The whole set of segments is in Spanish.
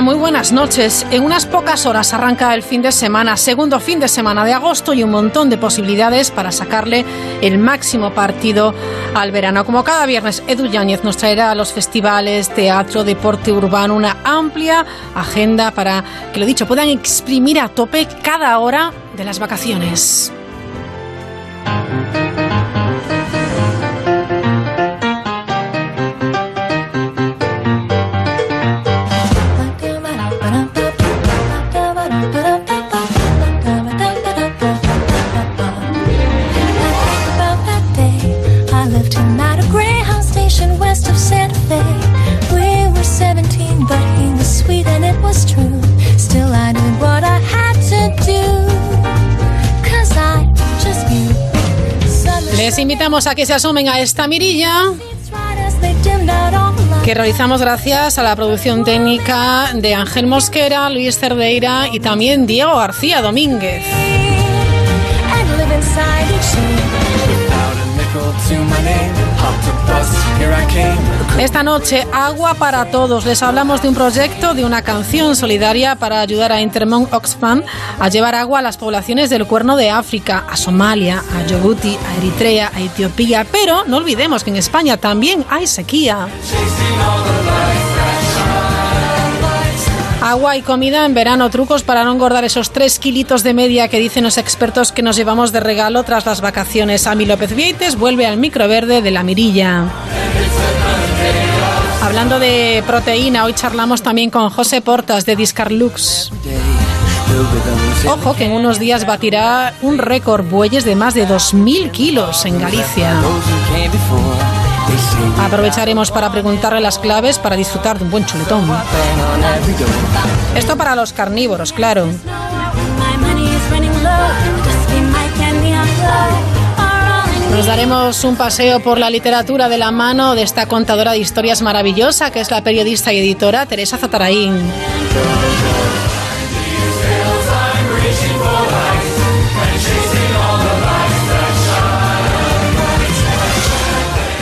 Muy buenas noches. En unas pocas horas arranca el fin de semana, segundo fin de semana de agosto y un montón de posibilidades para sacarle el máximo partido al verano. Como cada viernes, Edu Yáñez nos traerá a los festivales, teatro, deporte urbano, una amplia agenda para que, lo dicho, puedan exprimir a tope cada hora de las vacaciones. Invitamos a que se asomen a esta mirilla que realizamos gracias a la producción técnica de Ángel Mosquera, Luis Cerdeira y también Diego García Domínguez. Esta noche, Agua para Todos. Les hablamos de un proyecto, de una canción solidaria para ayudar a Intermon Oxfam a llevar agua a las poblaciones del Cuerno de África, a Somalia, a Djibouti, a Eritrea, a Etiopía. Pero no olvidemos que en España también hay sequía. Agua y comida en verano, trucos para no engordar esos tres kilitos de media que dicen los expertos que nos llevamos de regalo tras las vacaciones. Ami López Vieites vuelve al microverde de la mirilla. Hablando de proteína, hoy charlamos también con José Portas de Discarlux. Ojo que en unos días batirá un récord bueyes de más de 2.000 kilos en Galicia. Aprovecharemos para preguntarle las claves para disfrutar de un buen chuletón. Esto para los carnívoros, claro. Nos daremos un paseo por la literatura de la mano de esta contadora de historias maravillosa que es la periodista y editora Teresa Zataraín.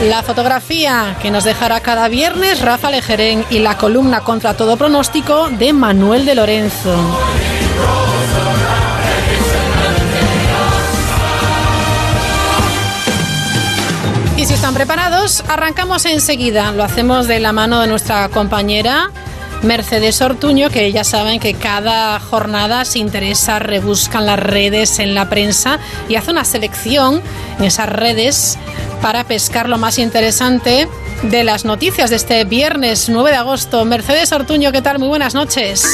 La fotografía que nos dejará cada viernes Rafa Lejerén y la columna contra todo pronóstico de Manuel de Lorenzo. Y si están preparados, arrancamos enseguida. Lo hacemos de la mano de nuestra compañera Mercedes Ortuño, que ya saben que cada jornada se interesa, rebuscan las redes en la prensa y hace una selección en esas redes para pescar lo más interesante de las noticias de este viernes 9 de agosto. Mercedes Ortuño, ¿qué tal? Muy buenas noches.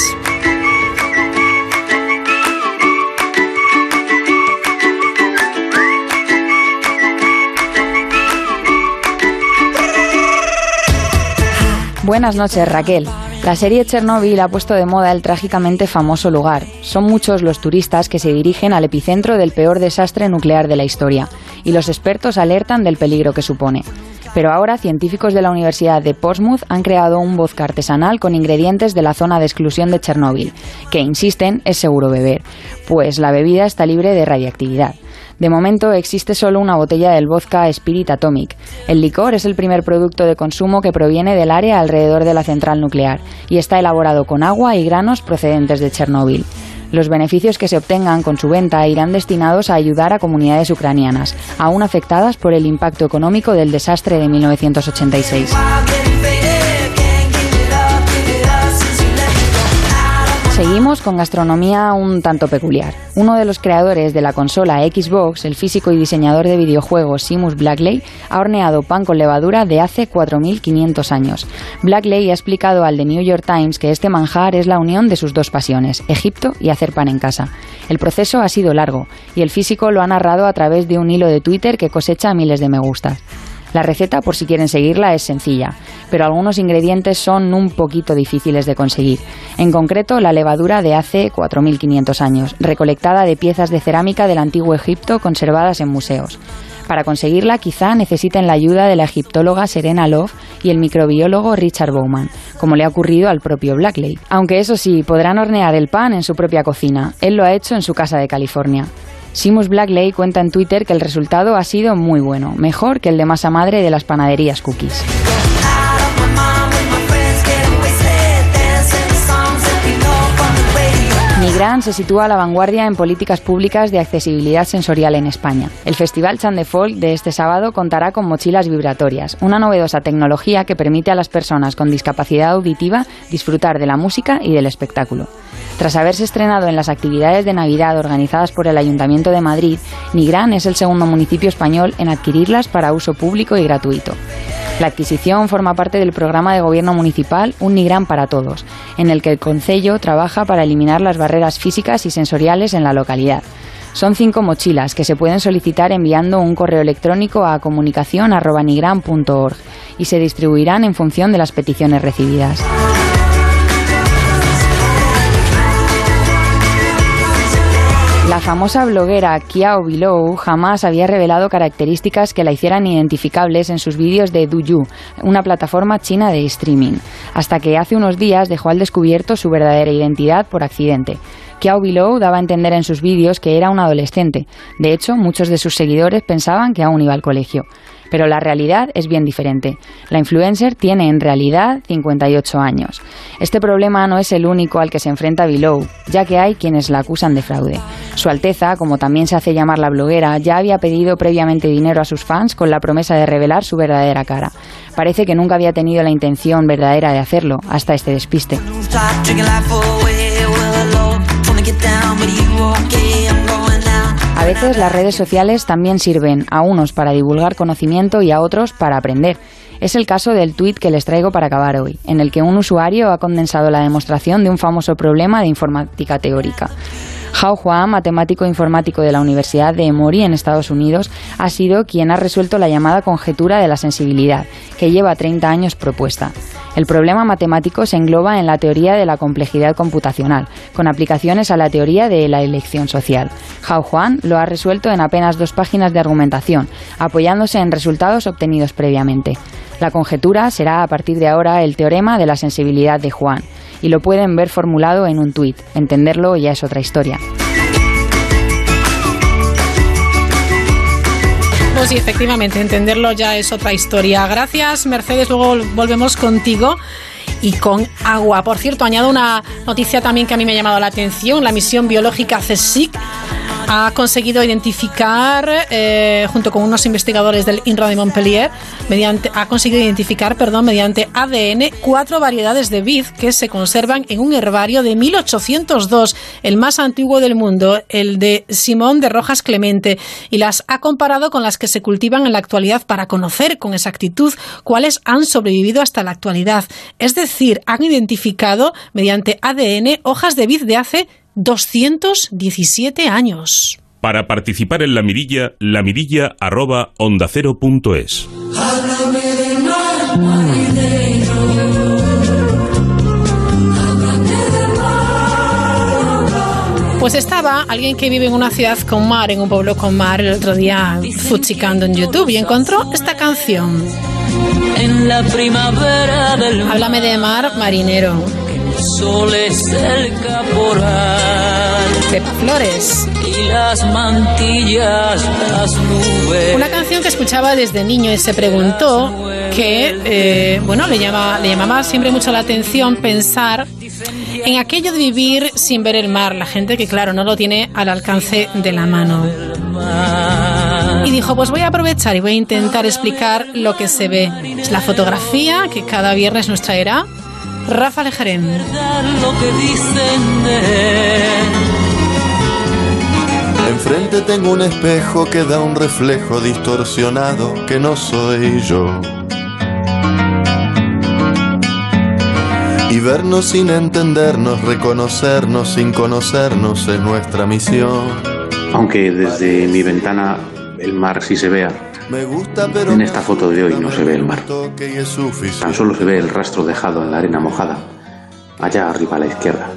Buenas noches, Raquel. La serie Chernobyl ha puesto de moda el trágicamente famoso lugar. Son muchos los turistas que se dirigen al epicentro del peor desastre nuclear de la historia, y los expertos alertan del peligro que supone. Pero ahora científicos de la Universidad de Portsmouth han creado un vodka artesanal con ingredientes de la zona de exclusión de Chernóbil, que insisten es seguro beber, pues la bebida está libre de radiactividad. De momento existe solo una botella del vodka Spirit Atomic. El licor es el primer producto de consumo que proviene del área alrededor de la central nuclear y está elaborado con agua y granos procedentes de Chernóbil. Los beneficios que se obtengan con su venta irán destinados a ayudar a comunidades ucranianas, aún afectadas por el impacto económico del desastre de 1986. Seguimos con gastronomía un tanto peculiar. Uno de los creadores de la consola Xbox, el físico y diseñador de videojuegos Simus Blackley, ha horneado pan con levadura de hace 4.500 años. Blackley ha explicado al The New York Times que este manjar es la unión de sus dos pasiones, Egipto y hacer pan en casa. El proceso ha sido largo y el físico lo ha narrado a través de un hilo de Twitter que cosecha miles de me gustas. La receta, por si quieren seguirla, es sencilla, pero algunos ingredientes son un poquito difíciles de conseguir. En concreto, la levadura de hace 4.500 años, recolectada de piezas de cerámica del antiguo Egipto conservadas en museos. Para conseguirla, quizá necesiten la ayuda de la egiptóloga Serena Love y el microbiólogo Richard Bowman, como le ha ocurrido al propio Blackley. Aunque eso sí, podrán hornear el pan en su propia cocina. Él lo ha hecho en su casa de California. Simus Blackley cuenta en Twitter que el resultado ha sido muy bueno, mejor que el de masa madre de las panaderías cookies. Migran se sitúa a la vanguardia en políticas públicas de accesibilidad sensorial en España. El Festival Chan de Folk de este sábado contará con mochilas vibratorias, una novedosa tecnología que permite a las personas con discapacidad auditiva disfrutar de la música y del espectáculo. Tras haberse estrenado en las actividades de Navidad organizadas por el Ayuntamiento de Madrid, Nigrán es el segundo municipio español en adquirirlas para uso público y gratuito. La adquisición forma parte del programa de gobierno municipal Un Nigrán para Todos, en el que el Concello trabaja para eliminar las barreras físicas y sensoriales en la localidad. Son cinco mochilas que se pueden solicitar enviando un correo electrónico a comunicación.nigran.org y se distribuirán en función de las peticiones recibidas. La famosa bloguera Kiao Below jamás había revelado características que la hicieran identificables en sus vídeos de Douyu, una plataforma china de streaming, hasta que hace unos días dejó al descubierto su verdadera identidad por accidente. Kiao Below daba a entender en sus vídeos que era un adolescente. De hecho, muchos de sus seguidores pensaban que aún iba al colegio. Pero la realidad es bien diferente. La influencer tiene en realidad 58 años. Este problema no es el único al que se enfrenta Below, ya que hay quienes la acusan de fraude. Su Alteza, como también se hace llamar la bloguera, ya había pedido previamente dinero a sus fans con la promesa de revelar su verdadera cara. Parece que nunca había tenido la intención verdadera de hacerlo, hasta este despiste. A veces las redes sociales también sirven a unos para divulgar conocimiento y a otros para aprender. Es el caso del tuit que les traigo para acabar hoy, en el que un usuario ha condensado la demostración de un famoso problema de informática teórica. Hao Huan, matemático informático de la Universidad de Emory en Estados Unidos, ha sido quien ha resuelto la llamada conjetura de la sensibilidad, que lleva 30 años propuesta. El problema matemático se engloba en la teoría de la complejidad computacional, con aplicaciones a la teoría de la elección social. Hao Huan lo ha resuelto en apenas dos páginas de argumentación, apoyándose en resultados obtenidos previamente. La conjetura será a partir de ahora el teorema de la sensibilidad de Juan y lo pueden ver formulado en un tuit. Entenderlo ya es otra historia. Pues sí, efectivamente, entenderlo ya es otra historia. Gracias, Mercedes. Luego volvemos contigo y con agua. Por cierto, añado una noticia también que a mí me ha llamado la atención. La misión biológica CSIC ha conseguido identificar, eh, junto con unos investigadores del INRA de Montpellier, ha conseguido identificar, perdón, mediante ADN, cuatro variedades de vid que se conservan en un herbario de 1802, el más antiguo del mundo, el de Simón de Rojas Clemente, y las ha comparado con las que se cultivan en la actualidad para conocer con exactitud cuáles han sobrevivido hasta la actualidad. Es decir, han identificado mediante ADN hojas de vid de hace 217 años. Para participar en la mirilla, la mirilla arroba onda cero punto es. Pues estaba alguien que vive en una ciudad con mar, en un pueblo con mar, el otro día fuchicando en YouTube y encontró esta canción. En la primavera del Háblame de mar, marinero. sol es el caporal Pepa Flores. y las mantillas, las nubes. Una canción que escuchaba desde niño y se preguntó que, eh, bueno, le, llama, le llamaba siempre mucho la atención pensar en aquello de vivir sin ver el mar. La gente que, claro, no lo tiene al alcance de la mano. Y dijo, pues voy a aprovechar y voy a intentar explicar lo que se ve. Es la fotografía que cada viernes nos traerá Rafa él. Enfrente tengo un espejo que da un reflejo distorsionado que no soy yo. Y vernos sin entendernos, reconocernos sin conocernos es nuestra misión. Aunque desde mi ventana el mar sí se vea, En esta foto de hoy no se ve el mar. Tan solo se ve el rastro dejado en la arena mojada, allá arriba a la izquierda.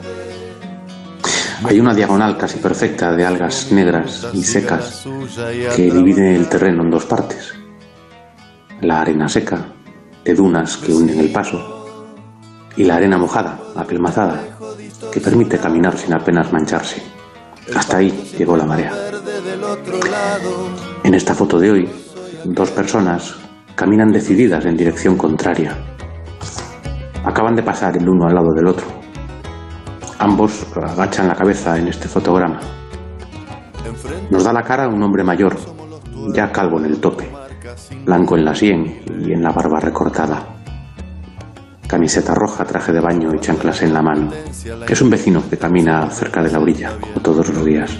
Hay una diagonal casi perfecta de algas negras y secas que divide el terreno en dos partes. La arena seca, de dunas que hunden el paso, y la arena mojada, apelmazada, que permite caminar sin apenas mancharse. Hasta ahí llegó la marea. En esta foto de hoy, dos personas caminan decididas en dirección contraria. Acaban de pasar el uno al lado del otro. Ambos agachan la cabeza en este fotograma. Nos da la cara un hombre mayor, ya calvo en el tope, blanco en la sien y en la barba recortada. Camiseta roja, traje de baño y chanclas en la mano. Es un vecino que camina cerca de la orilla, como todos los días.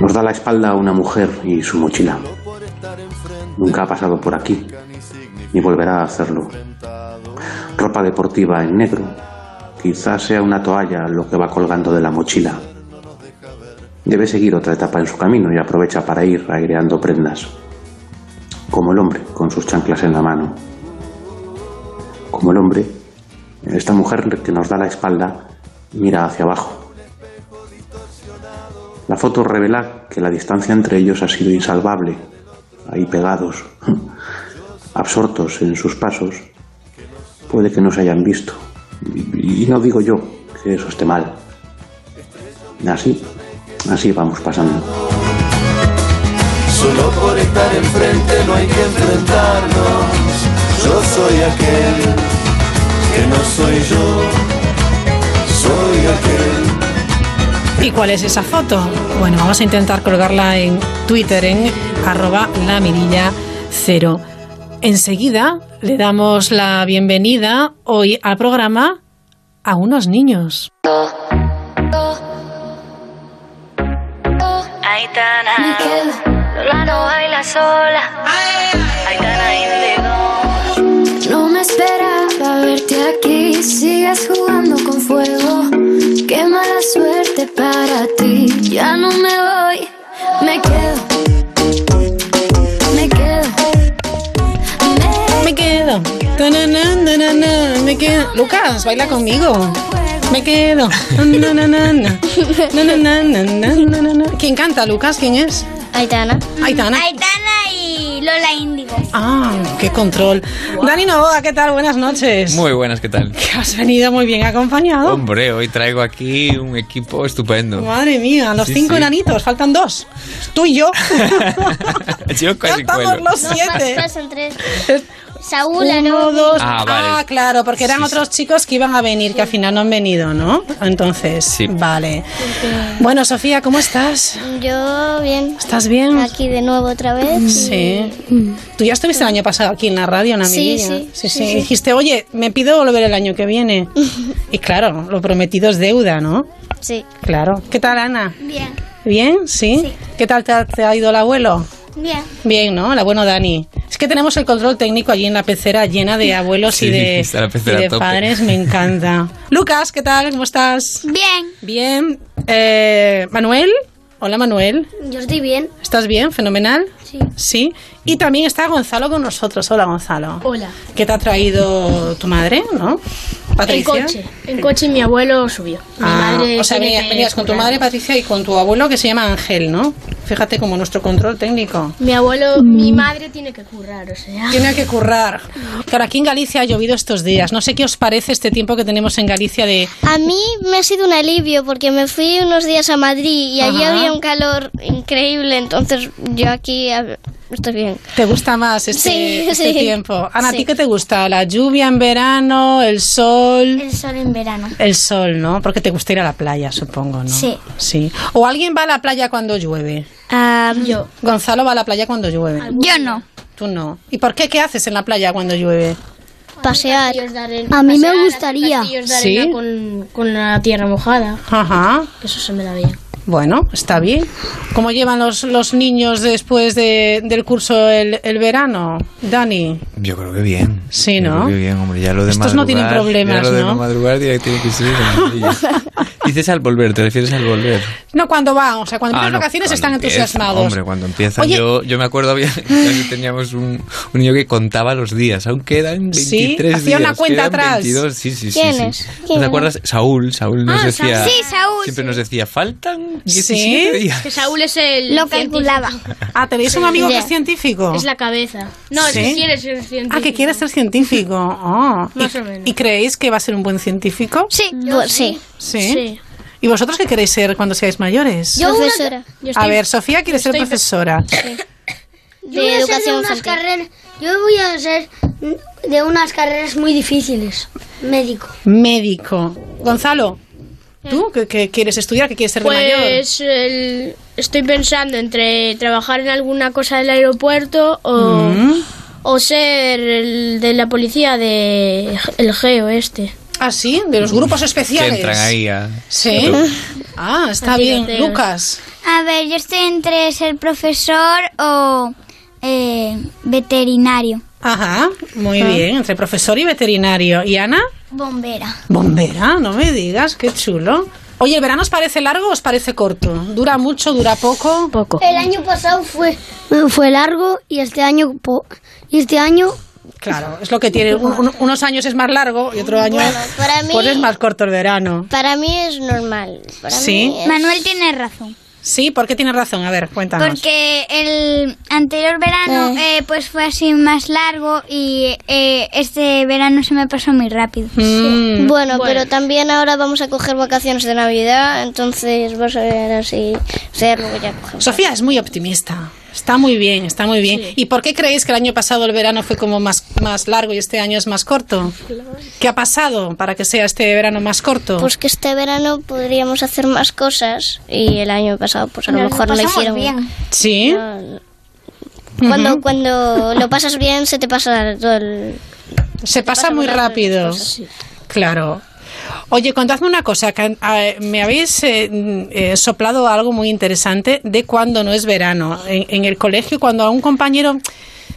Nos da la espalda una mujer y su mochila. Nunca ha pasado por aquí, ni volverá a hacerlo. Ropa deportiva en negro. Quizás sea una toalla lo que va colgando de la mochila. Debe seguir otra etapa en su camino y aprovecha para ir aireando prendas. Como el hombre, con sus chanclas en la mano. Como el hombre, esta mujer que nos da la espalda mira hacia abajo. La foto revela que la distancia entre ellos ha sido insalvable, ahí pegados, absortos en sus pasos. Puede que no se hayan visto. Y, no digo yo que eso esté mal. Así, así vamos pasando. Solo por estar enfrente no hay que enfrentarnos. Yo soy aquel que no soy yo. Soy aquel. ¿Y cuál es esa foto? Bueno, vamos a intentar colgarla en Twitter en arroba la mirilla cero. Enseguida le damos la bienvenida hoy al programa a unos niños. Aitana, Lola no baila sola. Sigues jugando con fuego. Qué mala suerte para ti, ya no me voy, me quedo. Me quedo. Me Me quedo. Me quedo. Lucas, baila conmigo. Me quedo. ¿Quién canta, Lucas? ¿Quién es? Aitana. Aitana. Aitana Lola Indigo. Ah, qué control. Dani Novoa, ¿qué tal? Buenas noches. Muy buenas, ¿qué tal? Que has venido muy bien acompañado. Hombre, hoy traigo aquí un equipo estupendo. Madre mía, los Sí, cinco sí. enanitos, faltan dos. Tú y yo. Yo ya casi estamos cuelo. los siete. Son tres. Saúl, Uno, dos. Ah, vale. claro, porque eran Sí, sí. otros chicos que iban a venir, que al final no han venido, ¿no? Entonces, Sí. vale. Bueno, Sofía, ¿cómo estás? Yo bien. ¿Estás bien? Aquí de nuevo otra vez. Sí. Tú ya estuviste el año pasado aquí en la radio, en sí, sí, sí, sí. Dijiste, oye, me pido volver el año que viene. y claro, lo prometido es deuda, ¿no? Sí. Claro. ¿Qué tal, Ana? Bien. ¿Bien? ¿Sí? Sí. ¿Qué tal te ha, te ha ido el abuelo? Bien. Bien, ¿no? El abuelo Dani. Es que tenemos el control técnico allí en la pecera llena de abuelos y de, está la y pecera de padres. Me encanta. Lucas, ¿qué tal? ¿Cómo estás? Bien. Bien. Eh, Manuel. Hola, Manuel. Yo estoy bien. ¿Estás bien? ¿Fenomenal? Sí. Sí. Y también está Gonzalo con nosotros. Hola, Gonzalo. Hola. ¿Qué te ha traído tu madre, no? Patricia. En coche. En coche mi abuelo subió. Mi Ah, madre o sea, tiene venía- que venías con tu currar. madre Patricia y con tu abuelo que se llama Ángel, ¿no? Fíjate como nuestro control técnico. Mi abuelo, mi madre tiene que currar, o sea. Tiene que currar. Claro, aquí en Galicia ha llovido estos días. No sé qué os parece este tiempo que tenemos en Galicia de... A mí me ha sido un alivio porque me fui unos días a Madrid y allí Ajá. había un calor increíble, entonces yo aquí estoy bien. ¿Te gusta más este, Sí, este sí. tiempo? Ana, ¿a ti qué te gusta? ¿La lluvia en verano? ¿El sol? El sol en verano. El sol, ¿no? Porque te gusta ir a la playa, supongo, ¿no? Sí. Sí. ¿O alguien va a la playa cuando llueve? Yo. Gonzalo va a la playa cuando llueve. yo no. Tú no. ¿Y por qué? ¿Qué haces en la playa cuando llueve? Pasear. A mí me gustaría. ¿Sí? con, con la tierra mojada. Ajá. que Eso se me da bien. Bueno, está bien. ¿Cómo llevan los, los niños después de- del curso el, el verano, Dani? Yo creo que bien. Sí, Yo ¿no? creo que bien, hombre. Ya lo de Estos no tienen problemas, ya lo de ¿no? madrugar ya tiene que ser. Dices al volver, te refieres al volver. No, cuando van, o sea, cuando Ah, empiezan no, las vacaciones cuando están empieza, entusiasmados. Hombre, cuando empiezan, Oye- yo, yo me acuerdo bien que teníamos un, un niño que contaba los días, aún quedan 23 Sí, días. hacía una cuenta atrás. 22, sí, sí, sí. ¿Quién sí. es? ¿No ¿Quién te acuerdas? Saúl, Saúl nos Ah, decía... Sí, Saúl. Siempre nos decía, faltan 17 ¿Sí? días. Que Saúl es el. Lo científico. calculaba. Ah, ¿tenéis un amigo que es científico? Es la cabeza. No, es ¿Sí? que quiere ser científico. Ah, que quiere ser científico. Ah. Más ¿Y, o menos. ¿Y creéis que va a ser un buen científico? Sí. Sí. Sí. Sí. ¿Y vosotros qué queréis ser cuando seáis mayores? Yo Profesora. Yo A estoy- ver, Sofía quiere ser profesora. De Yo a de educación unas infantil. carreras. Yo voy a ser de unas carreras muy difíciles. Médico. Médico. Gonzalo, ¿tú qué, qué quieres estudiar? ¿Qué quieres ser de mayor? Pues estoy pensando entre trabajar en alguna cosa del aeropuerto o, Mm. o ser el de la policía de el geo este. Ah, sí, de los grupos Que especiales. entran ahí a... Sí. Ah, está Así bien. Lucas. A ver, yo estoy entre ser profesor o eh, veterinario. Ajá, muy Ah. bien, entre profesor y veterinario. ¿Y Ana? Bombera. Bombera, no me digas, qué chulo. Oye, ¿el verano os parece largo o os parece corto? ¿Dura mucho, dura poco? Poco. El año pasado fue, fue largo y este año po- y este año Claro, es lo que tiene. Un- un- unos años es más largo y otro año Bueno, para mí- pues es más corto el verano. Para mí es normal. Para Sí. mí es- Manuel tiene razón. Sí, ¿por qué tienes razón? A ver, cuéntanos. Porque el anterior verano eh, pues fue así más largo y eh, este verano se me pasó muy rápido. Mm, Bueno, Bueno. pero también ahora vamos a coger vacaciones de Navidad, entonces vas a ver así. O sea, luego ya cogemos. Sofía es muy optimista. Está muy bien, está muy bien. ¿Y por qué creéis que el año pasado el verano fue como más, más largo y este año es más corto? ¿Qué ha pasado para que sea este verano más corto? Pues que este verano podríamos hacer más cosas y el año pasado pues a lo mejor no lo pasamos hicieron bien. sí. Cuando, cuando lo pasas bien se te pasa todo el... Se pasa pasa muy rápido. las cosas, sí. Claro. Oye, contadme una cosa, que eh, me habéis eh, eh, soplado algo muy interesante de cuando no es verano. En, en el colegio, cuando a un compañero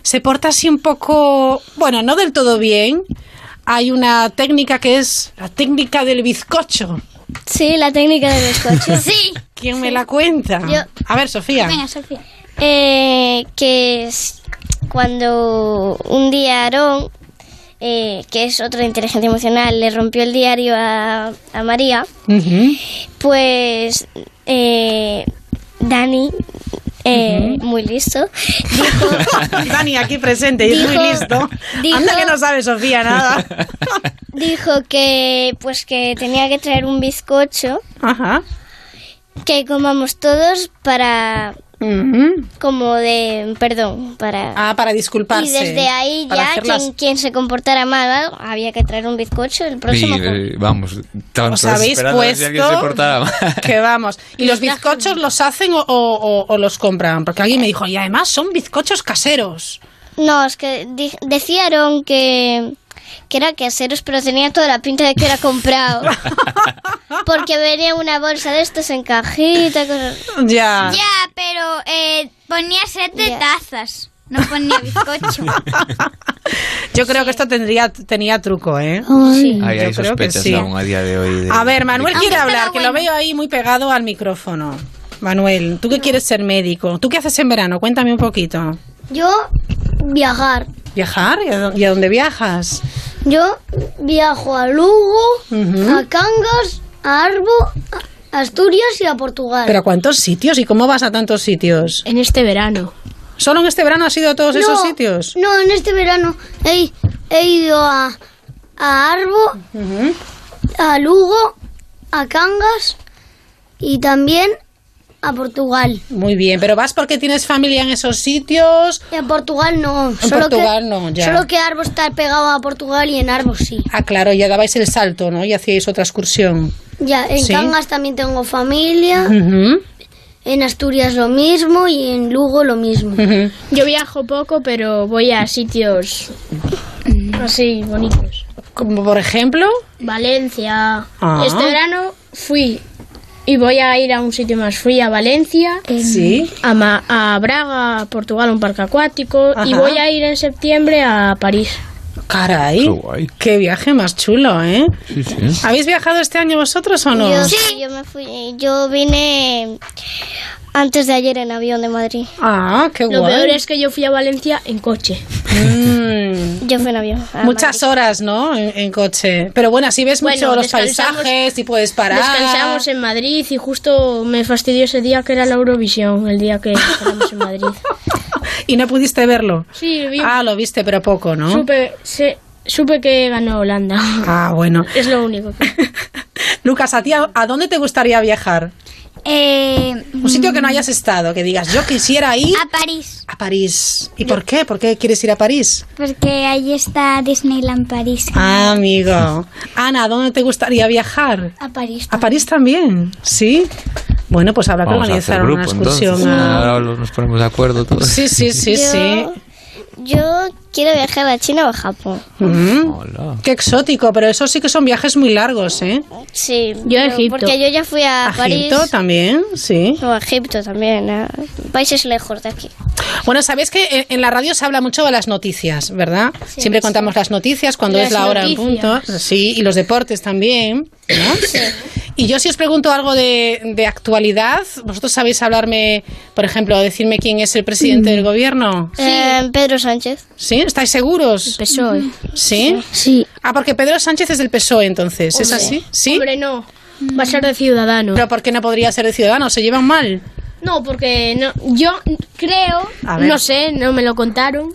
se porta así un poco, bueno, no del todo bien, hay una técnica que es la técnica del bizcocho. Sí, la técnica del bizcocho. Sí. ¿Quién me la cuenta? Yo. A ver, Sofía. Venga, Sofía. Eh, que es cuando un día Aarón, eh, que es otra inteligencia emocional, le rompió el diario a, a María, pues eh, Dani, eh, muy listo, dijo, Dani aquí presente y es muy Dijo- listo. dijo- Anda que no sabe Sofía nada. dijo que pues que tenía que traer un bizcocho Ajá. que comamos todos para Como de perdón para Ah, para disculparse. y desde ahí ya las- quien, quien se comportara mal había que traer un bizcocho el próximo Sí, eh, vamos, Os habéis si se puesto que vamos. ¿Y los bizcochos los hacen o, o- o- o los compran? Porque alguien me dijo, y además son bizcochos caseros. no es que di- decían que que era caseros pero tenía toda la pinta de que era comprado porque venía una bolsa de estos en cajita cosas- Ya. Ya, pero eh, ponía set de Ya. tazas. No ponía bizcocho. Yo creo que esto tendría, tenía truco, ¿eh? sí. Ahí Yo hay creo que sospechas sí. aún a día de hoy. de- A ver, Manuel de- quiere Aunque hablar, estaba que lo bueno. veo ahí muy pegado al micrófono. Manuel, ¿tú qué quieres ser médico? ¿Tú qué haces en verano? Cuéntame un poquito. yo viajar. ¿Viajar? ¿Y a dó- y a dónde viajas? Yo viajo a Lugo, a Cangas, a Arbo, a Asturias y a Portugal. ¿Pero a cuántos sitios? ¿Y cómo vas a tantos sitios? En este verano. ¿Solo en este verano has ido a todos esos sitios? No, en este verano he, he ido a, a Arbo, a Lugo, a Cangas y también a Portugal. Muy bien, pero vas porque tienes familia en esos sitios. Y a Portugal no. En Portugal no, ya. Solo que Arbo está pegado a Portugal y en Arbo sí. Ah, claro, ya dabais el salto, ¿no? Y hacíais otra excursión. Ya, en Sí. Cangas también tengo familia, en Asturias lo mismo y en Lugo lo mismo. Yo viajo poco, pero voy a sitios así bonitos. Como por ejemplo. Valencia. Ah. Este verano fui Y voy a ir a un sitio más. Fui a Valencia, Sí. a, Ma- a Braga, a Portugal, a un parque acuático. Y voy a ir en septiembre a París. Caray. Qué guay. Qué viaje más chulo, ¿eh? Sí, sí. ¿Habéis viajado este año vosotros o no? Yo sí, yo me fui, yo vine antes de ayer en avión de Madrid. Ah, qué Lo guay. peor es que yo fui a Valencia en coche. Mm. Yo fui en avión. Muchas Madrid. horas, ¿no? En, en coche. Pero bueno, así ves Bueno, mucho los paisajes y puedes parar. Descansamos en Madrid y justo me fastidió ese día que era la Eurovisión, el día que estábamos en Madrid. Y no pudiste verlo. Sí, vi- Ah, lo viste, pero poco, ¿no? supe, se- supe que ganó Holanda. Ah, bueno. Es lo único. que- Lucas, ¿a ti a, a dónde te gustaría viajar? Eh, Un sitio que no hayas estado, que digas, yo quisiera ir a París, a París. ¿Y por qué? ¿Por qué quieres ir a París? porque ahí está Disneyland París. Ah, amigo. Ana, ¿a dónde te gustaría viajar? A París. ¿A París también? ¿Sí? Bueno, pues habrá que Vamos organizar una grupo, excursión. entonces. a- Ahora nos ponemos de acuerdo todos. Sí, sí, sí, Yo- sí. Yo quiero viajar a China o a Japón. Mm. Hola. Qué exótico, pero eso sí que son viajes muy largos, ¿eh? Sí, Yo a Egipto. Porque yo ya fui a, A París. Egipto también, sí. O a Egipto también, a países lejos de aquí. Bueno, sabéis que en- en la radio se habla mucho de las noticias, ¿verdad? Siempre contamos las noticias cuando Las es la hora en punto. Sí, y los deportes también. ¿no? Y yo si os pregunto algo de, de actualidad, ¿vosotros sabéis hablarme, por ejemplo, decirme quién es el presidente del gobierno? Eh, Pedro Sánchez. ¿Sí? ¿Estáis seguros? PSOE. ¿Sí? Sí. Ah, porque Pedro Sánchez es del PSOE entonces, ¿es Hombre. así? ¿Sí? Hombre, no. Va a ser de Ciudadanos. ¿Pero por qué no podría ser de Ciudadanos? ¿Se llevan mal? No, porque no, yo creo, no sé, no me lo contaron,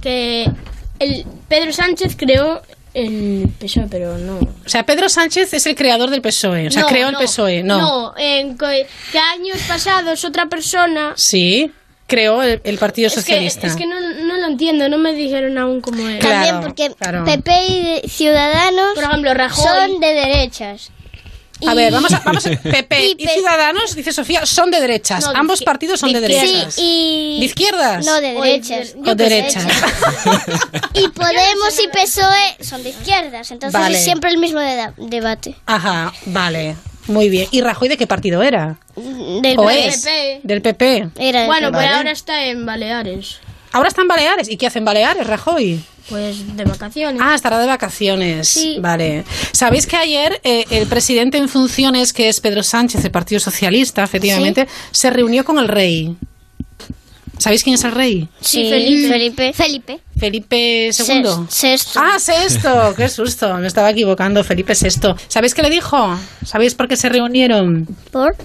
que el Pedro Sánchez creó el PSOE, pero no. O sea, Pedro Sánchez es el creador del PSOE, o sea, No, creó el PSOE, no. No, en que años pasados otra persona. Sí, creó el, el Partido Es que, Socialista. es que no, no lo entiendo, no me dijeron aún cómo era. Claro, También porque claro. PP y Ciudadanos Por ejemplo, Rajoy. son de derechas. A ver, vamos a, vamos a PP y, Ciudadanos, dice Sofía, son de derechas. No, Ambos partidos son de, de derechas. Sí, y... ¿De izquierdas? No, de O de- derechas. o derechas. Y Podemos y PSOE son de izquierdas. Entonces Vale. es siempre el mismo debate. Ajá, vale. Muy bien. ¿Y Rajoy de qué partido era? Del ¿O PP. es? Del PP. Era del Bueno, PP. pues Vale. ahora está en Baleares, Ahora está en Baleares. ¿Y qué hacen Baleares, Rajoy? Pues de vacaciones. Ah, estará de vacaciones. Sí. Vale. ¿Sabéis que ayer eh, el presidente en funciones, que es Pedro Sánchez, del Partido Socialista, efectivamente, se reunió con el rey? ¿Sabéis quién es el rey? Sí, Felipe. Felipe. Felipe. Felipe II. Sexto. Ah, sexto, qué susto, me estaba equivocando, Felipe VI. ¿Sabéis qué le dijo? ¿Sabéis por qué se reunieron? ¿Por?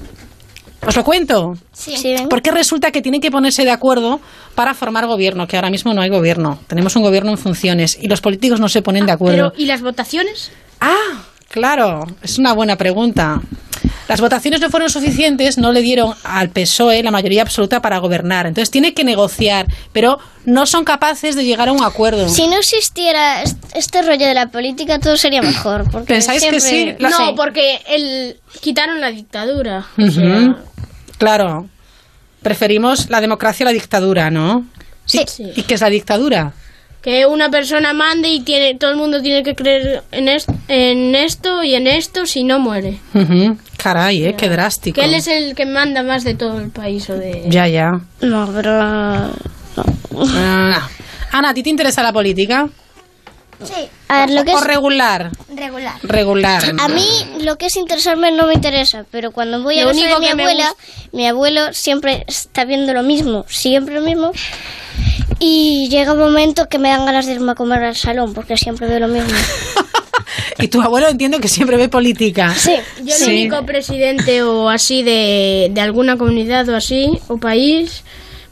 Os lo cuento. Sí. Porque resulta que tienen que ponerse de acuerdo para formar gobierno, que ahora mismo no hay gobierno. Tenemos un gobierno en funciones y los políticos no se ponen de acuerdo. Pero, ¿y las votaciones? Ah, claro, es una buena pregunta. Las votaciones no fueron suficientes, no le dieron al PSOE la mayoría absoluta para gobernar. Entonces tiene que negociar, pero no son capaces de llegar a un acuerdo. Si no existiera est- este rollo de la política, todo sería mejor. Porque ¿Pensáis que sí? La- no, porque el, quitaron la dictadura. O Ujú. sea, Claro. Preferimos la democracia a la dictadura, ¿no? Sí. sí. ¿Y qué es la dictadura? Que una persona mande y tiene todo el mundo tiene que creer en, est- en esto y en esto si no muere. Caray, ¿eh? Qué drástico. Que él es el que manda más de todo el país o de... Ya, ya. No, pero... Ah. Ana, ¿a ti te interesa la política? Sí, A ver, lo que ¿O es... regular? regular. Regular. A mí lo que es interesarme no me interesa, pero cuando voy a Lo de único mi que abuela, mi abuelo siempre está viendo lo mismo, siempre lo mismo. Y llega un momento que me dan ganas de irme a comer al salón, porque siempre veo lo mismo. Y tu abuelo entiendo que siempre ve política. Sí. Yo el Sí. único presidente o así de, de alguna comunidad o así, o país,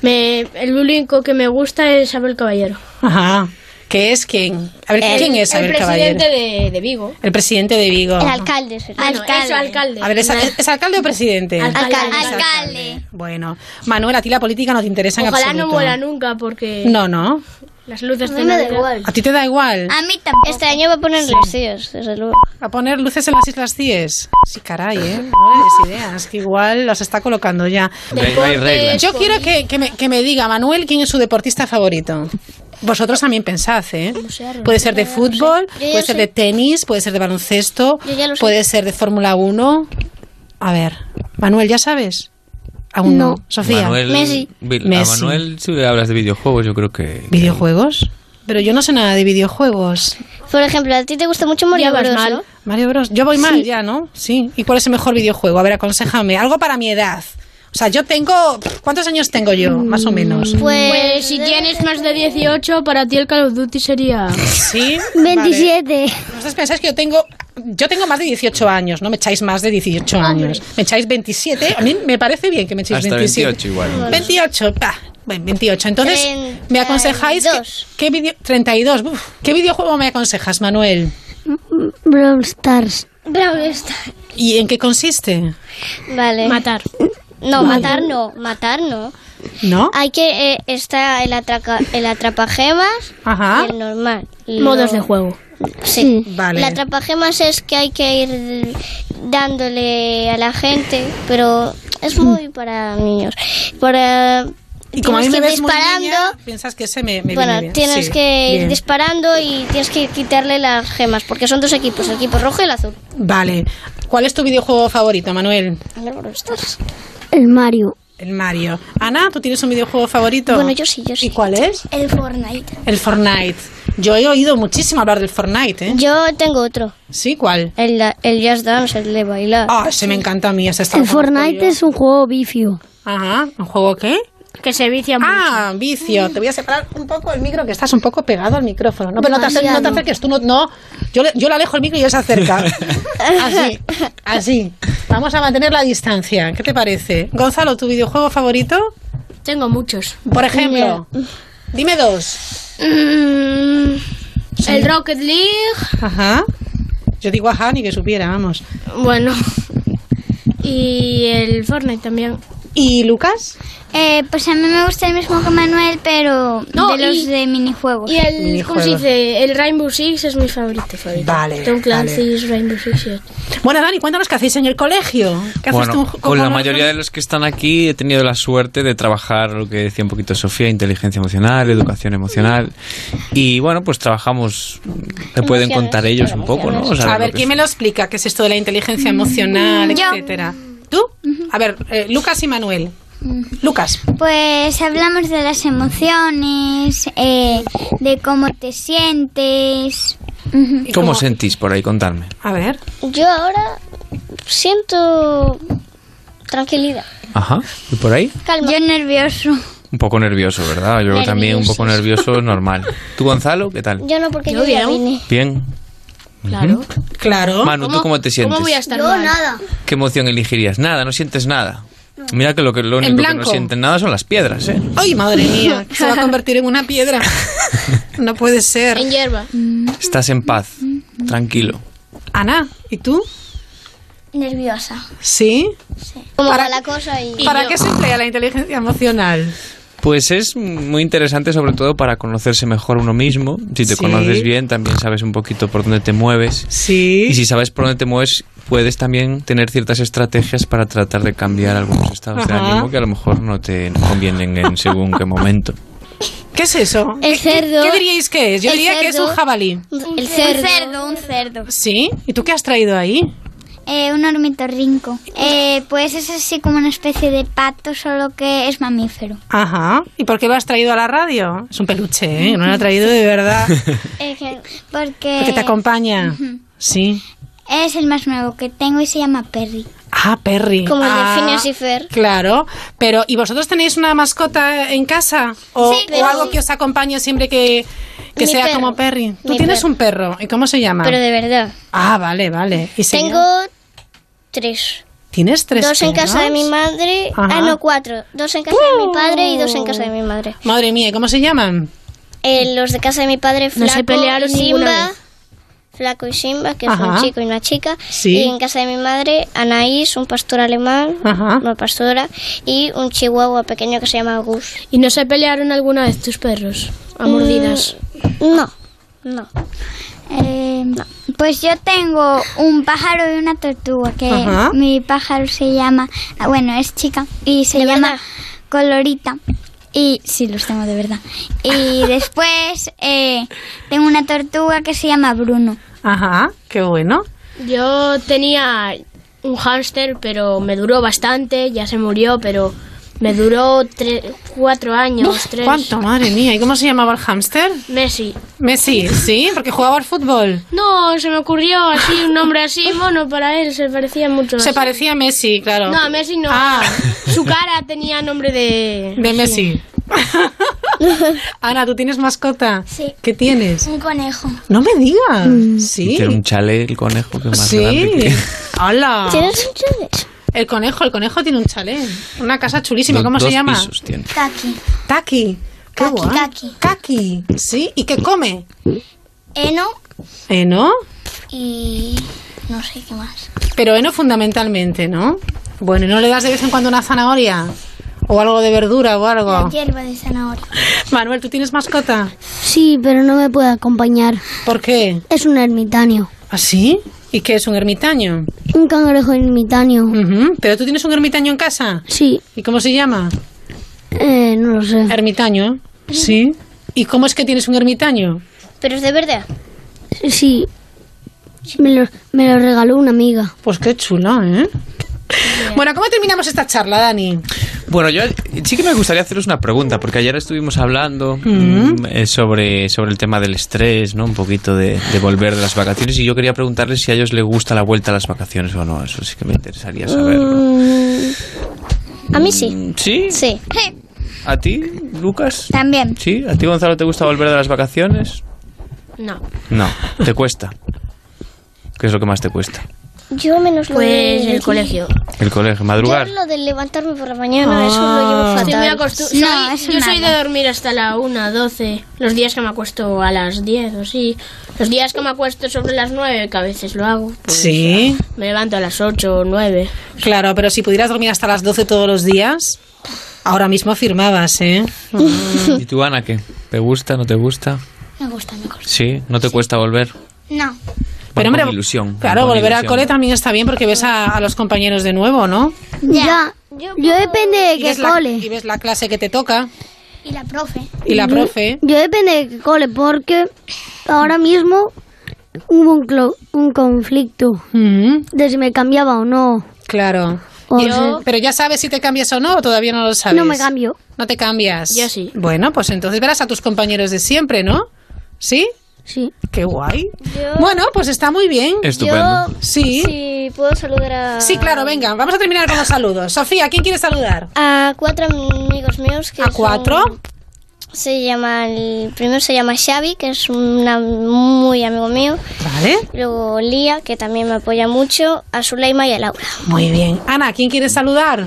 me, el único que me gusta es Abel Caballero. Ajá. ¿Qué es quién? A ver, El- ¿quién es el Abel Caballero? presidente de, de Vigo. El presidente de Vigo. El alcalde. Bueno, Alcalde. eso, alcalde. A ver, ¿es, ¿es alcalde o presidente? Alcalde. Alcalde. Bueno, Manuel, a ti la política no te interesa en Ojalá no absoluto. muera nunca porque No, no. Las luces A de mí me da igual. ¿A ti te da igual? A mí tampoco. Este año va a poner los tíos, desde luego. ¿A poner luces en las Islas Cíes? Sí, caray, ¿eh? No le des ideas, que igual las está colocando ya. Reglas. Yo quiero que, que me, que me diga, Manuel, quién es su deportista favorito. Vosotros también pensad, ¿eh? Puede ser de fútbol, puede ser de tenis, puede ser de baloncesto, puede ser de Fórmula 1. A ver, Manuel, ¿ya sabes? Aún no. Sofía. Manuel, Vil- A Messi. Manuel, si le hablas de videojuegos, yo creo que... ¿Videojuegos? Pero yo no sé nada de videojuegos. Por ejemplo, a ti te gusta mucho Mario Bros, mal. ¿no? Mario Bros. Yo voy mal Sí. ya, ¿no? Sí. ¿Y cuál es el mejor videojuego? A ver, aconsejame. Algo para mi edad. O sea, yo tengo... ¿Cuántos años tengo yo? Más o menos. Pues, si tienes más de 18, para ti el Call of Duty sería... Sí. 27. Vosotros pensáis que yo tengo... Yo tengo más de 18 años, no me echáis más de 18 años. Me echáis 27. A mí me parece bien que me echéis Hasta 27. 28 igual. 28, pa, bueno, 28. Entonces, ¿me aconsejáis que- 32. qué video 32? Uf, ¿Qué videojuego me aconsejas, Manuel? Brawl Stars. Brawl Stars. ¿Y en qué consiste? Vale. Matar. No, matar no, matar no. ¿No? Hay que eh, está el atraca, el atrapagemas Ajá. y el normal. Modos de juego. Sí. Vale. El atrapagemas es que hay que ir dándole a la gente, pero es muy para niños. Para Y como a mí tienes me que ir ves muy disparando. niña, piensas que ese me, me bueno, viene bien. tienes Sí, que ir bien. disparando y tienes que quitarle las gemas, porque son dos equipos, el equipo rojo y el azul. Vale. ¿Cuál es tu videojuego favorito, Manuel? El Mario. El Mario. Ana, ¿tú tienes un videojuego favorito? Bueno, yo sí, yo sí. ¿Y cuál es? El Fortnite. El Fortnite. Yo he oído muchísimo hablar del Fortnite, ¿eh? Yo tengo otro. ¿Sí? ¿Cuál? El, el Just Dance, el de bailar. Ah, ese me encanta a mí. Ese está El Fortnite es un juego vicio. Ajá. ¿Un juego qué? Que se vicia mucho. Ah, vicio. Te voy a separar un poco el micro, que estás un poco pegado al micrófono. No, pero no te, acer- no te acerques, tú no. no. Yo, le, yo le alejo el micro y él se acerca. Así, así. Vamos a mantener la distancia. ¿Qué te parece? Gonzalo, ¿tu videojuego favorito? Tengo muchos. Por ejemplo, dime dos. Mm, El Rocket League. Ajá. Yo digo ajá, ni que supiera, vamos. Bueno. Y el Fortnite también. ¿Y Lucas? Eh, pues a mí me gusta el mismo que Manuel, pero No, de los y- de minijuegos. Y el, ¿cómo se Minijuegos. dice? El Rainbow Six es mi favorito. favorito. Vale, Tom Clancy's vale. Rainbow Six. Bueno, Dani, cuéntanos qué hacéis en el colegio. ¿Qué haces tú con la mayoría de los que están aquí he tenido la suerte de trabajar lo que decía un poquito Sofía, inteligencia emocional, educación emocional. Y bueno, pues trabajamos, te pueden contar ellos un poco, ¿no? O sea, A ver, ¿quién me lo explica? ¿Qué es esto de la inteligencia emocional, Yo. etcétera? ¿Tú? A ver, eh, Lucas y Manuel. Lucas. Pues hablamos de las emociones, eh, de cómo te sientes. ¿Cómo sentís por ahí? Contadme. A ver. Yo ahora siento tranquilidad. Ajá. ¿Y por ahí? Calma. Yo nervioso. Un poco nervioso, ¿verdad? Yo también un poco nervioso, normal. ¿Tú, Gonzalo? ¿Qué tal? Yo no, porque Yo yo, ya bien. vine. Bien. Claro. Claro. Manu, ¿tú cómo te sientes? ¿Cómo voy a estar Yo mal? nada. ¿Qué emoción elegirías? Nada, no sientes nada. Mira que lo, que, lo único que no blanco. sienten nada son las piedras, ¿eh? Ay, madre mía, se va a convertir en una piedra. No puede ser. En hierba. Estás en paz, tranquilo. Ana, ¿y tú? Nerviosa. ¿Sí? Como Para- va la cosa y... ¿Para qué se emplea la inteligencia emocional? Pues es muy interesante sobre todo para conocerse mejor uno mismo. Si te Sí. conoces bien, también sabes un poquito por dónde te mueves. Sí. Y si sabes por dónde te mueves, puedes también tener ciertas estrategias para tratar de cambiar algunos estados de ánimo que a lo mejor no te convienen en según qué momento. ¿Qué es eso? El cerdo. ¿Qué diríais que es? Yo diría que es un jabalí. El cerdo. Un cerdo, un cerdo. ¿Sí? ¿Y tú qué has traído ahí? Eh, un ornitorrinco. Eh, pues es así como una especie de pato, solo que es mamífero. Ajá. ¿Y por qué lo has traído a la radio? Es un peluche, ¿eh? No lo ha traído de verdad. Que- porque Porque te acompaña. Sí. es el más nuevo que tengo y se llama Perry. Ah, Perry. Como el de Ah, y Fer. Claro. Pero, ¿y vosotros tenéis una mascota en casa? ¿O, Sí, o pero- algo que os acompañe siempre que, que sea perro. como Perry? Tú Mi tienes perro. un perro. ¿Y cómo se llama? Pero de verdad. Ah, vale, vale. ¿Y Tengo? Tres. ¿Tienes tres Dos en casa de mi madre. Ajá. Ah, no, cuatro. Dos en casa de mi padre y dos en casa de mi madre. Madre mía, ¿y ¿cómo se llaman? Eh, los de casa de mi padre, No se Flaco pelearon y ninguna Simba. vez. Flaco y Simba, que es Ajá. un chico y una chica. Sí. Y en casa de mi madre, Anaís, un pastor alemán, Ajá. una pastora, y un chihuahua pequeño que se llama Gus. ¿Y no se pelearon alguna vez tus perros? A mordidas. Mm, No, no. Eh, Pues yo tengo un pájaro y una tortuga, que Ajá. mi pájaro se llama, ah, bueno, es chica, y se ¿De llama verdad? Colorita. Y sí, los tengo de verdad. Y después eh, tengo una tortuga que se llama Bruno. Ajá, qué bueno. Yo tenía un hámster, pero me duró bastante, ya se murió, pero me duró tre- cuatro años, tres. ¿Cuánto? Madre mía. ¿Y cómo se llamaba el hámster? Messi. Messi, ¿sí? Porque jugaba al fútbol. No, se me ocurrió así, un nombre así, mono para él, se parecía mucho. Se así. parecía a Messi, claro. No, a Messi no. Ah. Su cara tenía nombre de... De Messi. Ana, ¿tú tienes mascota? Sí. ¿Qué tienes? Un conejo. No me digas. Sí. Tiene un chalet el conejo que es más Sí. grande que... Hola. ¿Tienes un chalet? El conejo, el conejo tiene un chalet. Una casa chulísima. ¿Cómo se llama? pisos tiene. Kaki. Taki. Qué Kaki, guay. Kaki. Kaki. Sí. ¿Y qué come? Eno ¿Eh, no? y no sé qué más. Pero heno fundamentalmente, ¿no? Bueno, ¿y no le das de vez en cuando una zanahoria? O algo de verdura o La algo. hierba de zanahoria. Manuel, ¿tú tienes mascota? Sí, pero no me puede acompañar. ¿Por qué? Es un ermitaño. ¿Ah, sí? ¿Y qué es un ermitaño? Un cangrejo ermitaño. ¿Pero tú tienes un ermitaño en casa? Sí, ¿Y cómo se llama? eh, no lo sé. Ermitaño. Sí. ¿Y cómo es que tienes un ermitaño? Pero es de verdad. Sí, me lo, me lo regaló una amiga. Pues qué chulo, ¿eh? Bueno, ¿cómo terminamos esta charla, Dani? Bueno, yo sí que me gustaría haceros una pregunta, porque ayer estuvimos hablando mm, eh, sobre, sobre el tema del estrés, ¿no? Un poquito de, de volver de las vacaciones, y yo quería preguntarles si a ellos les gusta la vuelta a las vacaciones o no. Eso sí que me interesaría saberlo. Mm, a mí sí. ¿Sí? Sí. ¿A ti, Lucas? También. ¿Sí? ¿A ti, Gonzalo, te gusta volver de las vacaciones? No. No, te cuesta. ¿Qué es lo que más te cuesta? Yo menos lo Pues de... el colegio. El colegio, Yo madrugar. lo de levantarme por la mañana, eso lo llevo Ah. fatal. Estoy muy acostum- No, soy- eso yo soy nada. de dormir hasta la 1, 12. Los días que me acuesto a las 10 o sí. Los días que me acuesto sobre las 9, que a veces lo hago. pues, Sí. Me levanto a las 8 o 9. Claro, pero si pudieras dormir hasta las 12 todos los días, ahora mismo firmabas, ¿eh? ¿Y tú, Ana, qué? ¿Te gusta, no te gusta? Me gusta, me gusta. ¿Sí? ¿No te cuesta volver? No. Pero hombre, ilusión. claro, volver al ilusión. cole también está bien porque ves a, a los compañeros de nuevo, ¿no? Ya. Yo, depende de qué la, cole. y ves la clase que te toca Y la profe. y la profe. Yo depende de qué cole, porque ahora mismo hubo un, clo- un conflicto Mm, de si me cambiaba o no. claro. O Y- sea, pero ya sabes si te cambias o no, o todavía no lo sabes. no me cambio. No te cambias. Yo sí. Bueno, pues entonces verás a tus compañeros de siempre, ¿no? ¿Sí? Sí. Qué guay. Yo- Bueno, pues está muy bien. Estupendo. Yo Sí. sí puedo saludar a... Sí, claro, venga, vamos a terminar con los saludos. Sofía, ¿quién quiere saludar? A cuatro amigos míos que ¿A cuatro? son- Se llama... El primero se llama Xavi, que es una, muy amigo mío. Vale. Luego Lía, que también me apoya mucho. A Zuleima y a Laura. Muy bien. Ana, ¿quién quiere saludar?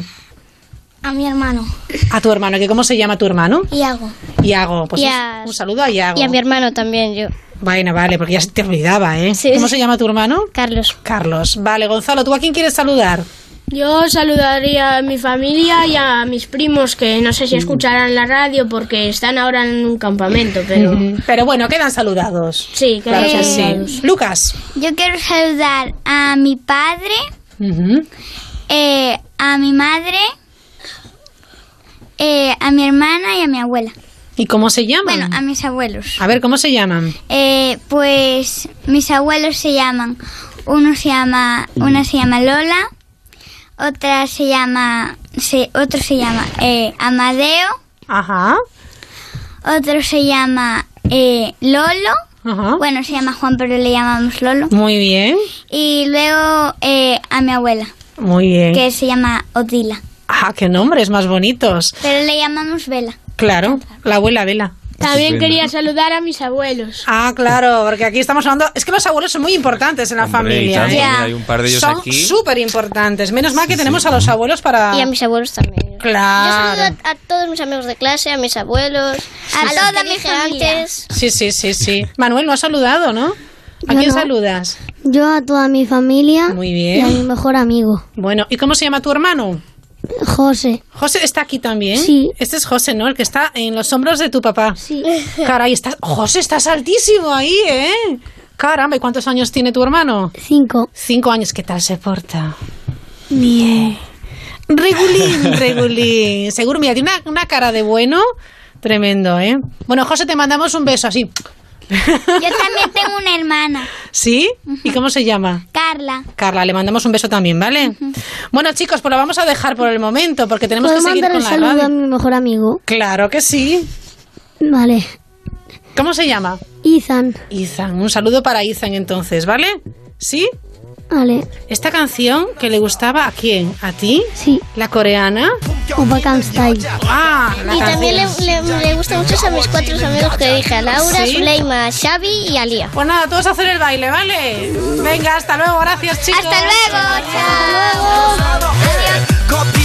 A mi hermano. A tu hermano, que ¿cómo se llama tu hermano? Iago. Iago. Pues Y a- un saludo a Iago. Y a mi hermano también, yo. Bueno, vale, porque ya se te olvidaba, ¿eh? Sí. ¿Cómo se llama tu hermano? Carlos. Carlos. Vale, Gonzalo, ¿tú a quién quieres saludar? Yo saludaría a mi familia y a mis primos que no sé si escucharán la radio porque están ahora en un campamento, pero Pero bueno, quedan saludados. sí, quedan que saludados. sí. Lucas. Yo quiero saludar a mi padre, eh, a mi madre, eh, a mi hermana y a mi abuela. ¿Y cómo se llaman? Bueno, a mis abuelos. A ver, ¿cómo se llaman? Eh, pues mis abuelos se llaman, uno se llama, una se llama Lola, otra se llama, se, otro se llama eh, Amadeo, Ajá. otro se llama eh, Lolo, Ajá. bueno se llama Juan pero le llamamos Lolo, Muy bien. y luego eh, a mi abuela, Muy bien. que se llama Odila, Ah, qué nombres más bonitos. pero le llamamos Vela. Claro, la abuela Vela. También Estupendo. quería saludar a mis abuelos. Ah, claro, porque aquí estamos hablando. Es que los abuelos son muy importantes en la Hombre, familia. tanto, ¿eh? hay un par de ellos son aquí. súper importantes. Menos mal que tenemos a los abuelos para. Y a mis abuelos también. Yo Claro. saludo a, a todos mis amigos de clase, a mis abuelos, A los toda mi familia. antes. Sí, sí, sí, sí. Manuel, no has saludado, ¿no? ¿A Yo quién no. saludas? Yo a toda mi familia Muy y a bien. mi mejor amigo, Bueno, ¿y cómo se llama tu hermano? José. José está aquí también. Sí. Este es José, ¿no? El que está en los hombros de tu papá. Sí. Caray, estás... José, estás altísimo ahí, ¿eh? Caramba, ¿y cuántos años tiene tu hermano? Cinco. Cinco años. ¿Qué tal se porta? Bien. Regulín, regulín. Seguro, mira, tiene una, una cara de bueno tremendo, ¿eh? Bueno, José, te mandamos un beso así. Yo también tengo una hermana, ¿Sí? ¿Y cómo se llama? Carla. Carla, le mandamos un beso también, ¿vale? Bueno, chicos, pues lo vamos a dejar por el momento porque tenemos que ¿Puedo seguir con la saludo a radio. mi mejor amigo? Claro que sí. Vale. ¿Cómo se llama? Ethan. Ethan. Un saludo para Ethan entonces, ¿vale? ¿Sí? Vale. Esta canción que le gustaba a quién? ¿A ti? Sí. ¿La coreana? Opa Can Style. Ah, la Y también le, le, le gusta mucho a mis cuatro amigos que dije, a Laura, ¿Sí? Zuleima, Xavi y Alía. Pues nada, todos a hacer el baile, ¿vale? Venga, hasta luego, gracias chicos. Hasta luego, chao. 커피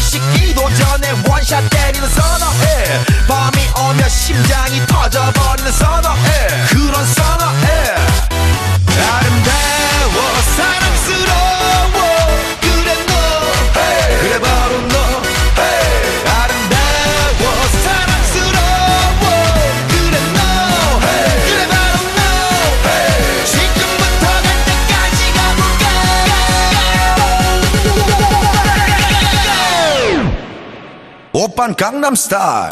Gangnam Style.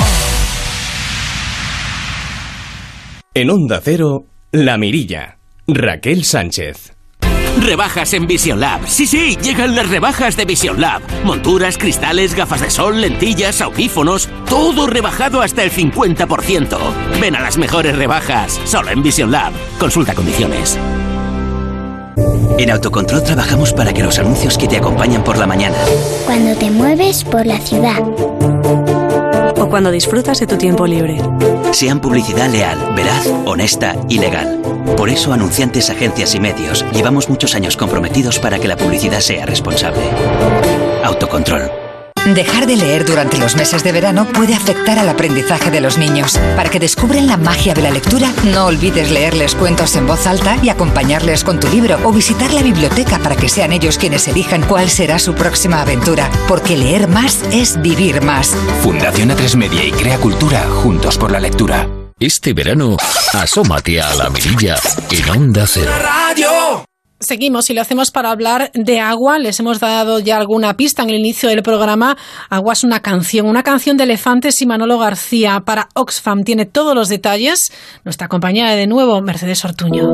En Onda Cero, La Mirilla, Raquel Sánchez. Rebajas en Vision Lab. Sí, sí, llegan las rebajas de Vision Lab. Monturas, cristales, gafas de sol, lentillas, audífonos, todo rebajado hasta el 50%. Ven a las mejores rebajas, solo en Vision Lab. Consulta condiciones. En Autocontrol trabajamos para que los anuncios que te acompañan por la mañana, Cuando te mueves por la ciudad. Cuando disfrutas de tu tiempo libre. sean publicidad leal, veraz, honesta y legal. Por eso, anunciantes, agencias y medios, llevamos muchos años comprometidos para que la publicidad sea responsable. Autocontrol. Dejar de leer durante los meses de verano puede afectar al aprendizaje de los niños. Para que descubren la magia de la lectura, no olvides leerles cuentos en voz alta y acompañarles con tu libro o visitar la biblioteca para que sean ellos quienes elijan cuál será su próxima aventura. Porque leer más es vivir más. Fundación A3 Media y Crea Cultura juntos por la lectura. Este verano, asómate a la mirilla en Onda Cero. Seguimos y lo hacemos para hablar de agua. Les hemos dado ya alguna pista en el inicio del programa. Agua es una canción, una canción de Elefantes y Manolo García para Oxfam. Tiene todos los detalles. Nuestra compañera de nuevo, Mercedes Ortuño.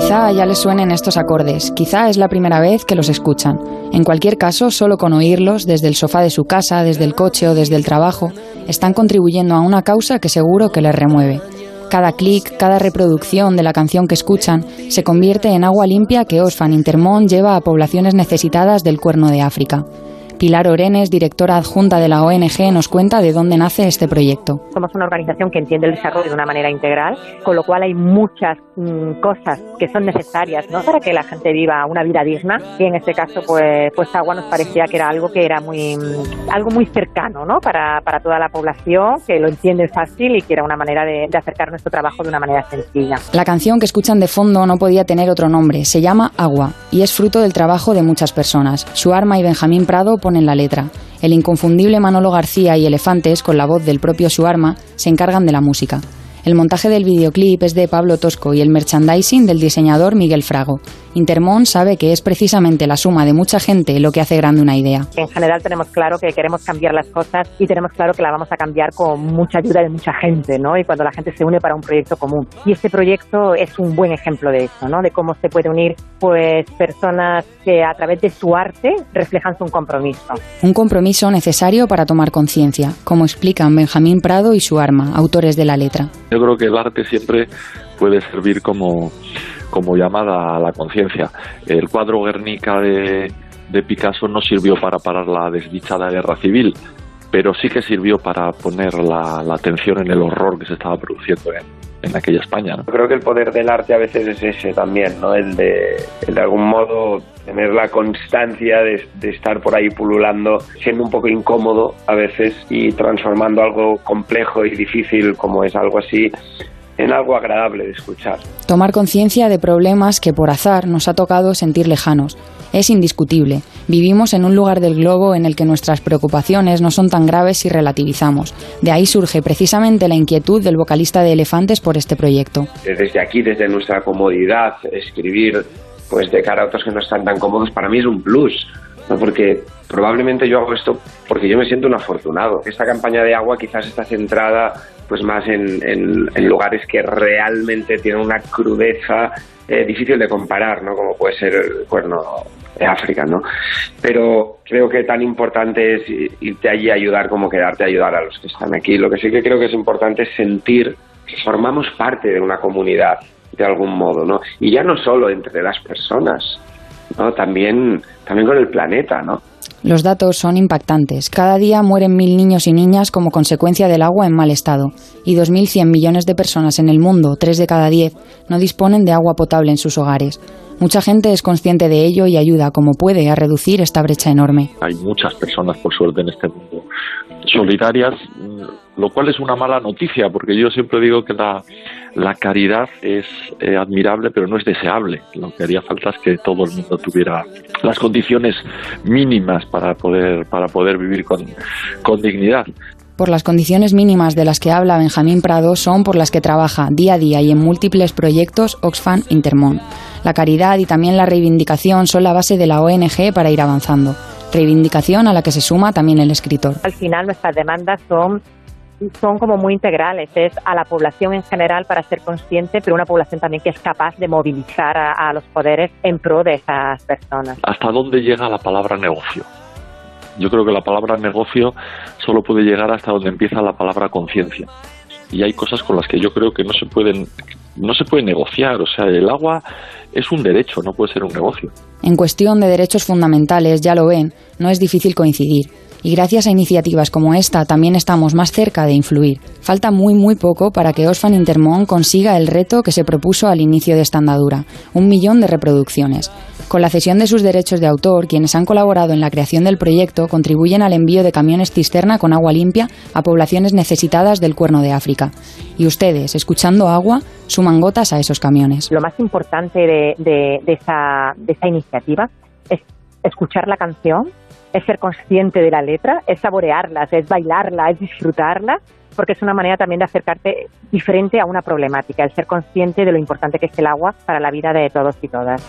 Quizá ya les suenen estos acordes, quizá es la primera vez que los escuchan. En cualquier caso, solo con oírlos, desde el sofá de su casa, desde el coche o desde el trabajo, están contribuyendo a una causa que seguro que les remueve. Cada clic, cada reproducción de la canción que escuchan se convierte en agua limpia que Osfan Intermón lleva a poblaciones necesitadas del Cuerno de África. Pilar Orenes, directora adjunta de la ONG, nos cuenta de dónde nace este proyecto. Somos una organización que entiende el desarrollo de una manera integral, con lo cual hay muchas mm, cosas que son necesarias ¿no? para que la gente viva una vida digna. Y en este caso, pues, pues agua nos parecía que era algo que era muy mm, algo muy cercano ¿no? para, para toda la población, que lo entiende fácil y que era una manera de, de acercar nuestro trabajo de una manera sencilla. La canción que escuchan de fondo no podía tener otro nombre, se llama Agua y es fruto del trabajo de muchas personas. Su arma y Benjamín Prado ponen la letra. El inconfundible Manolo García y Elefantes, con la voz del propio Suarma, se encargan de la música. El montaje del videoclip es de Pablo Tosco y el merchandising del diseñador Miguel Frago. Intermón sabe que es precisamente la suma de mucha gente lo que hace grande una idea. En general tenemos claro que queremos cambiar las cosas y tenemos claro que la vamos a cambiar con mucha ayuda de mucha gente, ¿no? Y cuando la gente se une para un proyecto común. Y este proyecto es un buen ejemplo de eso, ¿no? De cómo se puede unir, pues, personas que a través de su arte reflejan su compromiso. Un compromiso necesario para tomar conciencia, como explican Benjamín Prado y su arma, autores de la letra. Yo creo que el arte siempre puede servir como, como llamada a la conciencia. El cuadro Guernica de, de Picasso no sirvió para parar la desdichada guerra civil, pero sí que sirvió para poner la, atención en el horror que se estaba produciendo en, en aquella España. Creo que el poder del arte a veces es ese también, ¿no? El de, el de algún modo tener la constancia de, de, estar por ahí pululando, siendo un poco incómodo a veces y transformando algo complejo y difícil como es algo así en algo agradable de escuchar. Tomar conciencia de problemas que por azar nos ha tocado sentir lejanos. Es indiscutible. Vivimos en un lugar del globo en el que nuestras preocupaciones no son tan graves si relativizamos. De ahí surge precisamente la inquietud del vocalista de Elefantes por este proyecto. Desde aquí, desde nuestra comodidad, escribir pues de cara a otros que no están tan cómodos, para mí es un plus. ¿no? Porque probablemente yo hago esto porque yo me siento un afortunado. Esta campaña de agua quizás está centrada pues más en, lugares que realmente tienen una crudeza eh, difícil de comparar, ¿no? Como puede ser el cuerno de África, ¿no? Pero creo que tan importante es irte allí a ayudar como quedarte a ayudar a los que están aquí. Lo que sí que creo que es importante es sentir que formamos parte de una comunidad de algún modo, ¿no? Y ya no solo entre las personas, ¿no? También, también con el planeta, ¿no? Los datos son impactantes. Cada día mueren mil niños y niñas como consecuencia del agua en mal estado. Y 2.100 millones de personas en el mundo, 3 de cada 10, no disponen de agua potable en sus hogares. Mucha gente es consciente de ello y ayuda como puede a reducir esta brecha enorme. Hay muchas personas, por suerte, en este mundo solidarias, lo cual es una mala noticia, porque yo siempre digo que la, la caridad es eh, admirable, pero no es deseable. Lo que haría falta es que todo el mundo tuviera las condiciones mínimas para poder, para poder vivir con, con dignidad. Por las condiciones mínimas de las que habla Benjamín Prado son por las que trabaja día a día y en múltiples proyectos Oxfam Intermón. La caridad y también la reivindicación son la base de la ONG para ir avanzando. Reivindicación a la que se suma también el escritor. Al final nuestras demandas son son como muy integrales, es a la población en general para ser consciente, pero una población también que es capaz de movilizar a, a los poderes en pro de esas personas. ¿Hasta dónde llega la palabra negocio? Yo creo que la palabra negocio solo puede llegar hasta donde empieza la palabra conciencia. Y hay cosas con las que yo creo que no se pueden no se puede negociar, o sea, el agua es un derecho, no puede ser un negocio. En cuestión de derechos fundamentales, ya lo ven, no es difícil coincidir. Y gracias a iniciativas como esta también estamos más cerca de influir. Falta muy muy poco para que Osfan Intermón consiga el reto que se propuso al inicio de esta andadura, un millón de reproducciones. Con la cesión de sus derechos de autor, quienes han colaborado en la creación del proyecto contribuyen al envío de camiones cisterna con agua limpia a poblaciones necesitadas del cuerno de África. Y ustedes, escuchando agua, suman gotas a esos camiones. Lo más importante de, de- esa, esa iniciativa es escuchar la canción, es ser consciente de la letra, es saborearlas, es bailarla, es disfrutarla, porque es una manera también de acercarte diferente a una problemática, el ser consciente de lo importante que es el agua para la vida de todos y todas.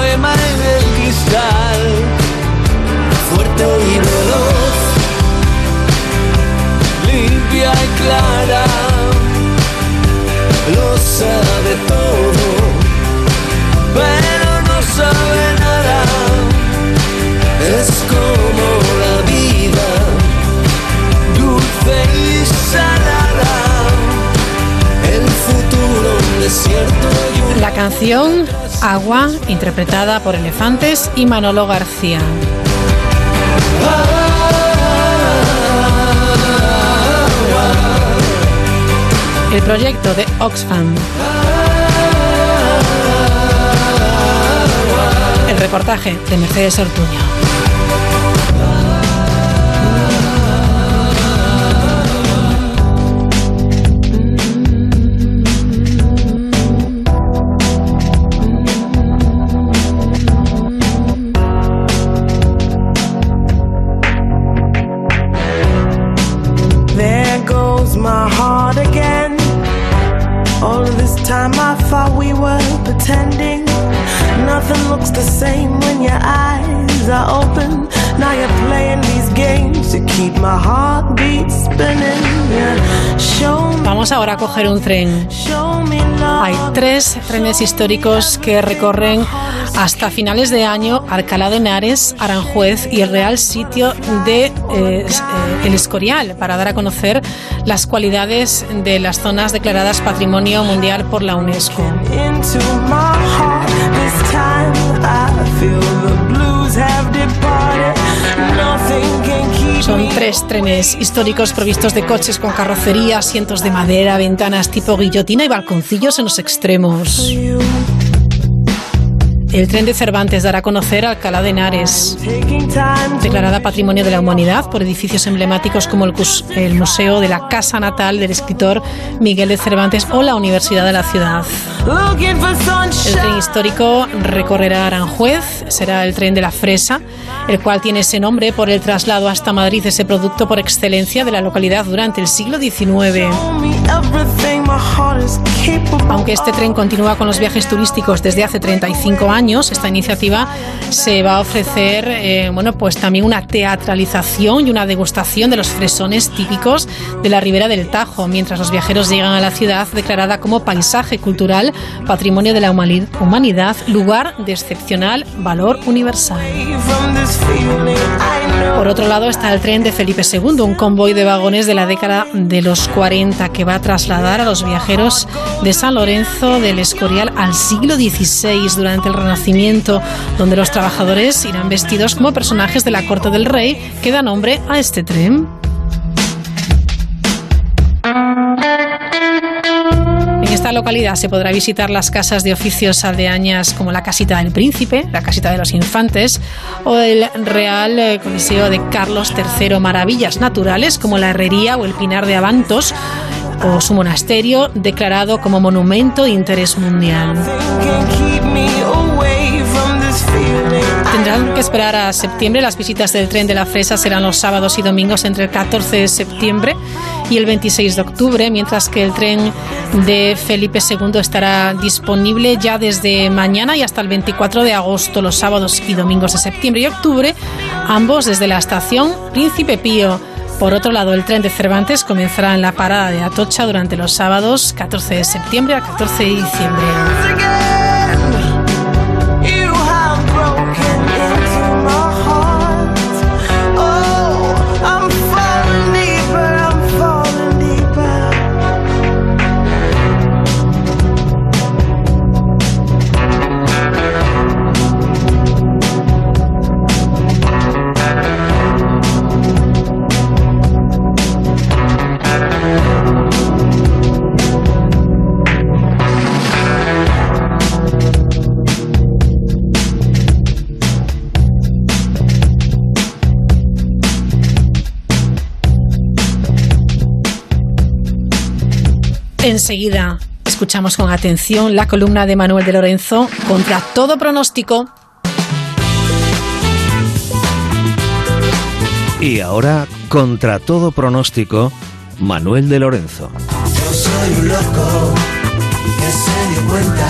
Poema en el cristal, fuerte y veloz, limpia y clara, lo sabe todo, pero no sabe nada, es como la vida, dulce y salada, el futuro desierto y un La canción Agua, interpretada por Elefantes y Manolo García. El proyecto de Oxfam. El reportaje de Mercedes Ortuño. Vamos ahora a coger un tren. Hay tres trenes históricos que recorren hasta finales de año Alcalá de Henares, Aranjuez y el Real Sitio de eh, eh, El Escorial para dar a conocer las cualidades de las zonas declaradas Patrimonio Mundial por la UNESCO. Son tres trenes históricos provistos de coches con carrocería, asientos de madera, ventanas tipo guillotina y balconcillos en los extremos. El tren de Cervantes dará a conocer Alcalá de Henares, declarada Patrimonio de la Humanidad por edificios emblemáticos como el, el Museo de la Casa Natal del escritor Miguel de Cervantes o la Universidad de la Ciudad. El tren histórico recorrerá Aranjuez, será el tren de la fresa, el cual tiene ese nombre por el traslado hasta Madrid de ese producto por excelencia de la localidad durante el siglo XIX. Aunque este tren continúa con los viajes turísticos desde hace 35 años, esta iniciativa se va a ofrecer, eh, bueno, pues también una teatralización y una degustación de los fresones típicos de la ribera del Tajo, mientras los viajeros llegan a la ciudad declarada como paisaje cultural, patrimonio de la humani- humanidad, lugar de excepcional valor universal. Por otro lado está el tren de Felipe II, un convoy de vagones de la década de los 40 que va a trasladar a los viajeros de San Lorenzo del Escorial al siglo XVI durante el Renacimiento, donde los trabajadores irán vestidos como personajes de la corte del rey que da nombre a este tren. Esta localidad se podrá visitar las casas de oficios aldeañas como la Casita del Príncipe, la Casita de los Infantes o el Real eh, Coliseo de Carlos III, maravillas naturales como la Herrería o el Pinar de Abantos o su monasterio declarado como Monumento de Interés Mundial. Tendrán que esperar a septiembre. Las visitas del tren de la Fresa serán los sábados y domingos entre el 14 de septiembre y el 26 de octubre, mientras que el tren de Felipe II estará disponible ya desde mañana y hasta el 24 de agosto, los sábados y domingos de septiembre y octubre, ambos desde la estación Príncipe Pío. Por otro lado, el tren de Cervantes comenzará en la parada de Atocha durante los sábados 14 de septiembre al 14 de diciembre. Enseguida escuchamos con atención la columna de Manuel de Lorenzo contra todo pronóstico. Y ahora, contra todo pronóstico, Manuel de Lorenzo. Yo soy un loco que se dio cuenta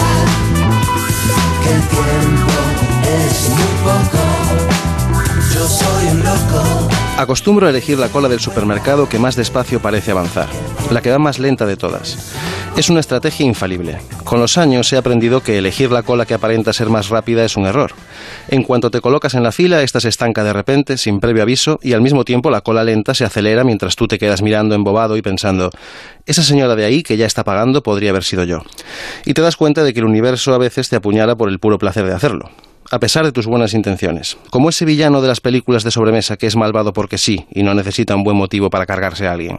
que el tiempo es muy poco. Yo soy un loco. Acostumbro a elegir la cola del supermercado que más despacio parece avanzar, la que va más lenta de todas. Es una estrategia infalible. Con los años he aprendido que elegir la cola que aparenta ser más rápida es un error. En cuanto te colocas en la fila, esta se estanca de repente, sin previo aviso, y al mismo tiempo la cola lenta se acelera mientras tú te quedas mirando embobado y pensando, esa señora de ahí que ya está pagando podría haber sido yo. Y te das cuenta de que el universo a veces te apuñala por el puro placer de hacerlo a pesar de tus buenas intenciones. Como ese villano de las películas de sobremesa que es malvado porque sí y no necesita un buen motivo para cargarse a alguien.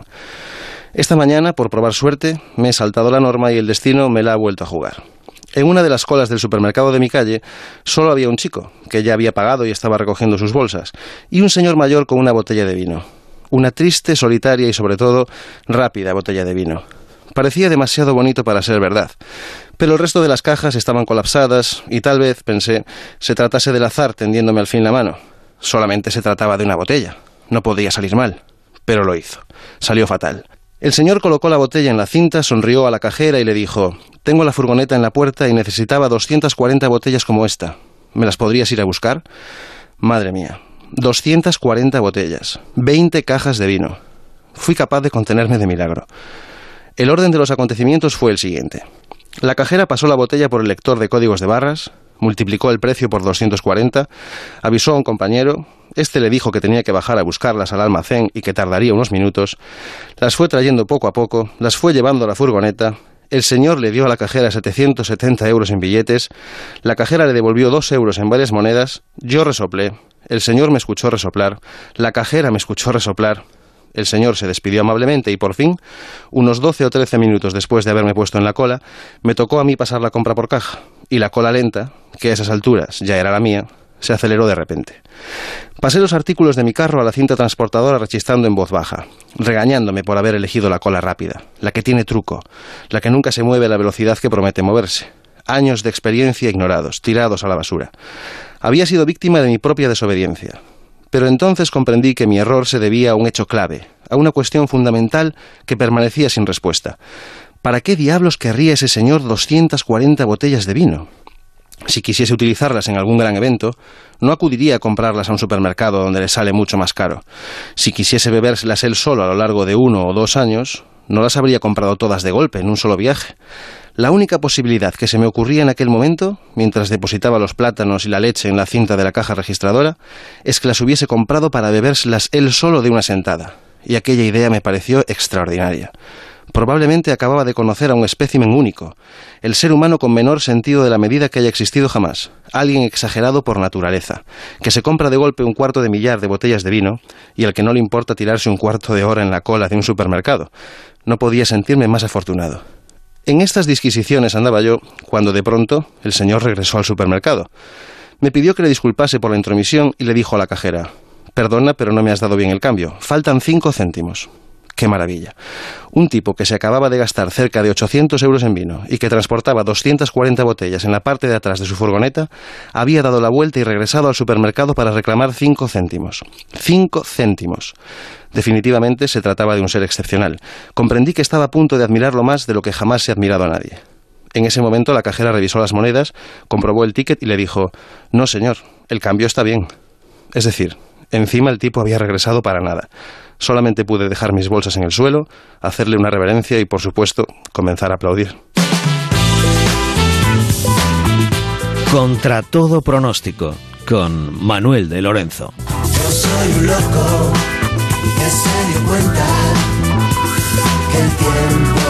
Esta mañana, por probar suerte, me he saltado la norma y el destino me la ha vuelto a jugar. En una de las colas del supermercado de mi calle solo había un chico, que ya había pagado y estaba recogiendo sus bolsas, y un señor mayor con una botella de vino. Una triste, solitaria y sobre todo rápida botella de vino. Parecía demasiado bonito para ser verdad. Pero el resto de las cajas estaban colapsadas y tal vez, pensé, se tratase del azar tendiéndome al fin la mano. Solamente se trataba de una botella. No podía salir mal. Pero lo hizo. Salió fatal. El señor colocó la botella en la cinta, sonrió a la cajera y le dijo Tengo la furgoneta en la puerta y necesitaba 240 botellas como esta. ¿Me las podrías ir a buscar? Madre mía. 240 botellas. 20 cajas de vino. Fui capaz de contenerme de milagro. El orden de los acontecimientos fue el siguiente. La cajera pasó la botella por el lector de códigos de barras, multiplicó el precio por 240, avisó a un compañero, este le dijo que tenía que bajar a buscarlas al almacén y que tardaría unos minutos, las fue trayendo poco a poco, las fue llevando a la furgoneta, el señor le dio a la cajera 770 euros en billetes, la cajera le devolvió dos euros en varias monedas, yo resoplé, el señor me escuchó resoplar, la cajera me escuchó resoplar, el señor se despidió amablemente y por fin, unos 12 o 13 minutos después de haberme puesto en la cola, me tocó a mí pasar la compra por caja. Y la cola lenta, que a esas alturas ya era la mía, Se aceleró de repente. Pasé los artículos de mi carro a la cinta transportadora registrando en voz baja, regañándome por haber elegido la cola rápida, la que tiene truco, la que nunca se mueve a la velocidad que promete moverse. Años de experiencia ignorados, tirados a la basura. Había sido víctima de mi propia desobediencia. Pero entonces comprendí que mi error se debía a un hecho clave, a una cuestión fundamental que permanecía sin respuesta. ¿Para qué diablos querría ese señor 240 botellas de vino? Si quisiese utilizarlas en algún gran evento, no acudiría a comprarlas a un supermercado donde le sale mucho más caro. Si quisiese bebérselas él solo a lo largo de uno o dos años, no las habría comprado todas de golpe en un solo viaje. La única posibilidad que se me ocurría en aquel momento, mientras depositaba los plátanos y la leche en la cinta de la caja registradora, es que las hubiese comprado para bebérselas él solo de una sentada. Y aquella idea me pareció extraordinaria. Probablemente acababa de conocer a un espécimen único, el ser humano con menor sentido de la medida que haya existido jamás, alguien exagerado por naturaleza, que se compra de golpe un cuarto de millar de botellas de vino y al que no le importa tirarse un cuarto de hora en la cola de un supermercado. No podía sentirme más afortunado. En estas disquisiciones andaba yo cuando de pronto el señor regresó al supermercado. Me pidió que le disculpase por la intromisión y le dijo a la cajera Perdona, pero no me has dado bien el cambio. Faltan cinco céntimos. ¡Qué maravilla! Un tipo que se acababa de gastar cerca de 800 euros en vino y que transportaba 240 botellas en la parte de atrás de su furgoneta, había dado la vuelta y regresado al supermercado para reclamar cinco céntimos. ¡Cinco céntimos! Definitivamente se trataba de un ser excepcional. Comprendí que estaba a punto de admirarlo más de lo que jamás ha admirado a nadie. En ese momento la cajera revisó las monedas, comprobó el ticket y le dijo No, señor, el cambio está bien. Es decir, encima el tipo había regresado para nada. Solamente pude dejar mis bolsas en el suelo, hacerle una reverencia y, por supuesto, comenzar a aplaudir. Contra todo pronóstico, con Manuel de Lorenzo. Yo soy un loco que se dio cuenta que el tiempo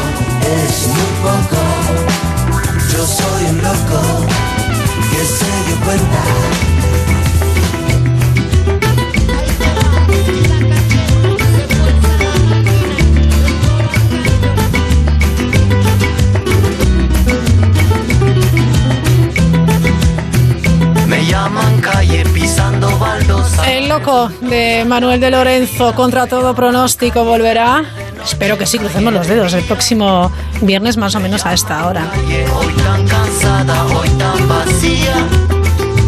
es muy poco. Yo soy un loco que se dio cuenta. Llaman calle pisando baldosa. El loco de Manuel de Lorenzo contra todo pronóstico volverá. Espero que sí, crucemos los dedos el próximo viernes más o menos a esta hora. Hoy tan cansada, hoy tan vacía,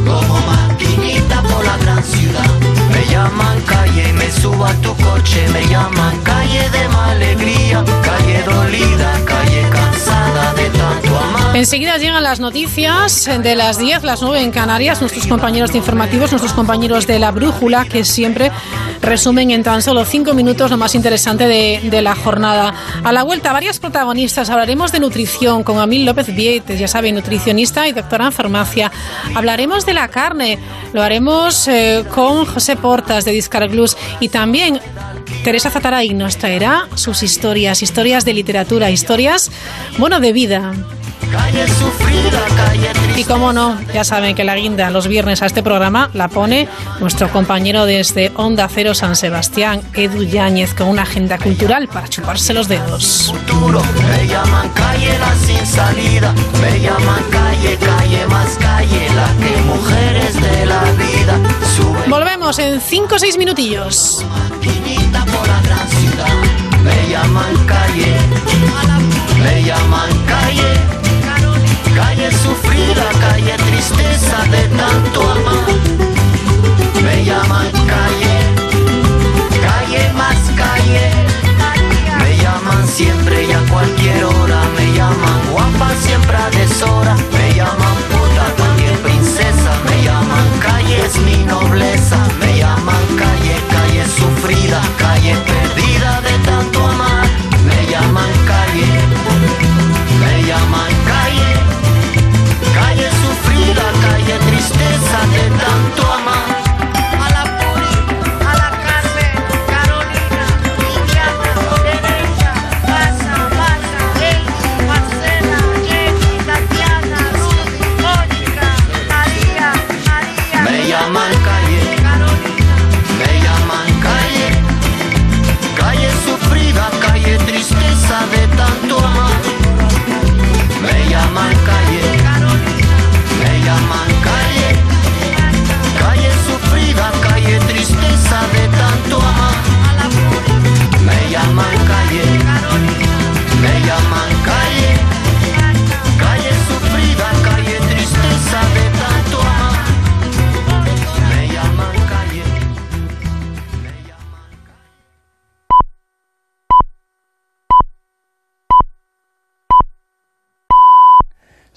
como maquinita por la gran ciudad. Me llaman calle me subo a tu coche, me llaman calle de mala alegría, calle dolida, calle Enseguida llegan las noticias de las 10, las 9 en Canarias, nuestros compañeros de informativos, nuestros compañeros de la brújula, que siempre resumen en tan solo 5 minutos lo más interesante de, de la jornada. A la vuelta, varias protagonistas. Hablaremos de nutrición con Amil López Vietes, ya saben, nutricionista y doctora en farmacia. Hablaremos de la carne, lo haremos eh, con José Portas de Discarglus y también Teresa Zataray nos traerá sus historias, historias de literatura, historias, bueno, de vida. Calle sufrida, calle triste. Y como no, ya saben que la guinda los viernes a este programa la pone nuestro compañero desde Onda Cero San Sebastián, Edu Yáñez, con una agenda cultural para chuparse los dedos. futuro. Me llaman calle la sin salida, me llaman calle, calle más calle, la que mujeres de la vida suben Volvemos en 5 o 6 minutillos. maquinita por la gran ciudad. Me llaman calle, me llaman calle, calle sufrida, calle tristeza de tanto amar. Me llaman calle, calle más calle. Me llaman siempre y a cualquier hora. Me llaman guapa siempre a deshora. Me llaman puta también princesa. Me llaman calle es mi nobleza. Me llaman calle, calle sufrida, calle perdida de tanto amar. Tristeza de tanto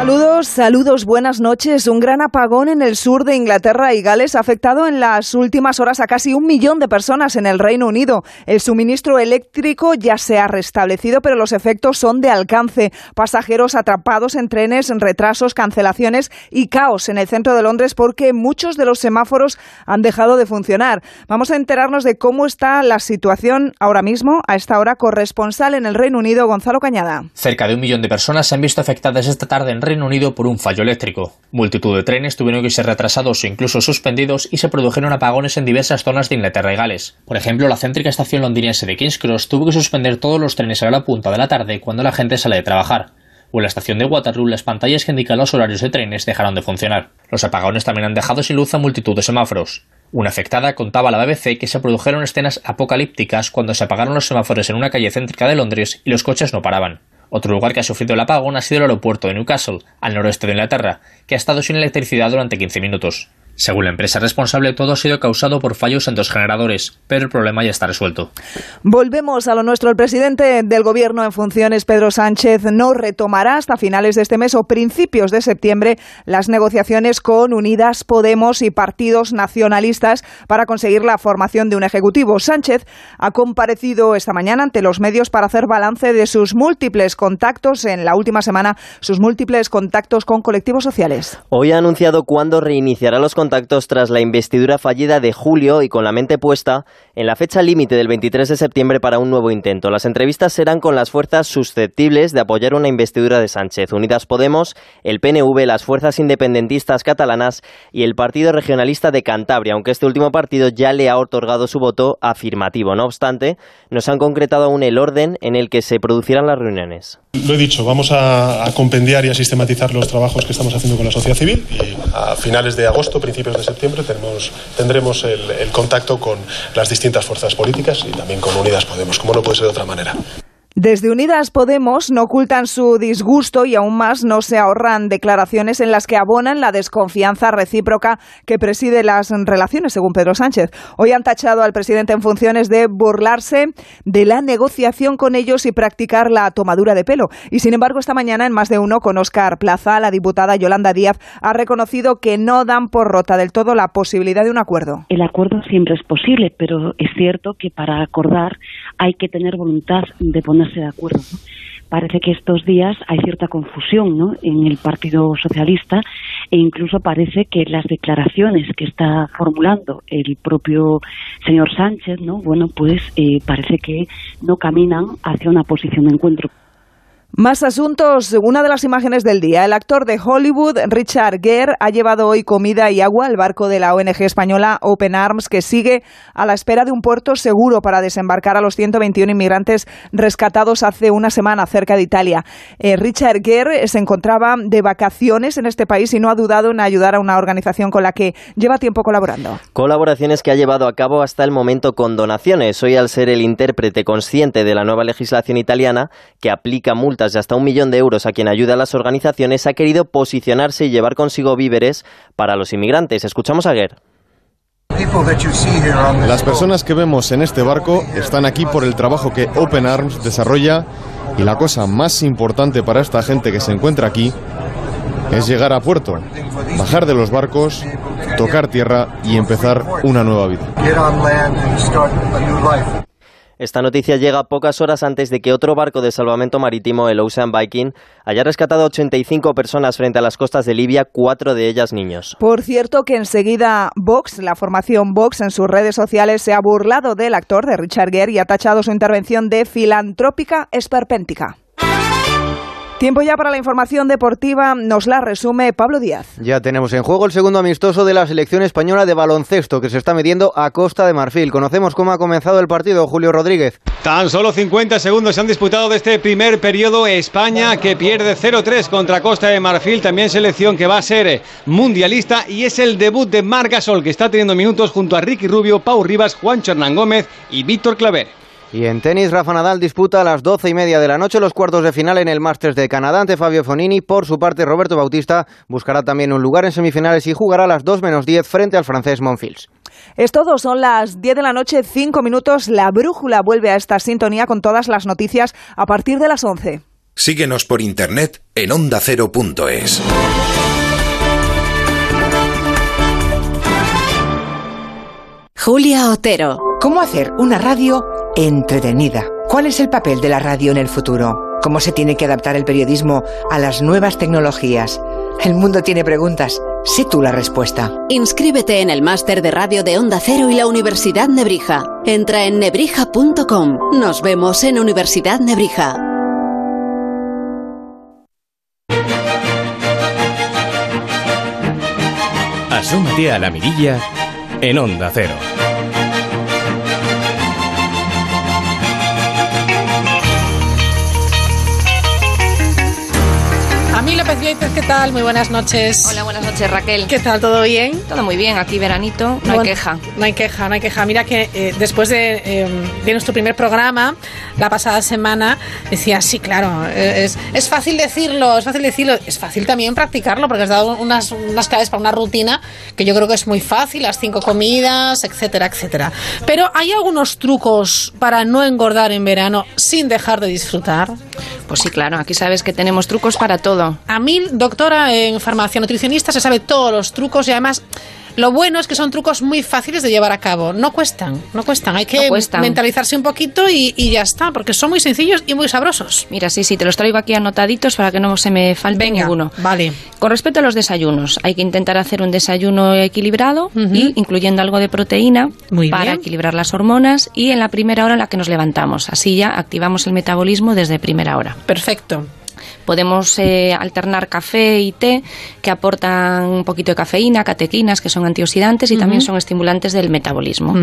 Saludos, saludos, buenas noches. Un gran apagón en el sur de Inglaterra y Gales ha afectado en las últimas horas a casi un millón de personas en el Reino Unido. El suministro eléctrico ya se ha restablecido, pero los efectos son de alcance. Pasajeros atrapados en trenes, retrasos, cancelaciones y caos en el centro de Londres porque muchos de los semáforos han dejado de funcionar. Vamos a enterarnos de cómo está la situación ahora mismo, a esta hora, corresponsal en el Reino Unido, Gonzalo Cañada. Cerca de un millón de personas se han visto afectadas esta tarde en Unido por un fallo eléctrico. Multitud de trenes tuvieron que ser retrasados o incluso suspendidos y se produjeron apagones en diversas zonas de Inglaterra y Gales. Por ejemplo, la céntrica estación londinense de King's Cross tuvo que suspender todos los trenes a la punta de la tarde cuando la gente sale de trabajar. O en la estación de Waterloo, las pantallas que indican los horarios de trenes dejaron de funcionar. Los apagones también han dejado sin luz a multitud de semáforos. Una afectada contaba a la BBC que se produjeron escenas apocalípticas cuando se apagaron los semáforos en una calle céntrica de Londres y los coches no paraban. Otro lugar que ha sufrido el apagón ha sido el aeropuerto de Newcastle, al noroeste de Inglaterra, que ha estado sin electricidad durante 15 minutos. Según la empresa responsable, todo ha sido causado por fallos en dos generadores, pero el problema ya está resuelto. Volvemos a lo nuestro. El presidente del Gobierno en funciones, Pedro Sánchez, no retomará hasta finales de este mes o principios de septiembre las negociaciones con Unidas Podemos y partidos nacionalistas para conseguir la formación de un Ejecutivo. Sánchez ha comparecido esta mañana ante los medios para hacer balance de sus múltiples contactos en la última semana, sus múltiples contactos con colectivos sociales. Hoy ha anunciado cuándo reiniciará los contactos tras la investidura fallida de julio y con la mente puesta en la fecha límite del 23 de septiembre para un nuevo intento. Las entrevistas serán con las fuerzas susceptibles de apoyar una investidura de Sánchez, Unidas Podemos, el PNV, las fuerzas independentistas catalanas y el Partido Regionalista de Cantabria, aunque este último partido ya le ha otorgado su voto afirmativo. No obstante, nos han concretado aún el orden en el que se producirán las reuniones. Lo he dicho, vamos a, compendiar y a sistematizar los trabajos que estamos haciendo con la sociedad civil y a finales de agosto, principios de septiembre, tenemos, tendremos el, contacto con las distintas fuerzas políticas y también con Unidas Podemos, como no puede ser de otra manera. Desde Unidas Podemos no ocultan su disgusto y aún más no se ahorran declaraciones en las que abonan la desconfianza recíproca que preside las relaciones, según Pedro Sánchez. Hoy han tachado al presidente en funciones de burlarse de la negociación con ellos y practicar la tomadura de pelo. Y sin embargo, esta mañana, en más de uno, con Óscar Plaza, la diputada Yolanda Díaz ha reconocido que no dan por rota del todo la posibilidad de un acuerdo. El acuerdo siempre es posible, pero es cierto que para acordar hay que tener voluntad de ponerse de acuerdo. Parece que estos días hay cierta confusión ¿no? en el Partido Socialista e incluso parece que las declaraciones que está formulando el propio señor Sánchez, ¿no? bueno, pues eh, parece que no caminan hacia una posición de encuentro. Más asuntos. Una de las imágenes del día. El actor de Hollywood, Richard Gere, ha llevado hoy comida y agua al barco de la ONG española Open Arms, que sigue a la espera de un puerto seguro para desembarcar a los 121 inmigrantes rescatados hace una semana cerca de Italia. Eh, Richard Gere se encontraba de vacaciones en este país y no ha dudado en ayudar a una organización con la que lleva tiempo colaborando. Colaboraciones que ha llevado a cabo hasta el momento con donaciones. Hoy, al ser el intérprete consciente de la nueva legislación italiana, que aplica multas de hasta un millón de euros a quien ayuda a las organizaciones, ha querido posicionarse y llevar consigo víveres para los inmigrantes. Escuchamos a Guerre. Las personas que vemos en este barco están aquí por el trabajo que Open Arms desarrolla y la cosa más importante para esta gente que se encuentra aquí es llegar a puerto, bajar de los barcos, tocar tierra y empezar una nueva vida. Esta noticia llega pocas horas antes de que otro barco de salvamento marítimo, el Ocean Viking, haya rescatado 85 personas frente a las costas de Libia, cuatro de ellas niños. Por cierto, que enseguida Vox, la formación Vox, en sus redes sociales se ha burlado del actor de Richard Gere y ha tachado su intervención de filantrópica esperpéntica. Tiempo ya para la información deportiva, nos la resume Pablo Díaz. Ya tenemos en juego el segundo amistoso de la selección española de baloncesto que se está midiendo a Costa de Marfil. Conocemos cómo ha comenzado el partido, Julio Rodríguez. Tan solo 50 segundos se han disputado de este primer periodo. España que pierde 0-3 contra Costa de Marfil, también selección que va a ser mundialista y es el debut de Marc Gasol que está teniendo minutos junto a Ricky Rubio, Pau Rivas, Juan Hernán Gómez y Víctor Claver. Y en tenis, Rafa Nadal disputa a las doce y media de la noche los cuartos de final en el Masters de Canadá ante Fabio Fonini. Por su parte, Roberto Bautista buscará también un lugar en semifinales y jugará a las 2 menos 10 frente al francés Monfils. Es todo, son las 10 de la noche, 5 minutos. La brújula vuelve a esta sintonía con todas las noticias a partir de las 11. Síguenos por internet en ondacero.es. Julia Otero. ¿Cómo hacer una radio entretenida? ¿Cuál es el papel de la radio en el futuro? ¿Cómo se tiene que adaptar el periodismo a las nuevas tecnologías? El mundo tiene preguntas. Sé tú la respuesta. Inscríbete en el máster de radio de Onda Cero y la Universidad Nebrija. Entra en nebrija.com. Nos vemos en Universidad Nebrija. Asómate a la mirilla en Onda Cero. Vieites, ¿qué tal? Muy buenas noches. Hola, buenas noches Raquel. ¿Qué tal? ¿Todo bien? Todo muy bien, aquí veranito, no hay Bueno, queja. No hay queja, no hay queja. Mira que eh, después de, eh, de nuestro primer programa, la pasada semana, decía, sí, claro, eh, es, es fácil decirlo, es fácil decirlo, es fácil también practicarlo, porque has dado unas, unas claves para una rutina que yo creo que es muy fácil, las cinco comidas, etcétera, etcétera. Pero hay algunos trucos para no engordar en verano sin dejar de disfrutar. Pues sí, claro, aquí sabes que tenemos trucos para todo. A mí, doctora en farmacia nutricionista, se sabe todos los trucos y además lo bueno es que son trucos muy fáciles de llevar a cabo. No cuestan, no cuestan. Hay que No cuestan. mentalizarse un poquito y, y ya está, porque son muy sencillos y muy sabrosos. Mira, sí, sí, te los traigo aquí anotaditos para que no se me falte ninguno. Vale. Con respecto a los desayunos, hay que intentar hacer un desayuno equilibrado y incluyendo algo de proteína Muy para bien. equilibrar las hormonas y en la primera hora en la que nos levantamos. Así ya activamos el metabolismo desde primera hora. Perfecto. Podemos eh, alternar café y té que aportan un poquito de cafeína, catequinas que son antioxidantes y también son estimulantes del metabolismo.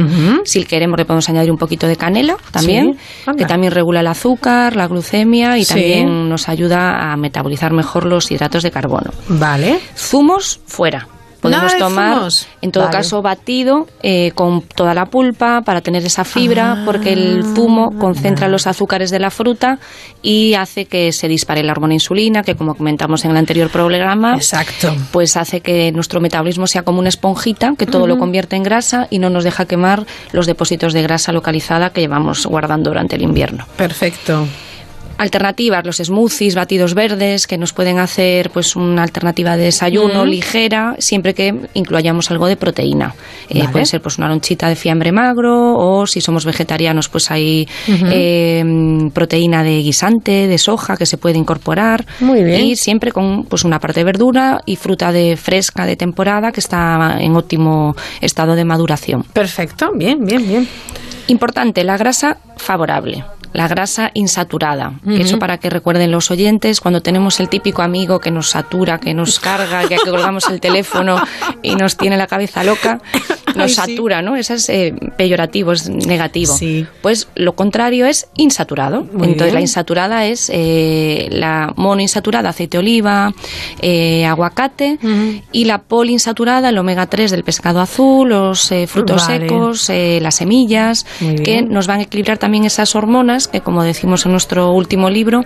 Si queremos le podemos añadir un poquito de canela también, Sí, que también regula el azúcar, la glucemia y Sí. también nos ayuda a metabolizar mejor los hidratos de carbono. Vale. Zumos fuera. Podemos tomar, en todo Vale. caso, batido eh, con toda la pulpa para tener esa fibra, Ah, porque el zumo concentra los azúcares de la fruta y hace que se dispare la hormona insulina, que como comentamos en el anterior programa, Exacto. pues hace que nuestro metabolismo sea como una esponjita, que todo lo convierte en grasa y no nos deja quemar los depósitos de grasa localizada que llevamos guardando durante el invierno. Perfecto. Alternativas, los smoothies, batidos verdes, que nos pueden hacer pues una alternativa de desayuno Mm. ligera, siempre que incluyamos algo de proteína. Eh, puede ser pues una lonchita de fiambre magro o si somos vegetarianos pues hay eh, proteína de guisante, de soja que se puede incorporar. Muy bien. Y siempre con pues una parte de verdura y fruta de fresca de temporada que está en óptimo estado de maduración. Perfecto, bien, bien, bien. Importante, la grasa favorable. La grasa insaturada. Eso para que recuerden los oyentes, cuando tenemos el típico amigo que nos satura, que nos carga, ya que colgamos el teléfono y nos tiene la cabeza loca, nos Ay, sí. satura, ¿no? Eso es eh, peyorativo, es negativo. Sí. Pues lo contrario es insaturado. Muy Entonces bien. la insaturada es eh, la monoinsaturada, aceite de oliva, eh, aguacate, y la poliinsaturada, el omega 3 del pescado azul, los eh, frutos Vale. secos, eh, las semillas, que nos van a equilibrar también esas hormonas que, como decimos en nuestro último libro,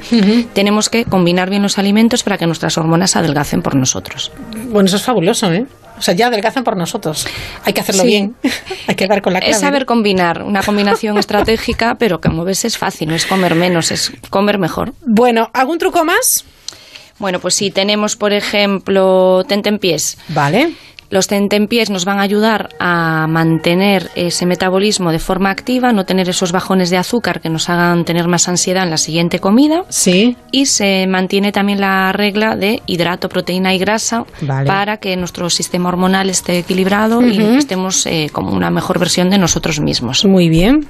tenemos que combinar bien los alimentos para que nuestras hormonas adelgacen por nosotros. Bueno, eso es fabuloso, ¿eh? O sea, ya adelgazan por nosotros. Hay que hacerlo Sí. bien. Hay que dar con la clave. Es saber combinar, una combinación estratégica, pero como ves es fácil, no es comer menos, es comer mejor. Bueno, ¿algún truco más? Bueno, pues si tenemos, por ejemplo, tentempiés. Vale. Los tentempiés nos van a ayudar a mantener ese metabolismo de forma activa, no tener esos bajones de azúcar que nos hagan tener más ansiedad en la siguiente comida. Sí. Y se mantiene también la regla de hidrato, proteína y grasa Vale. para que nuestro sistema hormonal esté equilibrado y estemos eh, como una mejor versión de nosotros mismos. Muy bien.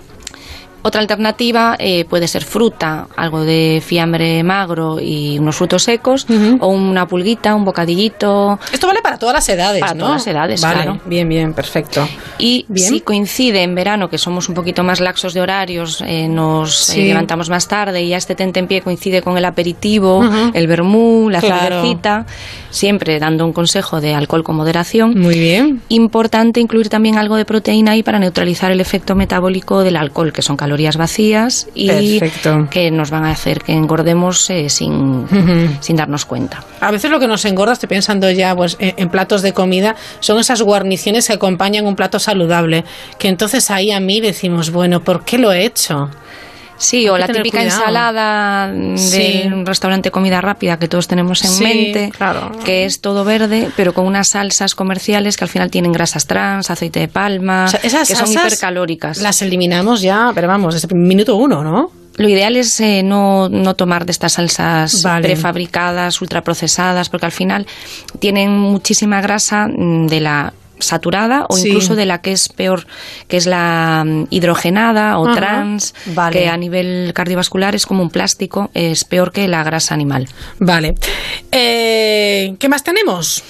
Otra alternativa eh, puede ser fruta, algo de fiambre magro y unos frutos secos, o una pulguita, un bocadillito. Esto vale para todas las edades, Para ¿no? todas las edades, Vale, claro. Bien, bien, perfecto. Y Bien. si coincide en verano, que somos un poquito más laxos de horarios, eh, nos eh, Sí. levantamos más tarde y ya este tentempié coincide con el aperitivo, Ujú. el vermú, la Claro. cervecita, siempre dando un consejo de alcohol con moderación. Muy bien. Importante incluir también algo de proteína ahí para neutralizar el efecto metabólico del alcohol, que son calorías calorías vacías y Perfecto. que nos van a hacer que engordemos eh, sin, sin darnos cuenta. A veces lo que nos engorda, estoy pensando ya pues, en, en platos de comida, son esas guarniciones que acompañan un plato saludable. Que entonces ahí a mí decimos, bueno, ¿por qué lo he hecho? Sí, o la típica cuidado. ensalada de Sí. un restaurante de comida rápida que todos tenemos en Sí, mente, claro. que es todo verde, pero con unas salsas comerciales que al final tienen grasas trans, aceite de palma, O sea, esas que son hipercalóricas. Las eliminamos ya, pero vamos, desde minuto uno, ¿no? Lo ideal es eh, no, no tomar de estas salsas Vale. prefabricadas, ultraprocesadas, porque al final tienen muchísima grasa mm, de la saturada o Sí. incluso de la que es peor, que es la mm, hidrogenada o Ajá. trans, Vale. que a nivel cardiovascular es como un plástico, es peor que la grasa animal. Vale. Eh, ¿Qué más tenemos?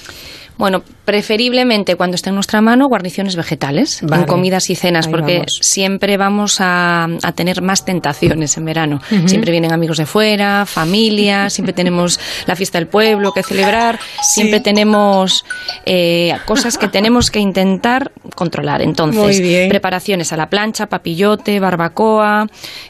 Bueno, preferiblemente cuando esté en nuestra mano guarniciones vegetales Vale. en comidas y cenas, Ahí porque vamos. siempre vamos a, a tener más tentaciones en verano. Siempre vienen amigos de fuera, familia, siempre tenemos la fiesta del pueblo que celebrar, siempre tenemos eh, cosas que tenemos que intentar controlar. Entonces, preparaciones a la plancha, papillote, barbacoa,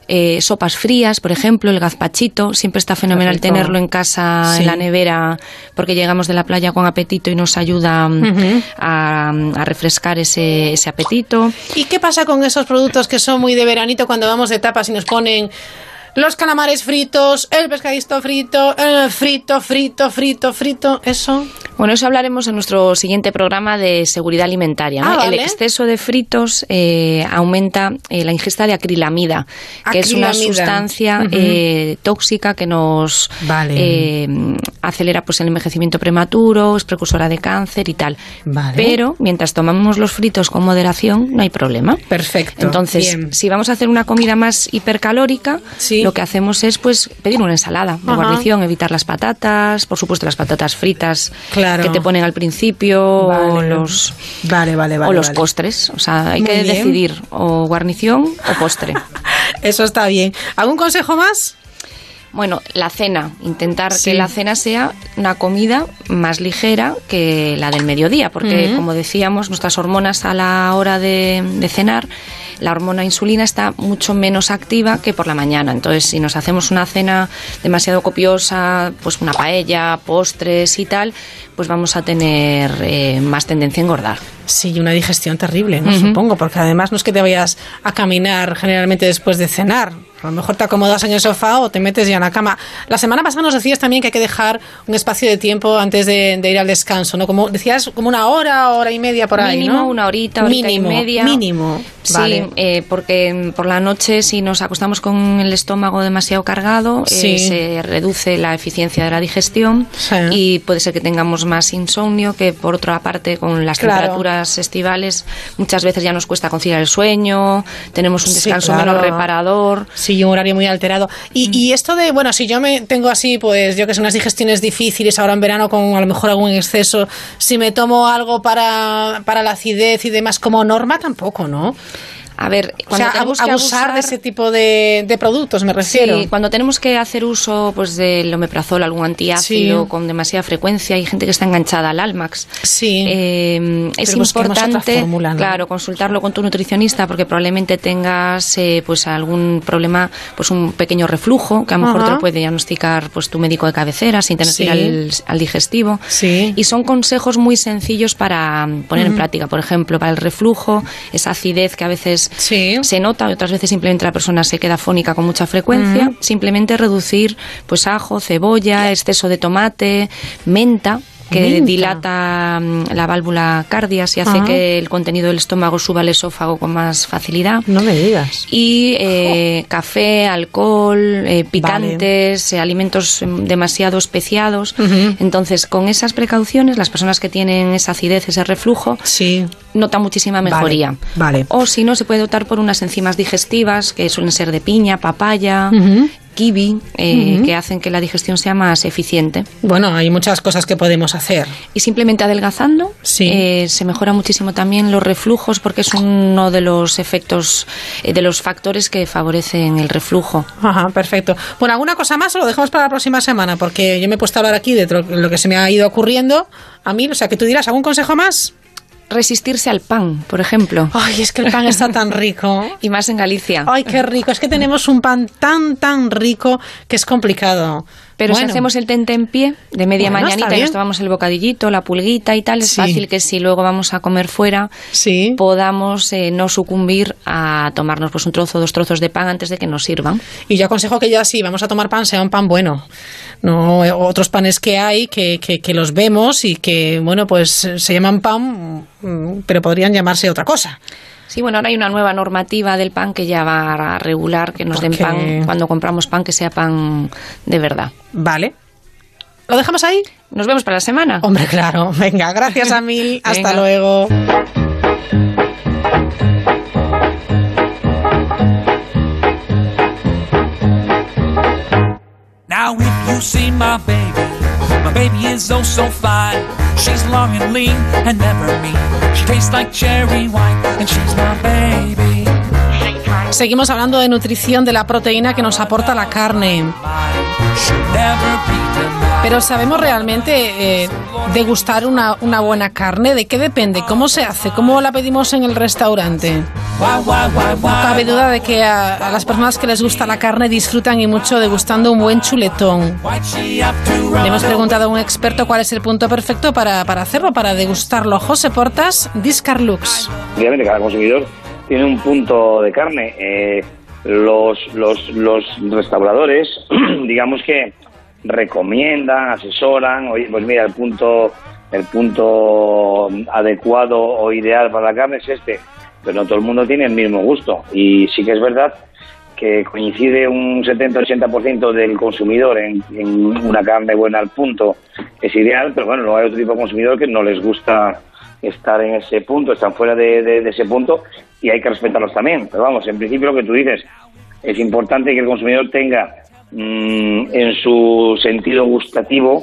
eh, sopas frías, por ejemplo, el gazpachito, siempre está fenomenal Perfecto. tenerlo en casa, Sí. en la nevera, porque llegamos de la playa con apetito y nos ayuda mm, a, a refrescar ese, ese apetito. ¿Y qué pasa con esos productos que son muy de veranito cuando vamos de tapas y nos ponen los calamares fritos, el pescadito frito, frito, frito, frito, frito? Eso. Bueno, eso hablaremos en nuestro siguiente programa de seguridad alimentaria. ¿no? Ah, El exceso de fritos eh, aumenta eh, la ingesta de acrilamida, que es una sustancia eh, tóxica que nos Vale. eh, acelera pues, el envejecimiento prematuro, es precursora de cáncer y tal. Vale. Pero mientras tomamos los fritos con moderación, no hay problema. Perfecto. Entonces, Bien. si vamos a hacer una comida más hipercalórica, lo que hacemos es pues pedir una ensalada de Ajá. guarnición, evitar las patatas, por supuesto las patatas fritas Claro. que te ponen al principio o los Vale, vale, vale. o los postres, o sea, hay Muy que bien. decidir o guarnición o postre. Eso está bien. ¿Algún consejo más? Bueno, la cena, intentar Sí. que la cena sea una comida más ligera que la del mediodía, porque como decíamos, nuestras hormonas a la hora de, de cenar, la hormona insulina está mucho menos activa que por la mañana. Entonces, si nos hacemos una cena demasiado copiosa, pues una paella, postres y tal, pues vamos a tener eh, más tendencia a engordar. Sí, y una digestión terrible, ¿no? Supongo, porque además no es que te vayas a caminar generalmente después de cenar. A lo mejor te acomodas en el sofá o te metes ya en la cama. La semana pasada nos decías también que hay que dejar un espacio de tiempo antes de, de ir al descanso, ¿no? Como decías, como una hora, hora y media por ahí, mínimo ¿no? una horita, horita mínimo, y media. Mínimo. Sí, Vale. eh, porque por la noche si nos acostamos con el estómago demasiado cargado, eh, se reduce la eficiencia de la digestión y puede ser que tengamos más insomnio, que por otra parte con las Claro. temperaturas estivales muchas veces ya nos cuesta conciliar el sueño, tenemos un Sí, descanso claro. menos reparador. Sí, un horario muy alterado. Y, y esto de, bueno, si yo me tengo así, pues yo que sé, unas digestiones difíciles ahora en verano con a lo mejor algún exceso, si me tomo algo para, para la acidez y demás como norma, tampoco, ¿no? A ver, O cuando sea, tenemos abu- que abusar abusar- de ese tipo de, de productos, me refiero. Sí, cuando tenemos que hacer uso pues del omeprazol, algún antiácido Sí. con demasiada frecuencia, hay gente que está enganchada al Almax. Sí. Eh, es importante, fórmula, ¿no? claro, consultarlo con tu nutricionista porque probablemente tengas eh, pues algún problema, pues un pequeño reflujo que a lo mejor te lo puede diagnosticar pues tu médico de cabecera sin tener que ir Sí. al, al digestivo. Sí. Y son consejos muy sencillos para poner en práctica. Por ejemplo, para el reflujo, esa acidez que a veces se nota y otras veces simplemente la persona se queda fónica con mucha frecuencia. Ujú. Simplemente reducir pues ajo, cebolla, exceso de tomate, menta que dilata mm, la válvula cardias y hace que el contenido del estómago suba al esófago con más facilidad. No me digas. Y eh, café, alcohol, eh, picantes, eh, alimentos mm, demasiado especiados. Entonces, con esas precauciones, las personas que tienen esa acidez, ese reflujo, notan muchísima mejoría. Vale. O si no, se puede optar por unas enzimas digestivas que suelen ser de piña, papaya, kiwi, eh, que hacen que la digestión sea más eficiente. Bueno, hay muchas cosas que podemos hacer. Y simplemente adelgazando eh, se mejora muchísimo también los reflujos porque es uno de los efectos, eh, de los factores que favorecen el reflujo. Ajá, perfecto. Bueno, ¿alguna cosa más o lo dejamos para la próxima semana? Porque yo me he puesto a hablar aquí de lo que se me ha ido ocurriendo a mí. O sea, que tú dirás, ¿algún consejo más? Resistirse al pan, por ejemplo. Ay, es que el pan está tan rico. y más en Galicia. Ay, qué rico. Es que tenemos un pan tan, tan rico que es complicado. Pero Bueno. si hacemos el tente en pie de media Bueno, mañanita y nos tomamos el bocadillito, la pulguita y tal, es Sí. fácil que si luego vamos a comer fuera, podamos eh, no sucumbir a tomarnos pues un trozo o dos trozos de pan antes de que nos sirvan. Y yo aconsejo que ya si vamos a tomar pan, sea un pan bueno. No eh, otros panes que hay que, que, que los vemos y que, bueno, pues se llaman pan, mm, pero podrían llamarse otra cosa. Sí, bueno, ahora hay una nueva normativa del pan que ya va a regular que nos den pan cuando compramos pan que sea pan de verdad. Vale. ¿Lo dejamos ahí? Nos vemos para la semana. Hombre, claro. Venga, gracias a mil. Hasta Venga. luego. Now if you see my baby, my baby is oh so fine. She's long and lean and never mean. She tastes like cherry wine and she's my baby. Seguimos hablando de nutrición, de la proteína que nos aporta la carne. Pero ¿sabemos realmente eh, degustar una, una buena carne? ¿De qué depende? ¿Cómo se hace? ¿Cómo la pedimos en el restaurante? No cabe duda de que a, las personas que les gusta la carne disfrutan y mucho degustando un buen chuletón. Le hemos preguntado a un experto cuál es el punto perfecto para, para hacerlo, para degustarlo. José Portas, Discarlux. Obviamente cada consumidor tiene un punto de carne. Eh, los, los, los restauradores, digamos que recomiendan, asesoran, oye, pues mira, el punto, el punto adecuado o ideal para la carne es este, pero no todo el mundo tiene el mismo gusto. Y sí que es verdad que coincide un 70-80% del consumidor en, una carne buena al punto, es ideal, pero bueno, luego hay otro tipo de consumidor que no les gusta estar en ese punto, están fuera de, de- ese punto y hay que respetarlos también. Pero vamos, en principio lo que tú dices, es importante que el consumidor tenga en su sentido gustativo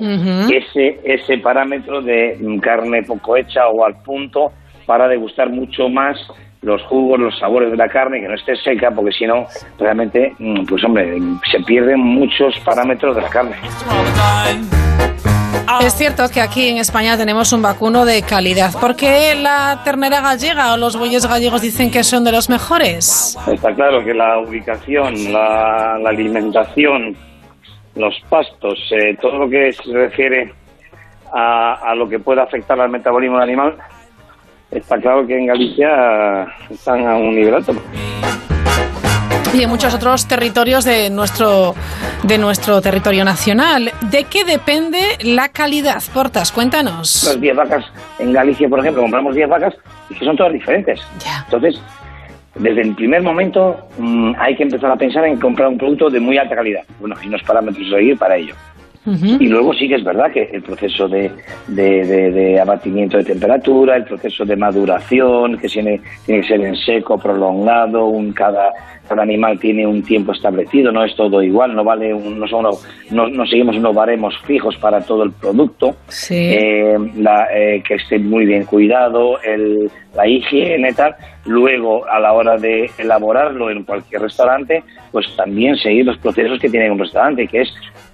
ese, ese parámetro de mm, carne poco hecha o al punto para degustar mucho más los jugos, los sabores de la carne, que no esté seca, porque si no, realmente, mm, pues hombre, se pierden muchos parámetros de la carne. Es cierto que aquí en España tenemos un vacuno de calidad. ¿Por qué la ternera gallega o los bueyes gallegos dicen que son de los mejores? Está claro que la ubicación, la, la alimentación, los pastos, eh, todo lo que se refiere a, a lo que pueda afectar al metabolismo del animal, está claro que en Galicia están a un nivel alto. Y en muchos otros territorios de nuestro, de nuestro territorio nacional. ¿De qué depende la calidad? Portas, cuéntanos. Las 10 vacas en Galicia, por ejemplo, compramos 10 vacas y que son todas diferentes. Entonces, desde el primer momento mm, hay que empezar a pensar en comprar un producto de muy alta calidad. Bueno, hay unos parámetros a seguir para ello. Y luego sí que es verdad que el proceso de, de- de- de abatimiento de temperatura, el proceso de maduración, que tiene, tiene que ser en seco, prolongado, un, cada, cada animal tiene un tiempo establecido, no es todo igual, no vale un- no, son unos- no, no seguimos unos baremos fijos para todo el producto, Eh, la- eh, que esté muy bien cuidado, el, la higiene tal. Luego, a la hora de elaborarlo en cualquier restaurante, pues también seguir los procesos que tiene un restaurante, que es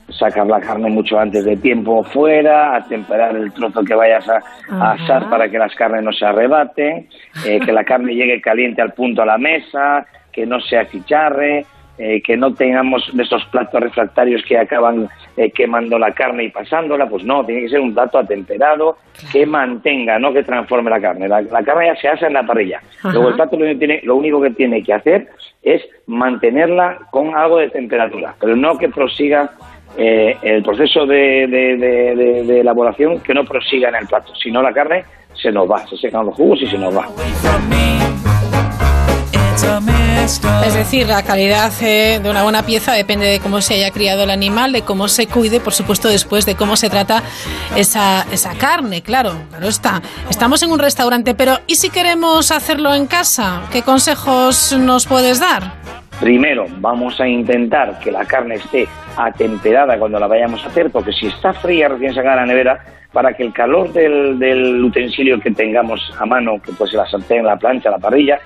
sacar la carne mucho antes de tiempo fuera, atemperar el trozo que vayas a, a asar para que las carnes no se arrebaten, eh, que la carne llegue caliente al punto a la mesa, que no se achicharre, eh, que no tengamos de esos platos refractarios que acaban eh, quemando la carne y pasándola, pues no, tiene que ser un plato atemperado que mantenga, no que transforme la carne. La, la carne ya se asa en la parrilla. Ajá. Luego el plato lo, único que tiene, lo único que tiene que hacer es mantenerla con algo de temperatura, pero no que prosiga eh, el proceso de, elaboración, que no prosiga en el plato, si no la carne se nos va, se secan los jugos y se nos va. Es decir, la calidad eh, de una buena pieza depende de cómo se haya criado el animal, de cómo se cuide, por supuesto, después de cómo se trata esa, esa carne, claro, claro está. Estamos en un restaurante, pero ¿y si queremos hacerlo en casa? ¿Qué consejos nos puedes dar? Primero, vamos a intentar que la carne esté atemperada cuando la vayamos a hacer, porque si está fría recién sacada de la nevera, para que el calor del, del utensilio que tengamos a mano, que puede ser la sartén, la plancha, la parrilla,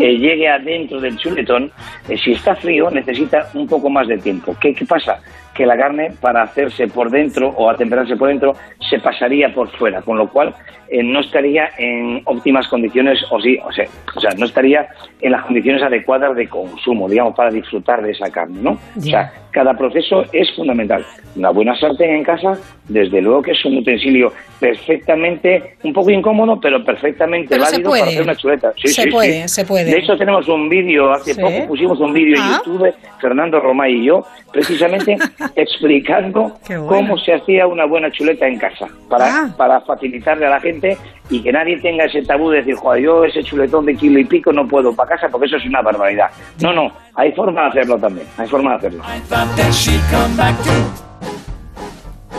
eh, llegue adentro del chuletón. Eh, si está frío, necesita un poco más de tiempo. ¿Qué, qué pasa? Que la carne, para hacerse por dentro o atemperarse por dentro, se pasaría por fuera, con lo cual eh, no estaría en óptimas condiciones, o sí, o sea, o sea, no estaría en las condiciones adecuadas de consumo, digamos, para disfrutar de esa carne, ¿no? O sea, cada proceso es fundamental. Una buena sartén en casa, desde luego que es un utensilio perfectamente, un poco incómodo, pero perfectamente Pero válido para hacer una chuleta. Sí, Se sí, puede, sí. se puede. De hecho, tenemos un vídeo, hace poco pusimos un vídeo en Ah. YouTube, Fernando Romay y yo, precisamente explicando bueno. cómo se hacía una buena chuleta en casa, para, Ah. para facilitarle a la gente y que nadie tenga ese tabú de decir, joder, yo ese chuletón de kilo y pico no puedo para casa porque eso es una barbaridad. No, no, hay forma de hacerlo también, hay forma de hacerlo.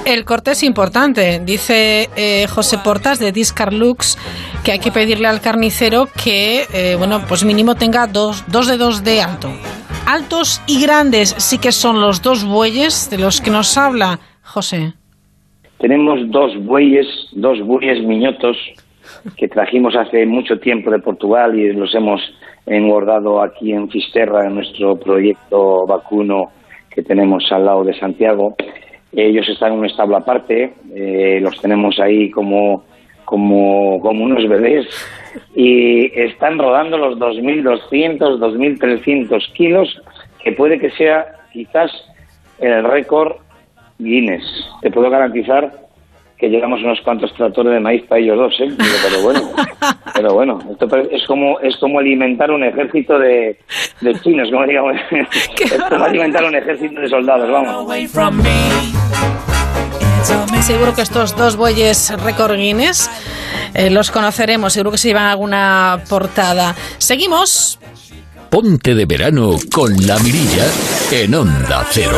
El corte es importante. Dice eh, José Portas de Discarlux que hay que pedirle al carnicero que, eh, bueno, pues mínimo tenga dos, dos dedos de alto. Altos y grandes sí que son los dos bueyes de los que nos habla José. Tenemos dos bueyes, dos bueyes miñotos que trajimos hace mucho tiempo de Portugal y los hemos engordado aquí en Fisterra, en nuestro proyecto vacuno que tenemos al lado de Santiago. Ellos están en un establo aparte, eh, los tenemos ahí como, como, como unos bebés y están rodando los 2.200, 2.300 kilos, que puede que sea quizás el récord Guinness. Te puedo garantizar que llegamos unos cuantos tractores de maíz para ellos dos, ¿eh? Pero bueno, pero bueno, esto es como es como alimentar un ejército de, de chinos, como digamos, es como alimentar un ejército de soldados, vamos. Seguro que estos dos bueyes récord Guinness eh, los conoceremos, seguro que se llevan alguna portada. Seguimos. Ponte de verano con la mirilla en Onda Cero.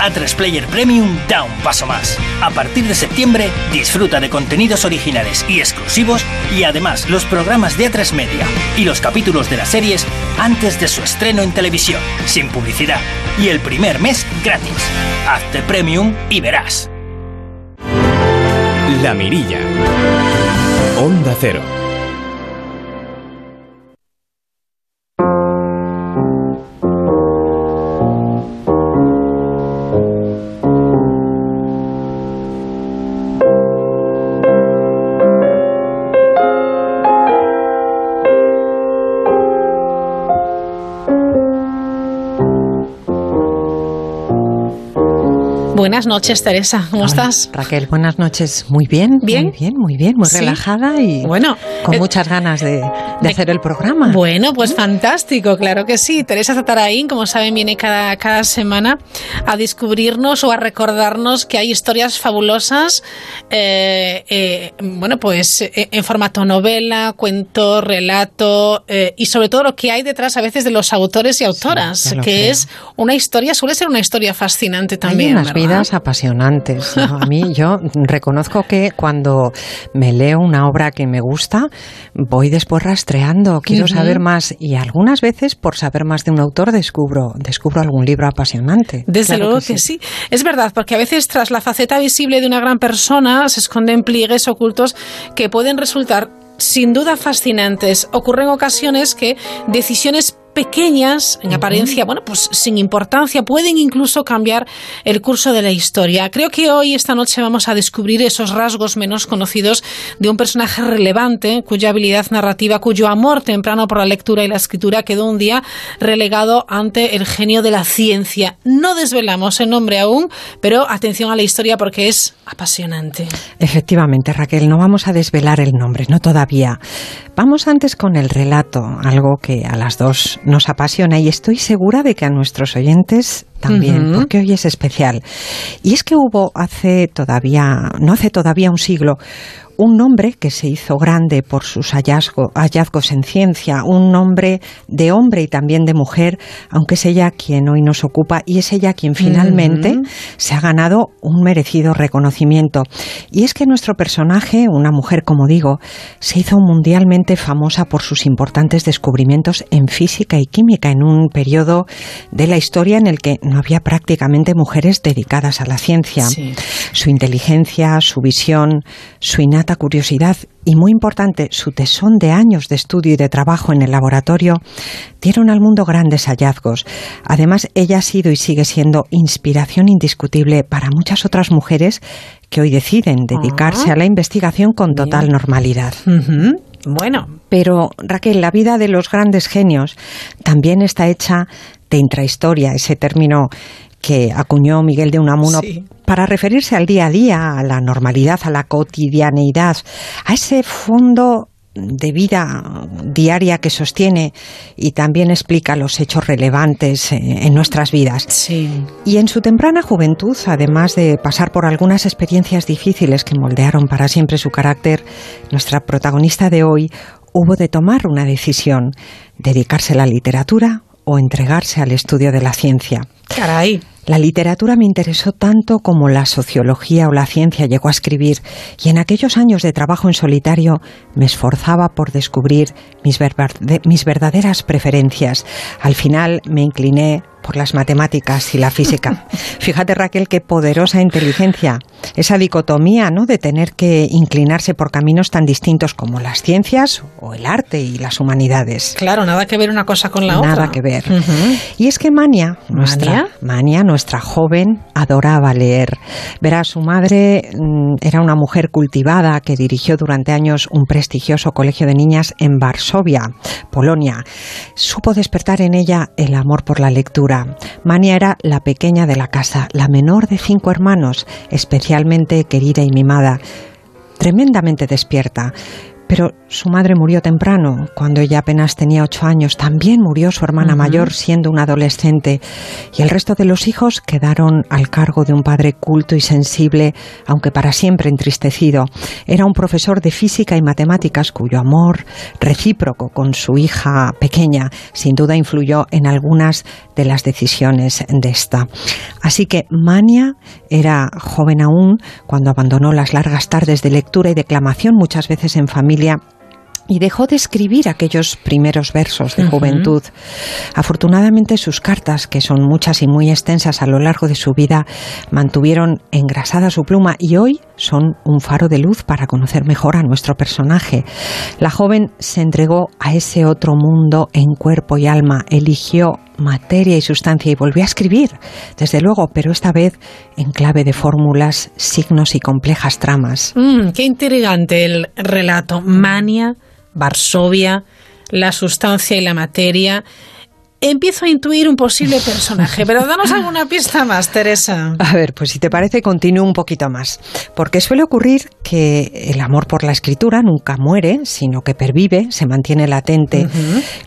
A3 Player Premium da un paso más. A partir de septiembre, disfruta de contenidos originales y exclusivos y además los programas de A3 Media y los capítulos de las series antes de su estreno en televisión, sin publicidad. Y el primer mes gratis. Hazte Premium y verás. La Mirilla. Onda Cero. Buenas noches, Teresa. ¿Cómo estás? Raquel, buenas noches. Muy bien, ¿Bien? muy bien, muy bien, muy Sí. relajada y Bueno, con eh, muchas ganas de, de hacer el programa. Bueno, pues fantástico, claro que sí. Teresa Zatarain, como saben, viene cada, cada semana a descubrirnos o a recordarnos que hay historias fabulosas, eh, eh, bueno, pues eh, en formato novela, cuento, relato y sobre todo lo que hay detrás a veces de los autores y autoras, que es una historia, suele ser una historia fascinante Hay también. unas ¿verdad? Vidas apasionantes. ¿no? A mí yo reconozco que cuando me leo una obra que me gusta, voy después rastreando, quiero saber más y algunas veces por saber más de un autor descubro descubro algún libro apasionante. Desde Claro luego que, sí. Es verdad, porque a veces tras la faceta visible de una gran persona se esconden pliegues ocultos que pueden resultar sin duda fascinantes. Ocurren ocasiones que decisiones pequeñas, en apariencia, bueno, pues sin importancia, pueden incluso cambiar el curso de la historia. Creo que hoy, esta noche, vamos a descubrir esos rasgos menos conocidos de un personaje relevante, cuya habilidad narrativa, cuyo amor temprano por la lectura y la escritura quedó un día relegado ante el genio de la ciencia. No desvelamos el nombre aún, pero atención a la historia porque es apasionante. Efectivamente, Raquel, no vamos a desvelar el nombre, no todavía. Vamos antes con el relato, algo que a las dos nos apasiona y estoy segura de que a nuestros oyentes también, porque hoy es especial. Y es que hubo hace todavía, no hace todavía un siglo, un nombre que se hizo grande por sus hallazgo- hallazgos en ciencia, un nombre de hombre y también de mujer, aunque es ella quien hoy nos ocupa y es ella quien finalmente se ha ganado un merecido reconocimiento. Y es que nuestro personaje, una mujer como digo, se hizo mundialmente famosa por sus importantes descubrimientos en física y química en un periodo de la historia en el que no había prácticamente mujeres dedicadas a la ciencia. Su inteligencia, su visión, su innata curiosidad y, muy importante, su tesón de años de estudio y de trabajo en el laboratorio dieron al mundo grandes hallazgos. Además, ella ha sido y sigue siendo inspiración indiscutible para muchas otras mujeres que hoy deciden dedicarse a la investigación con total normalidad. Bueno. Pero, Raquel, la vida de los grandes genios también está hecha de intrahistoria, ese término que acuñó Miguel de Unamuno Sí. Para referirse al día a día, a la normalidad, a la cotidianeidad, a ese fondo de vida diaria que sostiene y también explica los hechos relevantes eh, en nuestras vidas. Y en su temprana juventud, además de pasar por algunas experiencias difíciles que moldearon para siempre su carácter, nuestra protagonista de hoy hubo de tomar una decisión, dedicarse a la literatura o entregarse al estudio de la ciencia. Caray. La literatura me interesó tanto como la sociología o la ciencia llegó a escribir y en aquellos años de trabajo en solitario me esforzaba por descubrir mis, mis verdaderas preferencias. Al final me incliné por las matemáticas y la física. Fíjate Raquel qué poderosa inteligencia, esa dicotomía, ¿no? de tener que inclinarse por caminos tan distintos como las ciencias o el arte y las humanidades. Claro, nada que ver una cosa con la otra. Nada que ver. Y es que Mania, nuestra ¿Mania? Nuestra joven, adoraba leer. Verá, su madre mm, era una mujer cultivada que dirigió durante años un prestigioso colegio de niñas en Varsovia, Polonia. Supo despertar en ella el amor por la lectura. Mania era la pequeña de la casa, la menor de cinco hermanos, especialmente querida y mimada tremendamente despierta. Pero su madre murió temprano, cuando ella apenas tenía ocho años. También murió su hermana Ujú. mayor siendo una adolescente. Y el resto de los hijos quedaron al cargo de un padre culto y sensible, aunque para siempre entristecido. Era un profesor de física y matemáticas cuyo amor recíproco con su hija pequeña sin duda influyó en algunas de las decisiones de esta. Así que Mania era joven aún cuando abandonó las largas tardes de lectura y declamación, muchas veces en familia, y dejó de escribir aquellos primeros versos de juventud. Afortunadamente sus cartas, que son muchas y muy extensas a lo largo de su vida, mantuvieron engrasada su pluma y hoy son un faro de luz para conocer mejor a nuestro personaje. La joven se entregó a ese otro mundo en cuerpo y alma, eligió materia y sustancia y volvió a escribir, desde luego, pero esta vez en clave de fórmulas, signos y complejas tramas. Mm, qué intrigante el relato. Mania, Varsovia, la sustancia y la materia. Empiezo a intuir un posible personaje, pero danos alguna pista más, Teresa. A ver, pues si te parece, continúo un poquito más. Porque suele ocurrir que el amor por la escritura nunca muere, sino que pervive, se mantiene latente.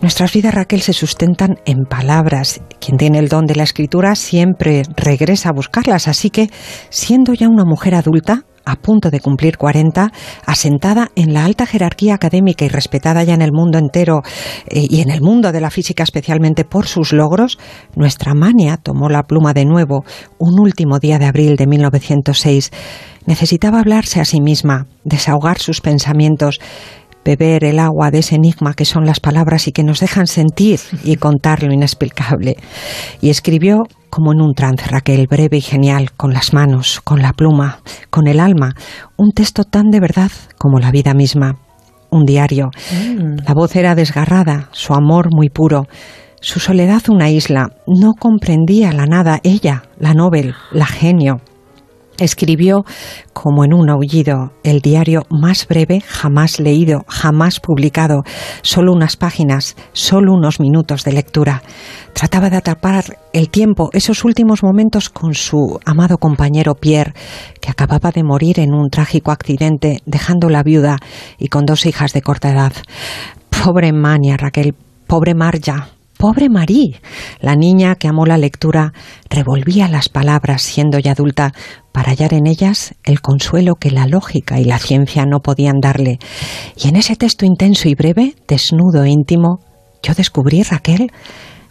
Nuestras vidas, Raquel, se sustentan en palabras. Quien tiene el don de la escritura siempre regresa a buscarlas. Así que, siendo ya una mujer adulta, a punto de cumplir 40, asentada en la alta jerarquía académica y respetada ya en el mundo entero eh, y en el mundo de la física especialmente por sus logros, nuestra mania tomó la pluma de nuevo un último día de abril de 1906. Necesitaba hablarse a sí misma, desahogar sus pensamientos, beber el agua de ese enigma que son las palabras y que nos dejan sentir y contar lo inexplicable. Y escribió como en un trance, Raquel, breve y genial, con las manos, con la pluma, con el alma, un texto tan de verdad como la vida misma, un diario. La voz era desgarrada, su amor muy puro, su soledad una isla, no comprendía la nada, ella, la Nobel, la genio. Escribió como en un aullido el diario más breve jamás leído, jamás publicado, solo unas páginas, solo unos minutos de lectura. Trataba de atrapar el tiempo, esos últimos momentos con su amado compañero Pierre, que acababa de morir en un trágico accidente, dejando la viuda y con dos hijas de corta edad. Pobre Mania, Raquel, pobre Marja, Pobre Marie, la niña que amó la lectura, revolvía las palabras siendo ya adulta para hallar en ellas el consuelo que la lógica y la ciencia no podían darle. Y en ese texto intenso y breve, desnudo e íntimo, yo descubrí, Raquel,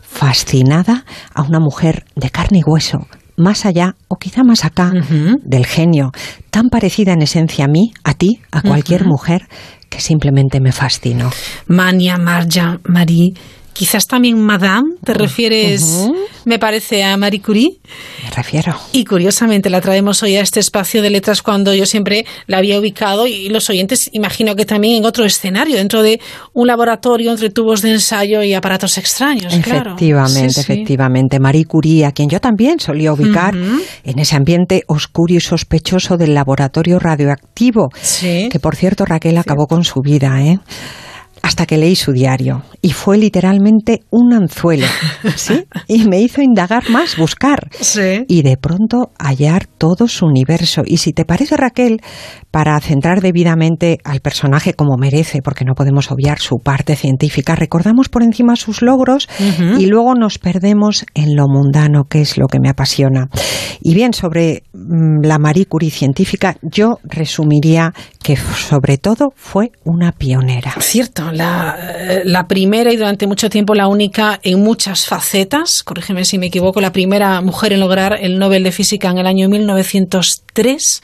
fascinada a una mujer de carne y hueso, más allá o quizá más acá del genio, tan parecida en esencia a mí, a ti, a cualquier mujer, que simplemente me fascinó. Mania, Marja, Marie. Quizás también Madame, ¿te refieres, me parece, a Marie Curie? Me refiero. Y curiosamente la traemos hoy a este espacio de letras cuando yo siempre la había ubicado y los oyentes imagino que también en otro escenario, dentro de un laboratorio entre tubos de ensayo y aparatos extraños, claro. Efectivamente, Sí, sí. efectivamente. Marie Curie, a quien yo también solía ubicar en ese ambiente oscuro y sospechoso del laboratorio radioactivo, que por cierto Raquel acabó con su vida, ¿eh? Hasta que leí su diario y fue literalmente un anzuelo, ¿sí? Y me hizo indagar más, buscar y de pronto hallar todo su universo. Y si te parece, Raquel, para centrar debidamente al personaje como merece, porque no podemos obviar su parte científica, recordamos por encima sus logros y luego nos perdemos en lo mundano, que es lo que me apasiona. Y bien, sobre mm, la Marie Curie científica, yo resumiría que sobre todo fue una pionera. Cierto, la, eh, la primera y durante mucho tiempo la única en muchas facetas, corrígeme si me equivoco, la primera mujer en lograr el Nobel de Física en el año 1903,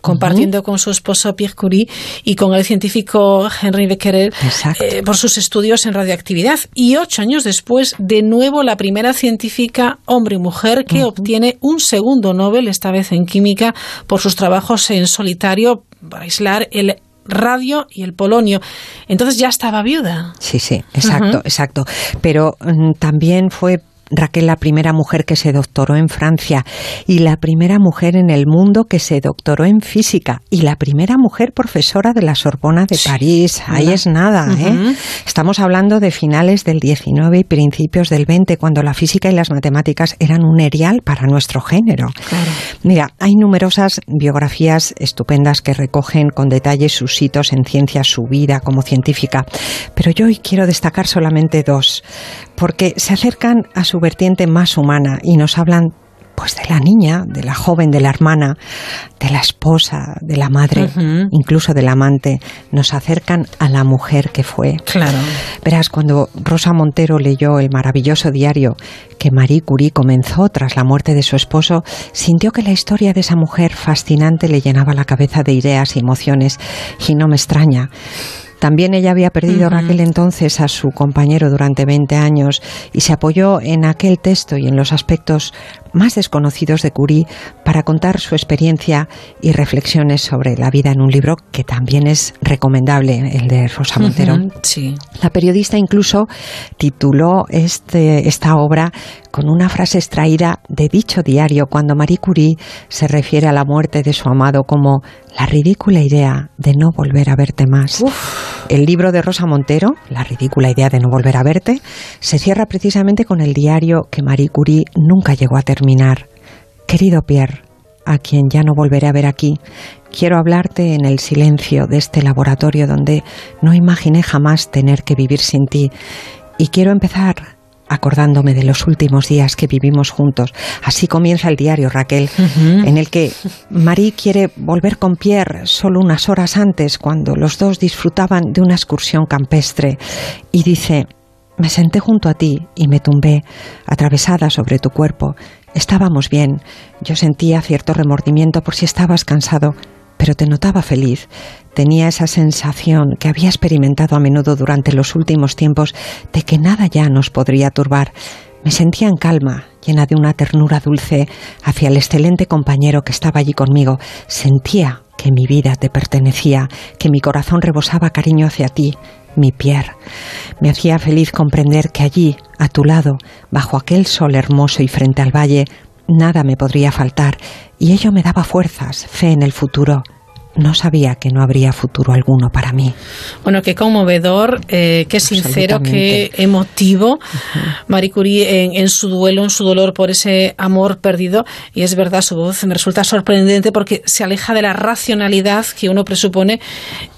compartiendo con su esposo Pierre Curie y con el científico Henri Becquerel eh, por sus estudios en radioactividad. Y ocho años después, de nuevo, la primera científica hombre y mujer que obtiene un segundo Nobel, esta vez en química, por sus trabajos en solitario para aislar el radio y el polonio. Entonces ya estaba viuda. Sí, sí, exacto, exacto. Pero mm, también fue Raquel la primera mujer que se doctoró en Francia y la primera mujer en el mundo que se doctoró en física y la primera mujer profesora de la Sorbona de París. Ahí es nada, ¿eh? Estamos hablando de finales del 19 y principios del 20, cuando la física y las matemáticas eran un erial para nuestro género. Mira, hay numerosas biografías estupendas que recogen con detalle sus hitos en ciencias, su vida como científica, pero yo hoy quiero destacar solamente dos, porque se acercan a su vertiente más humana y nos hablan pues de la niña, de la joven, de la hermana, de la esposa, de la madre, incluso del amante, nos acercan a la mujer que fue. Claro. Verás, cuando Rosa Montero leyó el maravilloso diario que Marie Curie comenzó tras la muerte de su esposo, sintió que la historia de esa mujer fascinante le llenaba la cabeza de ideas y emociones, y no me extraña. También ella había perdido Raquel entonces a su compañero durante 20 años y se apoyó en aquel texto y en los aspectos más desconocidos de Curie para contar su experiencia y reflexiones sobre la vida en un libro que también es recomendable, el de Rosa Montero. Ujú, Sí. La periodista incluso tituló este, esta obra con una frase extraída de dicho diario cuando Marie Curie se refiere a la muerte de su amado como la ridícula idea de no volver a verte más. El libro de Rosa Montero, La ridícula idea de no volver a verte, se cierra precisamente con el diario que Marie Curie nunca llegó a terminar. Querido Pierre, a quien ya no volveré a ver aquí, quiero hablarte en el silencio de este laboratorio donde no imaginé jamás tener que vivir sin ti. Y quiero empezar acordándome de los últimos días que vivimos juntos. Así comienza el diario, Raquel, en el que Marie quiere volver con Pierre solo unas horas antes, cuando los dos disfrutaban de una excursión campestre. Y dice, me senté junto a ti y me tumbé, atravesada sobre tu cuerpo. Estábamos bien. Yo sentía cierto remordimiento por si estabas cansado, pero te notaba feliz. Tenía esa sensación que había experimentado a menudo durante los últimos tiempos de que nada ya nos podría turbar. Me sentía en calma, llena de una ternura dulce hacia el excelente compañero que estaba allí conmigo. Sentía que mi vida te pertenecía, que mi corazón rebosaba cariño hacia ti, mi Pierre. Me hacía feliz comprender que allí, a tu lado, bajo aquel sol hermoso y frente al valle, nada me podría faltar, y ello me daba fuerzas, fe en el futuro. No sabía que no habría futuro alguno para mí. Bueno, qué conmovedor, eh, qué sincero, qué emotivo. Marie Curie en, en su duelo, en su dolor por ese amor perdido. Y es verdad, su voz me resulta sorprendente porque se aleja de la racionalidad que uno presupone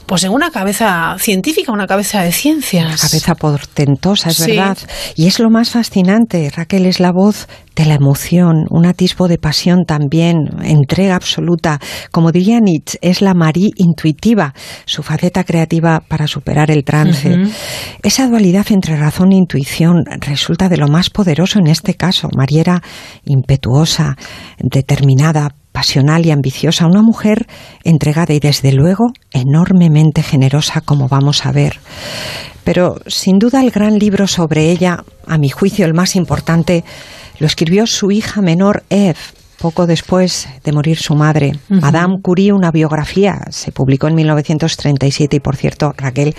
pues en una cabeza científica, una cabeza de ciencias. Una cabeza portentosa, es Sí. verdad. Y es lo más fascinante, Raquel, es la voz de la emoción, un atisbo de pasión también, entrega absoluta. Como diría Nietzsche, es la Marie intuitiva, su faceta creativa para superar el trance. Esa dualidad entre razón e intuición resulta de lo más poderoso en este caso. María era impetuosa, determinada, pasional y ambiciosa, una mujer entregada y desde luego enormemente generosa, como vamos a ver. Pero sin duda el gran libro sobre ella, a mi juicio el más importante, lo escribió su hija menor Eve, poco después de morir su madre. Ujú. Madame Curie, una biografía, se publicó en 1937 y, por cierto, Raquel,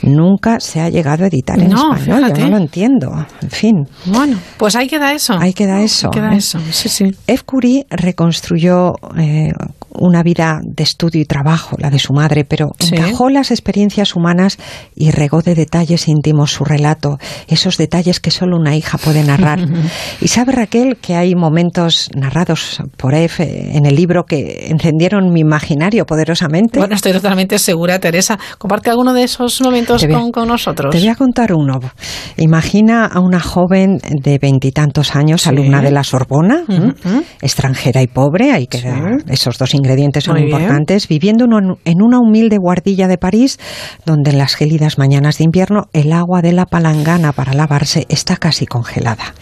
nunca se ha llegado a editar en No, español. Yo no lo entiendo. En fin. Bueno, pues ahí queda eso. Ahí queda eso. Queda ¿eh? eso, sí, sí. Eve Curie reconstruyó eh, una vida de estudio y trabajo, la de su madre, pero Sí. encajó las experiencias humanas y regó de detalles íntimos su relato, esos detalles que solo una hija puede narrar. y sabe Raquel que hay momentos narrados por eh, en el libro que encendieron mi imaginario poderosamente. Bueno, estoy totalmente segura, Teresa. Comparte alguno de esos momentos a- con, nosotros. Te voy a contar uno. Imagina a una joven de veintitantos años, Sí. alumna de la Sorbona, extranjera y pobre, hay que Sí. esos dos ingredientes son Muy bien. importantes, viviendo en una humilde guardilla de París, donde en las gélidas mañanas de invierno el agua de la palangana para lavarse está casi congelada.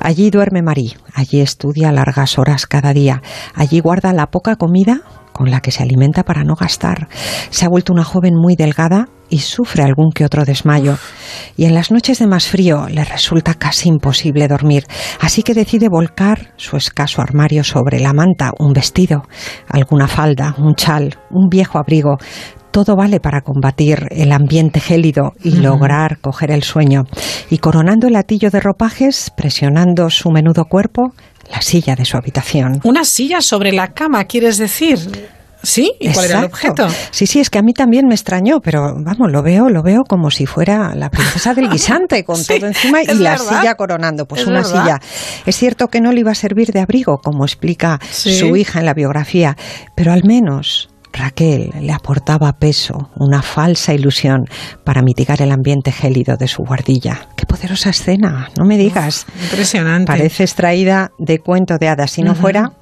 Allí duerme Marie, allí estudia largas horas cada día, allí guarda la poca comida con la que se alimenta para no gastar. Se ha vuelto una joven muy delgada y sufre algún que otro desmayo. Y en las noches de más frío le resulta casi imposible dormir, así que decide volcar su escaso armario sobre la manta, un vestido, alguna falda, un chal, un viejo abrigo. Todo vale para combatir el ambiente gélido y lograr coger el sueño. Y coronando el latillo de ropajes, presionando su menudo cuerpo, la silla de su habitación. Una silla sobre la cama, ¿quieres decir? ¿Sí? ¿Y cuál era el objeto? Sí, sí, es que a mí también me extrañó, pero vamos, lo veo, lo veo como si fuera la princesa del guisante, con Sí, todo encima y la verdad. silla coronando. Pues Es una verdad. silla. Es cierto que no le iba a servir de abrigo, como explica Sí. su hija en la biografía, pero al menos Raquel le aportaba peso, una falsa ilusión para mitigar el ambiente gélido de su guardilla. Qué poderosa escena, no me digas. Impresionante. Parece extraída de cuento de hadas, si no fuera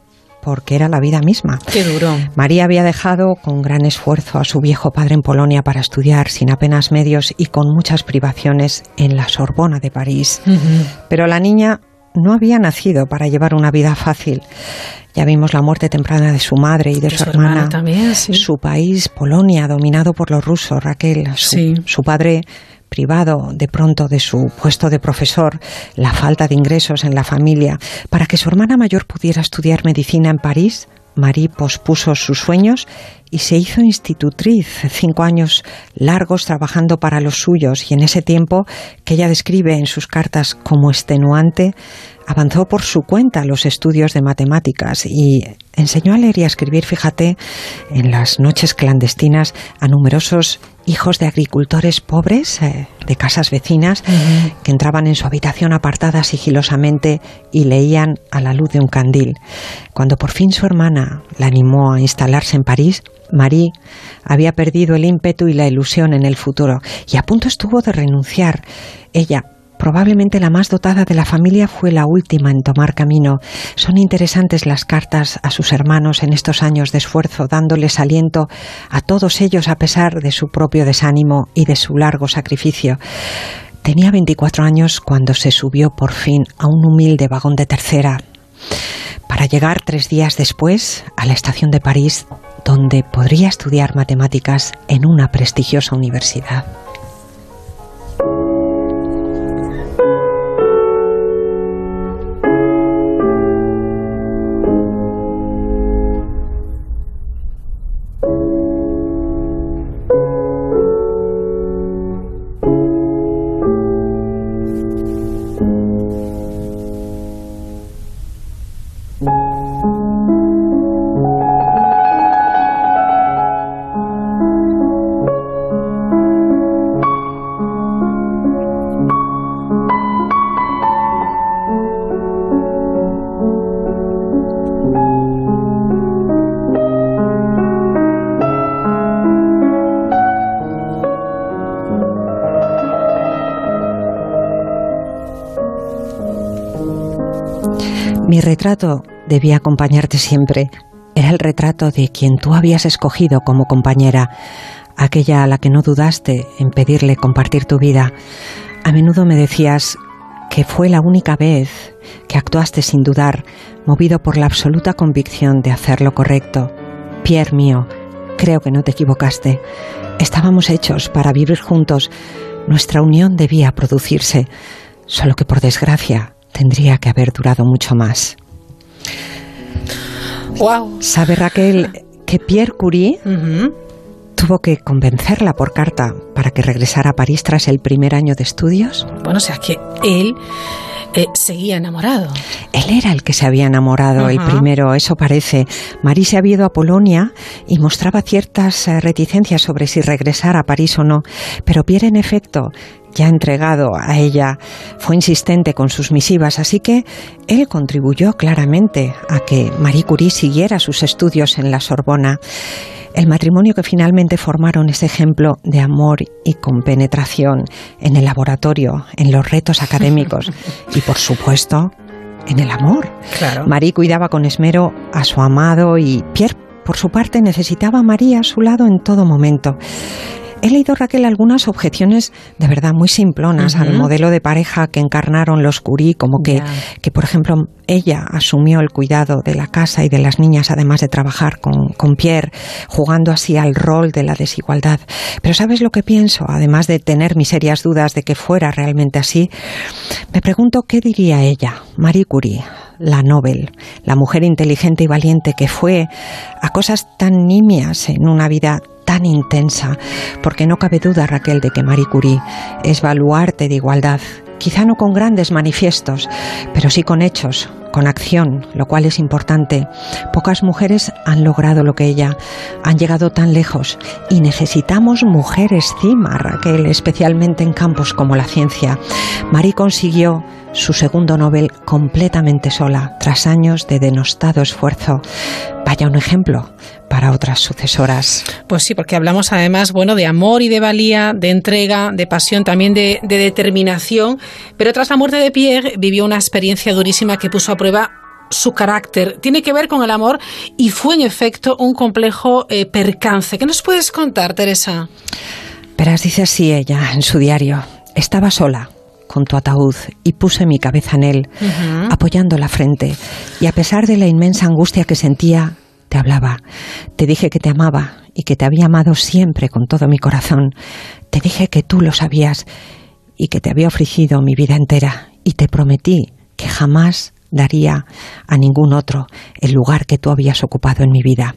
porque era la vida misma. Qué duro. María había dejado con gran esfuerzo a su viejo padre en Polonia para estudiar sin apenas medios y con muchas privaciones en la Sorbona de París. Pero la niña no había nacido para llevar una vida fácil. Ya vimos la muerte temprana de su madre y de, su, su hermana hermana. también, sí. Su país, Polonia, dominado por los rusos, Raquel. Su, Sí. su padre privado de pronto de su puesto de profesor, la falta de ingresos en la familia. Para que su hermana mayor pudiera estudiar medicina en París, Marie pospuso sus sueños y se hizo institutriz, cinco años largos trabajando para los suyos. Y en ese tiempo, que ella describe en sus cartas como extenuante, avanzó por su cuenta los estudios de matemáticas y enseñó a leer y a escribir, fíjate, en las noches clandestinas a numerosos hijos de agricultores pobres eh, de casas vecinas que entraban en su habitación apartada sigilosamente y leían a la luz de un candil. Cuando por fin su hermana la animó a instalarse en París, Marie había perdido el ímpetu y la ilusión en el futuro y a punto estuvo de renunciar. Ella, probablemente la más dotada de la familia, fue la última en tomar camino. Son interesantes las cartas a sus hermanos en estos años de esfuerzo, dándoles aliento a todos ellos a pesar de su propio desánimo y de su largo sacrificio. Tenía 24 años cuando se subió por fin a un humilde vagón de tercera para llegar tres días después a la estación de París, donde podría estudiar matemáticas en una prestigiosa universidad. Retrato debía acompañarte siempre. Era el retrato de quien tú habías escogido como compañera, aquella a la que no dudaste en pedirle compartir tu vida. A menudo me decías que fue la única vez que actuaste sin dudar, movido por la absoluta convicción de hacer lo correcto. Pierre mío, creo que no te equivocaste. Estábamos hechos para vivir juntos. Nuestra unión debía producirse, solo que por desgracia tendría que haber durado mucho más. Wow. ¿Sabe Raquel que Pierre Curie tuvo que convencerla por carta para que regresara a París tras el primer año de estudios? Bueno, o sea que él eh, seguía enamorado. Él era el que se había enamorado, el Ajá. primero, eso parece. Marie se había ido a Polonia y mostraba ciertas eh, reticencias sobre si regresar a París o no, pero Pierre, en efecto, ya entregado a ella, fue insistente con sus misivas, así que él contribuyó claramente a que Marie Curie siguiera sus estudios en la Sorbona. El matrimonio que finalmente formaron es ejemplo de amor y compenetración en el laboratorio, en los retos académicos y, por supuesto, en el amor. Claro. Marie cuidaba con esmero a su amado y Pierre, por su parte, necesitaba a María a su lado en todo momento. He leído, Raquel, algunas objeciones de verdad muy simplonas al modelo de pareja que encarnaron los Curie, como que, que, por ejemplo, ella asumió el cuidado de la casa y de las niñas, además de trabajar con, con Pierre, jugando así al rol de la desigualdad. Pero ¿sabes lo que pienso? Además de tener mis serias dudas de que fuera realmente así, me pregunto qué diría ella, Marie Curie, la Nobel, la mujer inteligente y valiente que fue a cosas tan nimias en una vida tan intensa, porque no cabe duda, Raquel, de que Marie Curie es baluarte de igualdad, quizá no con grandes manifiestos, pero sí con hechos, con acción, lo cual es importante. Pocas mujeres han logrado lo que ella, han llegado tan lejos y necesitamos mujeres cima, Raquel, especialmente en campos como la ciencia. Marie consiguió su segundo Nobel completamente sola, tras años de denostado esfuerzo. Vaya un ejemplo para otras sucesoras. Pues sí, porque hablamos además, bueno, de amor y de valía, de entrega, de pasión, también de, de determinación. Pero tras la muerte de Pierre vivió una experiencia durísima que puso a prueba su carácter. Tiene que ver con el amor y fue en efecto un complejo eh, percance. ¿Qué nos puedes contar, Teresa? Verás, dice así ella en su diario. Estaba sola con tu ataúd y puse mi cabeza en él, apoyando la frente. Y a pesar de la inmensa angustia que sentía, te hablaba. Te dije que te amaba y que te había amado siempre con todo mi corazón. Te dije que tú lo sabías y que te había ofrecido mi vida entera. Y te prometí que jamás daría a ningún otro el lugar que tú habías ocupado en mi vida.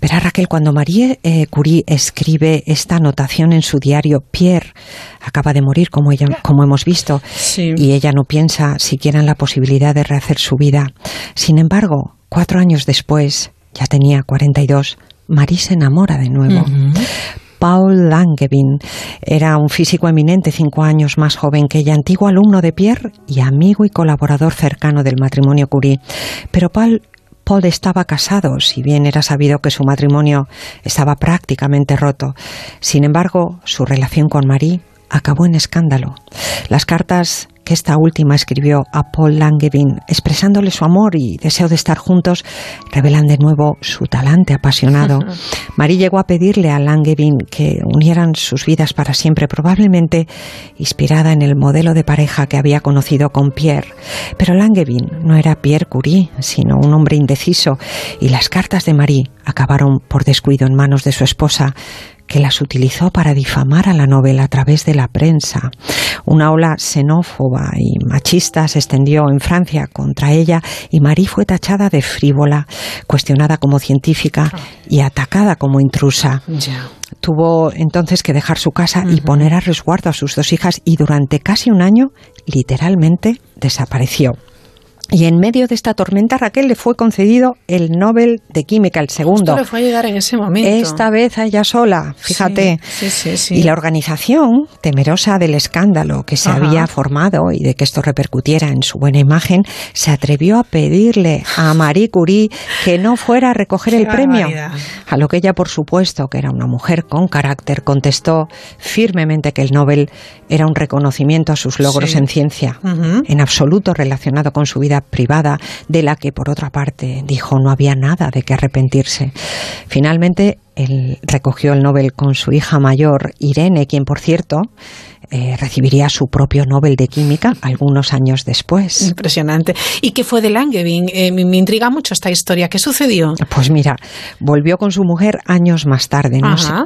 Verá Raquel, cuando Marie eh, Curie escribe esta anotación en su diario, Pierre acaba de morir, como, ella, como hemos visto, y ella no piensa siquiera en la posibilidad de rehacer su vida. Sin embargo, cuatro años después, ya tenía 42, Marie se enamora de nuevo. Paul Langevin era un físico eminente, cinco años más joven que ella, antiguo alumno de Pierre y amigo y colaborador cercano del matrimonio Curie. Pero Paul estaba casado, si bien era sabido que su matrimonio estaba prácticamente roto. Sin embargo, su relación con Marie acabó en escándalo. Las cartas que esta última escribió a Paul Langevin, expresándole su amor y deseo de estar juntos, revelan de nuevo su talante apasionado. Marie llegó a pedirle a Langevin que unieran sus vidas para siempre, probablemente inspirada en el modelo de pareja que había conocido con Pierre. Pero Langevin no era Pierre Curie, sino un hombre indeciso, y las cartas de Marie acabaron por descuido en manos de su esposa, que las utilizó para difamar a la novela a través de la prensa. Una ola xenófoba y machista se extendió en Francia contra ella y Marie fue tachada de frívola, cuestionada como científica y atacada como intrusa. Tuvo entonces que dejar su casa y poner a resguardo a sus dos hijas y durante casi un año literalmente desapareció. Y en medio de esta tormenta, Raquel le fue concedido el Nobel de Química, el segundo. Esto le fue a llegar en ese momento. Esta vez a ella sola, fíjate. Sí, sí, sí. Y la organización, temerosa del escándalo que se Ajá. había formado y de que esto repercutiera en su buena imagen, se atrevió a pedirle a Marie Curie que no fuera a recoger el premio. A lo que ella, por supuesto, que era una mujer con carácter, contestó firmemente que el Nobel era un reconocimiento a sus logros en ciencia, en absoluto relacionado con su vida privada, de la que por otra parte dijo no había nada de que arrepentirse. Finalmente, él recogió el Nobel con su hija mayor, Irene, quien por cierto eh, recibiría su propio Nobel de Química algunos años después. Impresionante. ¿Y qué fue de Langevin? Eh, me, me intriga mucho esta historia. ¿Qué sucedió? Pues mira, volvió con su mujer años más tarde,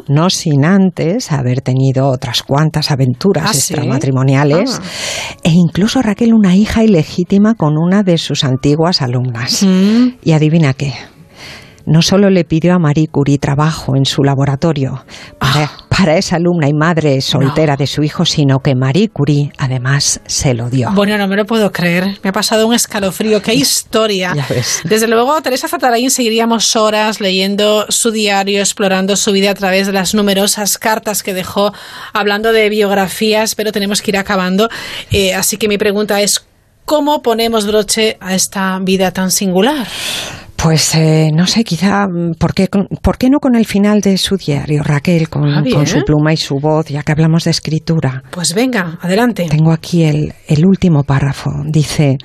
no, sin antes haber tenido otras cuantas aventuras ¿Ah, sí? extramatrimoniales Ah. e incluso Raquel una hija ilegítima con una de sus antiguas alumnas. Mm. Y adivina qué. No solo le pidió a Marie Curie trabajo en su laboratorio para, para esa alumna y madre soltera de su hijo, sino que Marie Curie además se lo dio. Bueno, no me lo puedo creer. Me ha pasado un escalofrío. ¡Qué historia! Ya ves. Desde luego, Teresa Zatarain seguiríamos horas leyendo su diario, explorando su vida a través de las numerosas cartas que dejó, hablando de biografías, pero tenemos que ir acabando. Eh, así que mi pregunta es, ¿cómo ponemos broche a esta vida tan singular? Pues eh, no sé, quizá, mm, ¿por qué, ¿por qué no con el final de su diario, Raquel, con, Ah, con su pluma y su voz, ya que hablamos de escritura? Pues venga, adelante. Tengo aquí el, el último párrafo. Dice,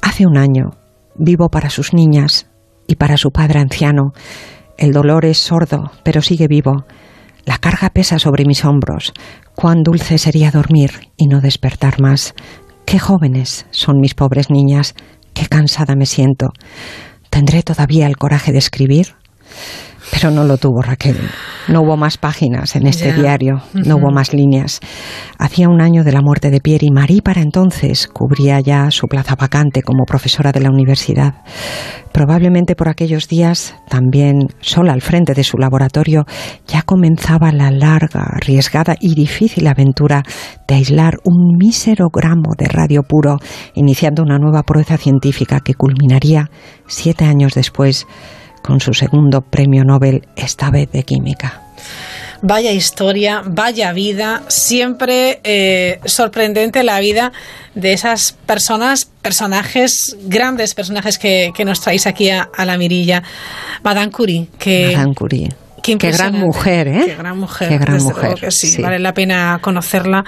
hace un año vivo para sus niñas y para su padre anciano. El dolor es sordo, pero sigue vivo. La carga pesa sobre mis hombros. Cuán dulce sería dormir y no despertar más. Qué jóvenes son mis pobres niñas. Qué cansada me siento. ¿Tendré todavía el coraje de escribir? Pero no lo tuvo Raquel. No hubo más páginas en este diario, no hubo más líneas. Hacía un año de la muerte de Pierre y Marie para entonces cubría ya su plaza vacante como profesora de la universidad. Probablemente por aquellos días, también sola al frente de su laboratorio, ya comenzaba la larga, arriesgada y difícil aventura de aislar un mísero gramo de radio puro, iniciando una nueva proeza científica que culminaría siete años después con su segundo premio Nobel, esta vez de química. Vaya historia, vaya vida, siempre eh, sorprendente la vida de esas personas, personajes, grandes personajes que, que nos traéis aquí a, a la mirilla. Madame Curie, que... Madame Curie. Qué, Qué gran mujer, ¿eh? Qué gran mujer. Qué gran desde mujer, que sí, sí. vale la pena conocerla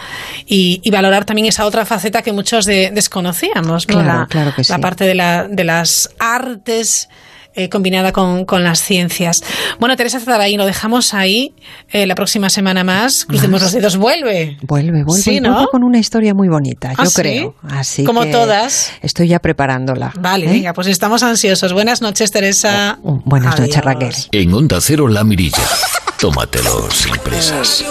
y, y valorar también esa otra faceta que muchos de- desconocíamos, ¿no? Claro, la, claro que la parte de, la, de las artes eh, combinada con, con las ciencias. Bueno, Teresa Zaraí, lo dejamos ahí. Eh, la próxima semana más, crucemos los dedos, vuelve. Vuelve, vuelve, Sí, ¿no? vuelve con una historia muy bonita, ¿Ah, yo sí? creo. Así Como que todas. Estoy ya preparándola. Vale, ¿eh? venga, pues estamos ansiosos. Buenas noches, Teresa. Buenas noches, Adiós. Raquel. En Onda Cero La Mirilla. Tómatelo sin prisas.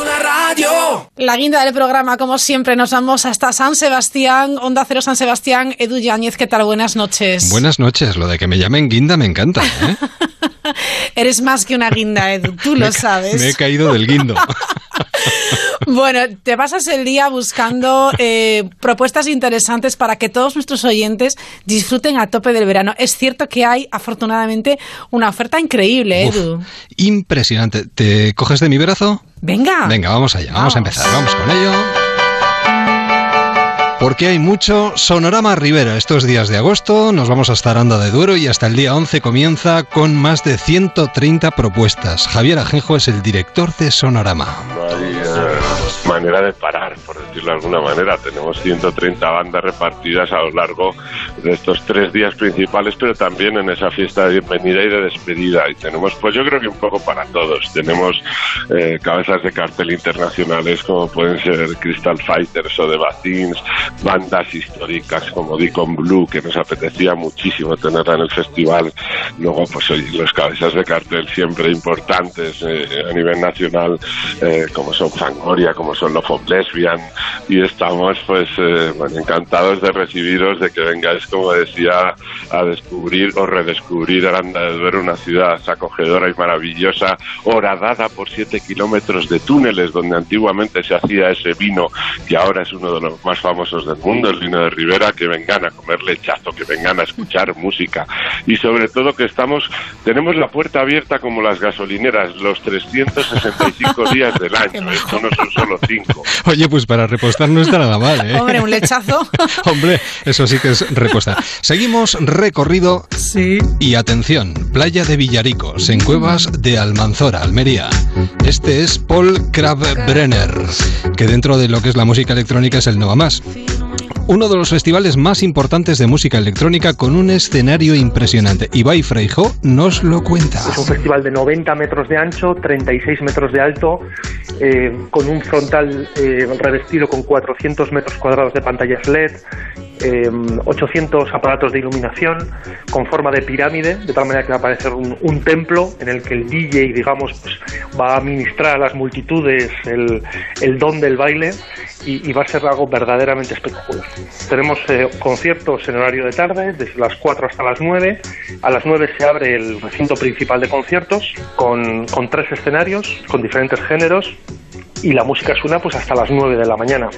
La guinda del programa, como siempre, nos vamos hasta San Sebastián, Onda Cero San Sebastián. Edu Yáñez, ¿qué tal? Buenas noches. Buenas noches, lo de que me llamen guinda me encanta. ¿eh? Eres más que una guinda, Edu, tú lo sabes. Me he caído del guindo. Bueno, te pasas el día buscando eh, propuestas interesantes para que todos nuestros oyentes disfruten a tope del verano. Es cierto que hay, afortunadamente, una oferta increíble, Uf. Edu. Impresionante. ¿Te coges de mi brazo? Venga. Venga, vamos allá, vamos, a empezar, vamos con ello. Porque hay mucho Sonorama Rivera estos días de agosto. Nos vamos hasta Aranda de Duero y hasta el día 11 comienza con más de 130 propuestas. Javier Ajenjo es el director de Sonorama. Manera de parar, por decirlo de alguna manera. Tenemos 130 bandas repartidas a lo largo de estos tres días principales, pero también en esa fiesta de bienvenida y de despedida. Y tenemos, pues yo creo que un poco para todos. Tenemos eh, cabezas de cartel internacionales como pueden ser Crystal Fighters o The Batins, bandas históricas como Deacon Blue, que nos apetecía muchísimo tenerla en el festival. Luego, pues oye, los cabezas de cartel siempre importantes eh, a nivel nacional, eh, como son Fangoria, como son Love of Lesbian, y estamos pues eh, bueno, encantados de recibiros, de que vengáis, como decía, a descubrir o redescubrir Aranda de Duero, una ciudad acogedora y maravillosa, horadada por siete kilómetros de túneles donde antiguamente se hacía ese vino que ahora es uno de los más famosos del mundo, el vino de Ribera, que vengan a comer lechazo, que vengan a escuchar música. Y sobre todo que estamos, tenemos la puerta abierta como las gasolineras los 365 días del año, esto no son solo Oye, pues para repostar no está nada mal, ¿eh? Hombre, un lechazo. Hombre, eso sí que es repostar. Seguimos recorrido. Y atención, playa de Villaricos, en cuevas de Almanzora, Almería. Este es Paul Krabbenner, que dentro de lo que es la música electrónica es el Nova Más. Uno de los festivales más importantes de música electrónica con un escenario impresionante. Ibai Freijo nos lo cuenta. Es un festival de 90 metros de ancho, 36 metros de alto, eh, con un frontal eh, revestido con 400 metros cuadrados de pantallas LED, eh, 800 aparatos de iluminación con forma de pirámide, de tal manera que va a parecer un, un templo en el que el DJ, digamos, pues, va a ministrar a las multitudes el, el don del baile y, y va a ser algo verdaderamente espectacular. Tenemos eh, conciertos en horario de tarde, desde las 4 hasta las 9. A las 9 se abre el recinto principal de conciertos con, con tres escenarios, con diferentes géneros y la música suena pues hasta las 9 de la mañana.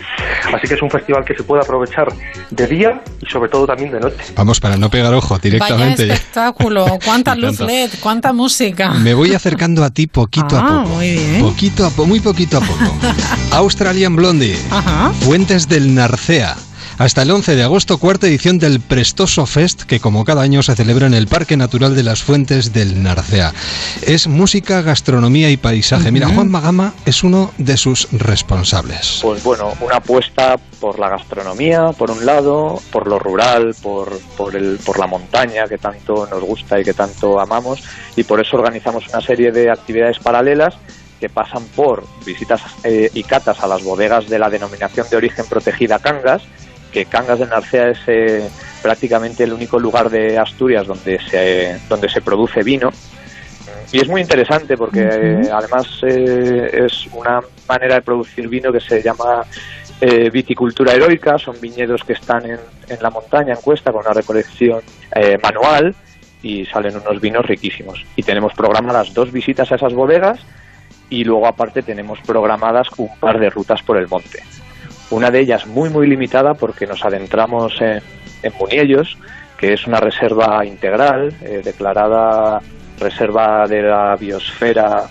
Así que es un festival que se puede aprovechar de día y sobre todo también de noche. Vamos, para no pegar ojo directamente. Vaya espectáculo, cuánta Me luz. LED, cuánta música. Me voy acercando a ti poquito Ah, a poco. muy bien. Poquito a poco, muy poquito a poco. Australian Blondie. Ajá. Fuentes del Narcea. Hasta el 11 de agosto, cuarta edición del Prestoso Fest, que como cada año se celebra en el Parque Natural de las Fuentes del Narcea. Es música, gastronomía y paisaje. Mira, Juan Magama es uno de sus responsables. Pues bueno, una apuesta por la gastronomía, por un lado, por lo rural, por, por, el, por la montaña que tanto nos gusta y que tanto amamos, y por eso organizamos una serie de actividades paralelas que pasan por visitas eh, y catas a las bodegas de la denominación de origen protegida Cangas, que Cangas de Narcea es eh, prácticamente el único lugar de Asturias donde se, donde se produce vino. Y es muy interesante porque eh, además eh, es una manera de producir vino que se llama eh, viticultura heroica. Son viñedos que están en, en la montaña, en cuesta, con una recolección eh, manual y salen unos vinos riquísimos. Y tenemos programadas dos visitas a esas bodegas y luego aparte tenemos programadas un par de rutas por el monte. Una de ellas muy muy limitada porque nos adentramos en, en Muniellos, que es una reserva integral eh, declarada reserva de la biosfera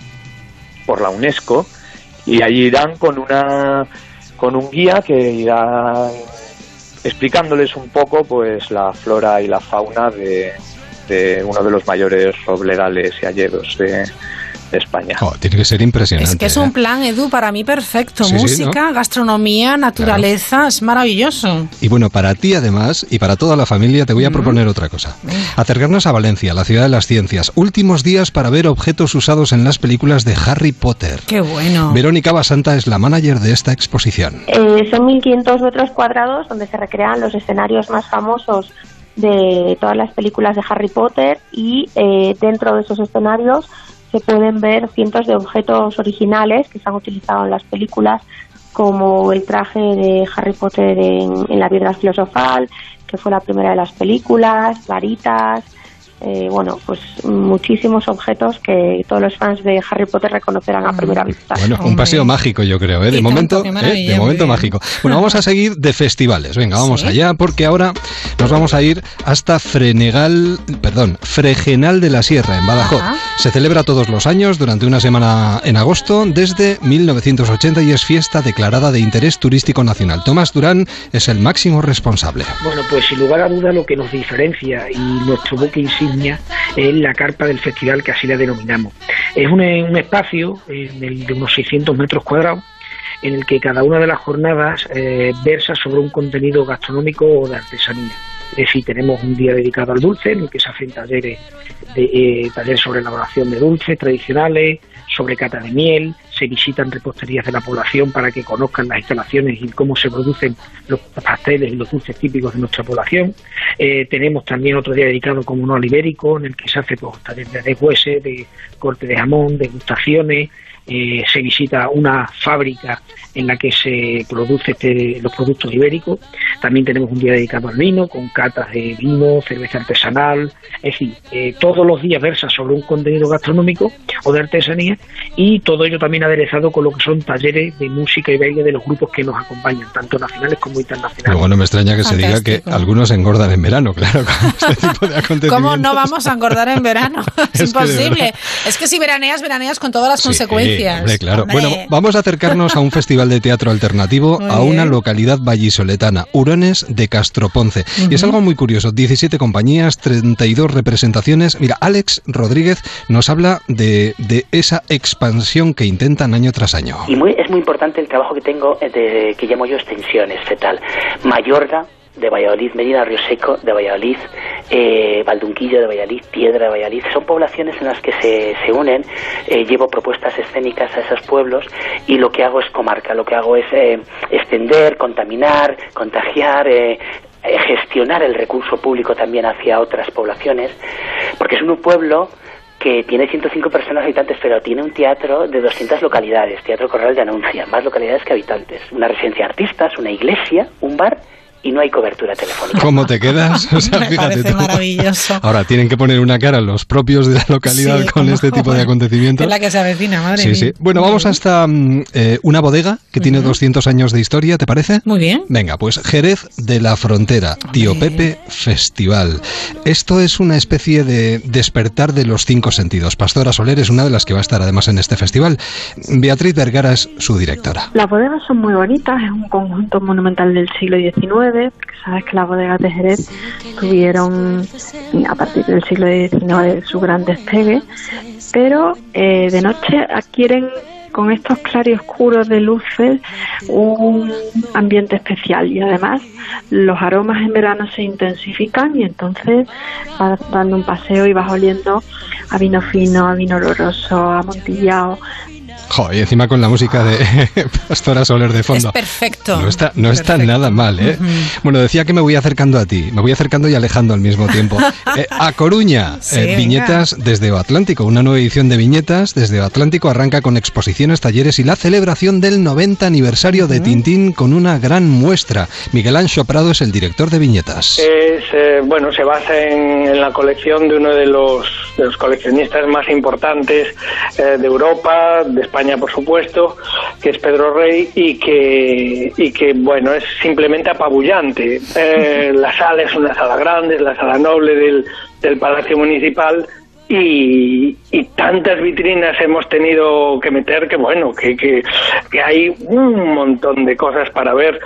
por la UNESCO y allí irán con una con un guía que irá explicándoles un poco pues la flora y la fauna de, de uno de los mayores robledales y de, de España. Oh, tiene que ser impresionante. Es que es ¿eh? un plan, Edu, para mí perfecto. Sí, sí, Música, gastronomía, naturaleza, es maravilloso. Y bueno, para ti además y para toda la familia te voy a proponer otra cosa. Acercarnos a Valencia, la ciudad de las ciencias. Últimos días para ver objetos usados en las películas de Harry Potter. Qué bueno. Verónica Basanta es la manager de esta exposición. Eh, son 1.500 metros cuadrados donde se recrean los escenarios más famosos de todas las películas de Harry Potter y eh, dentro de esos escenarios se pueden ver cientos de objetos originales que se han utilizado en las películas como el traje de Harry Potter en, en la piedra filosofal, que fue la primera de las películas, varitas, eh, bueno, pues muchísimos objetos que todos los fans de Harry Potter reconocerán a primera vista. Bueno, un paseo mágico yo creo, ¿eh? de momento, ¿eh? de momento mágico. Bueno, vamos a seguir de festivales. Venga, vamos allá porque ahora nos vamos a ir hasta Frenegal, perdón, Fregenal de la Sierra en Badajoz. Se celebra todos los años durante una semana en agosto desde 1980 y es fiesta declarada de interés turístico nacional. Tomás Durán es el máximo responsable. Bueno, pues sin lugar a duda lo que nos diferencia y nuestro buque insignia es la carpa del festival que así la denominamos. Es un, espacio eh, de unos 600 metros cuadrados en el que cada una de las jornadas eh, versa sobre un contenido gastronómico o de artesanía. Es decir, tenemos un día dedicado al dulce, en el que se hacen talleres, de, eh, talleres sobre elaboración de dulces tradicionales, sobre cata de miel, se visitan reposterías de la población para que conozcan las instalaciones y cómo se producen los pasteles y los dulces típicos de nuestra población. Eh, tenemos también otro día dedicado como uno al ibérico, en el que se hace pues, de deshuese, de corte de jamón, degustaciones, eh, se visita una fábrica en la que se produce este- los productos ibéricos. También tenemos un día dedicado al vino, con catas de vino, cerveza artesanal. Es decir, eh, todos los días versa sobre un contenido gastronómico o de artesanía y todo ello también aderezado con lo que son talleres de música y baile de los grupos que nos acompañan, tanto nacionales como internacionales. Luego no me extraña que se diga que algunos engordan en verano, claro, con este tipo de acontecimientos. ¿Cómo no vamos a engordar en verano? Es, Es que imposible. Es que si veraneas, veraneas con todas las Sí, consecuencias hombre, claro. Hombre. Bueno, vamos a acercarnos a un festival de teatro alternativo Muy a una bien. localidad vallisoletana, Hurones de Castroponce. Y es algo muy curioso, 17 compañías, 32 representaciones. Mira, Alex Rodríguez nos habla de, de esa expansión que intentan año tras año. Y muy, es muy importante el trabajo que tengo eh, de, que llamo yo extensiones fetal. Mayorga de Valladolid, Medina Río Seco de Valladolid, eh, Valdunquillo de Valladolid, Piedra de Valladolid. Son poblaciones en las que se, se unen. eh, llevo propuestas escénicas a esos pueblos y lo que hago es comarca. Lo que hago es eh, extender, contaminar, contagiar. eh, eh, gestionar el recurso público también hacia otras poblaciones, porque es un pueblo que tiene 105 personas habitantes, pero tiene un teatro de 200 localidades, Teatro Corral de Anuncia, más localidades que habitantes, una residencia de artistas, una iglesia, un bar y no hay cobertura telefónica. ¿Cómo te quedas? O sea, Me parece tú. maravilloso. Ahora tienen que poner una cara los propios de la localidad Sí, con cómo este tipo de acontecimientos. Es la que se avecina, madre Sí, mía. sí. Bueno, vamos hasta mm, eh, una bodega que tiene 200 años de historia, ¿te parece? Muy bien. Venga, pues Jerez de la Frontera, Tío Pepe Festival. Esto es una especie de despertar de los cinco sentidos. Pastora Soler es una de las que va a estar además en este festival. Beatriz Vergara es su directora. Las bodegas son muy bonitas, es un conjunto monumental del siglo XIX, sabes que las bodegas de Jerez tuvieron a partir del siglo XIX su gran despegue, pero eh, de noche adquieren con estos claroscuros de luces un ambiente especial y además los aromas en verano se intensifican y entonces vas dando un paseo y vas oliendo a vino fino, a vino oloroso, a amontillado, Jo, y encima con la música de Pastora Soler de fondo. Es perfecto. No está, no está nada mal, ¿eh? Bueno, decía que me voy acercando a ti, me voy acercando y alejando al mismo tiempo. Eh, a Coruña, Sí, eh, venga. Viñetas desde Atlántico. Una nueva edición de Viñetas desde Atlántico arranca con exposiciones, talleres y la celebración del 90 aniversario de Tintín con una gran muestra. Miguel Ancho Prado es el director de Viñetas. Es, eh, bueno, se basa en, en la colección de uno de los, de los coleccionistas más importantes eh, de Europa, de España por supuesto, que es Pedro Rey y que, y que bueno, es simplemente apabullante. Eh, la sala es una sala grande, es la sala noble del, del Palacio Municipal y, y tantas vitrinas hemos tenido que meter que bueno, que, que, que hay un montón de cosas para ver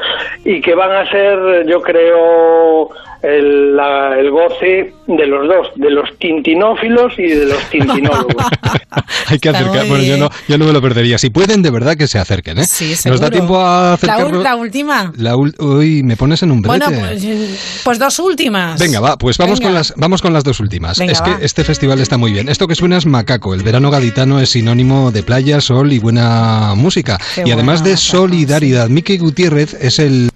y que van a ser, yo creo, el, la- el goce de los dos, de los tintinófilos y de los tintinólogos. Hay que acercar, bueno, yo no, yo no me lo perdería. Si pueden, de verdad que se acerquen, ¿eh? Sí, Nos da tiempo a La, acercarnos. la última. La Uy, me pones en un brete. Bueno, pues, pues dos últimas. Venga, va, pues vamos Venga. con las vamos con las dos últimas. Venga, es que va. este festival está muy bien. Esto que suena es macaco. El verano gaditano es sinónimo de playa, sol y buena música. Qué y además de solidaridad, Miki Gutiérrez es el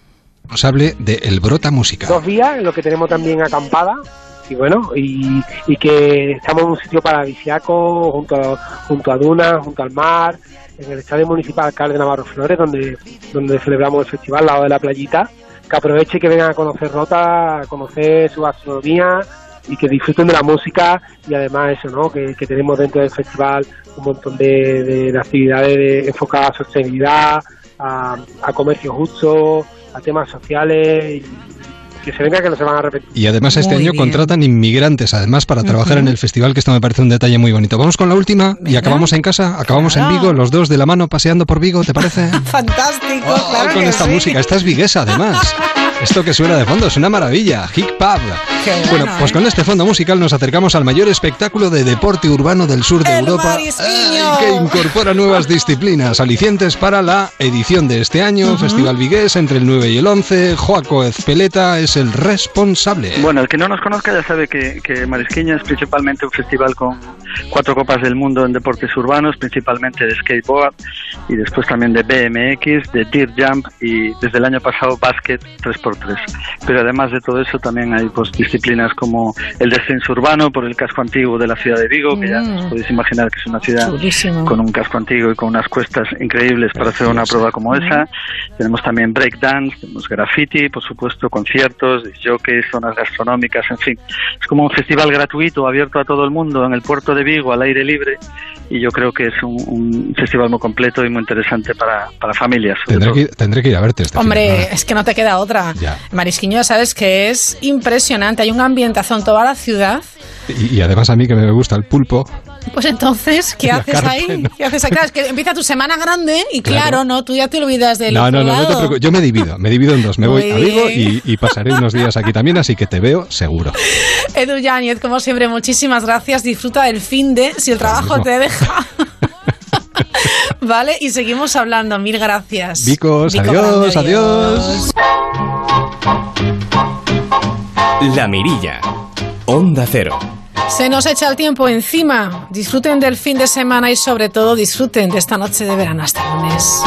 responsable de El Brota Música. dos días en lo que tenemos también acampada y bueno y, que estamos en un sitio paradisiaco junto a, junto a dunas junto al mar en el estadio municipal alcalde de Navarro Flores donde donde celebramos el festival al lado de la playita que aproveche que vengan a conocer Rota a conocer su gastronomía y que disfruten de la música y además eso no que, que tenemos dentro del festival un montón de, de- de actividades de- enfocadas a sostenibilidad a comercio justo a temas sociales y que se venga que no se van a repetir. Y además este Muy año bien. contratan inmigrantes, además, para trabajar en el festival, que esto me parece un detalle muy bonito. Vamos con la última y acabamos en casa, acabamos en Vigo, los dos de la mano paseando por Vigo, ¿te parece? Fantástico, Oh, claro con que esta sí. música, esta es viguesa además. Esto que suena de fondo es una maravilla, Hick Pub. Bueno, bueno, pues ¿eh? con este fondo musical nos acercamos al mayor espectáculo de deporte urbano del sur de Europa Marisquiño. que incorpora nuevas disciplinas alicientes para la edición de este año, Festival Vigués entre el 9 y el 11. Joaco Ezpeleta es el responsable. Bueno, el que no nos conozca ya sabe que, que Marisquiña es principalmente un festival con cuatro copas del mundo en deportes urbanos, principalmente de skateboard y después también de BMX, de dirt jump y desde el año pasado básquet 3x3. Pero además de todo eso también hay pues disciplinas como el descenso urbano por el casco antiguo de la ciudad de Vigo, que ya Mm. os podéis imaginar que es una ciudad Chulísimo. con un casco antiguo y con unas cuestas increíbles para hacer una prueba como esa. Tenemos también breakdance, tenemos graffiti, por supuesto, conciertos, jockeys, zonas gastronómicas, en fin. Es como un festival gratuito, abierto a todo el mundo en el puerto de Vigo al aire libre y yo creo que es un, un festival muy completo y muy interesante para, para familias. Tendré que, tendré que ir a verte este Hombre, es que no te queda otra. Ya. Marisquiño, sabes que es impresionante. Hay un ambientazo en toda la ciudad. Y, y además a mí que me gusta el pulpo. Pues entonces, ¿qué haces carne, ahí? ¿no? ¿Qué haces ahí? Claro, es que empieza tu semana grande y claro, Claro. no, tú ya te olvidas del No, no, no, no te preocupes. Yo me divido, me divido en dos. Me voy Muy a Vigo y, pasaré unos días aquí también, así que te veo seguro. Edu Yáñez, como siempre, muchísimas gracias. Disfruta del fin de, si el trabajo te deja. vale, y seguimos hablando. Mil gracias. Vicos, Vico adiós, Grande, adiós. La Mirilla, Onda Cero. Se nos echa el tiempo encima. Disfruten del fin de semana y sobre todo disfruten de esta noche de verano hasta el lunes.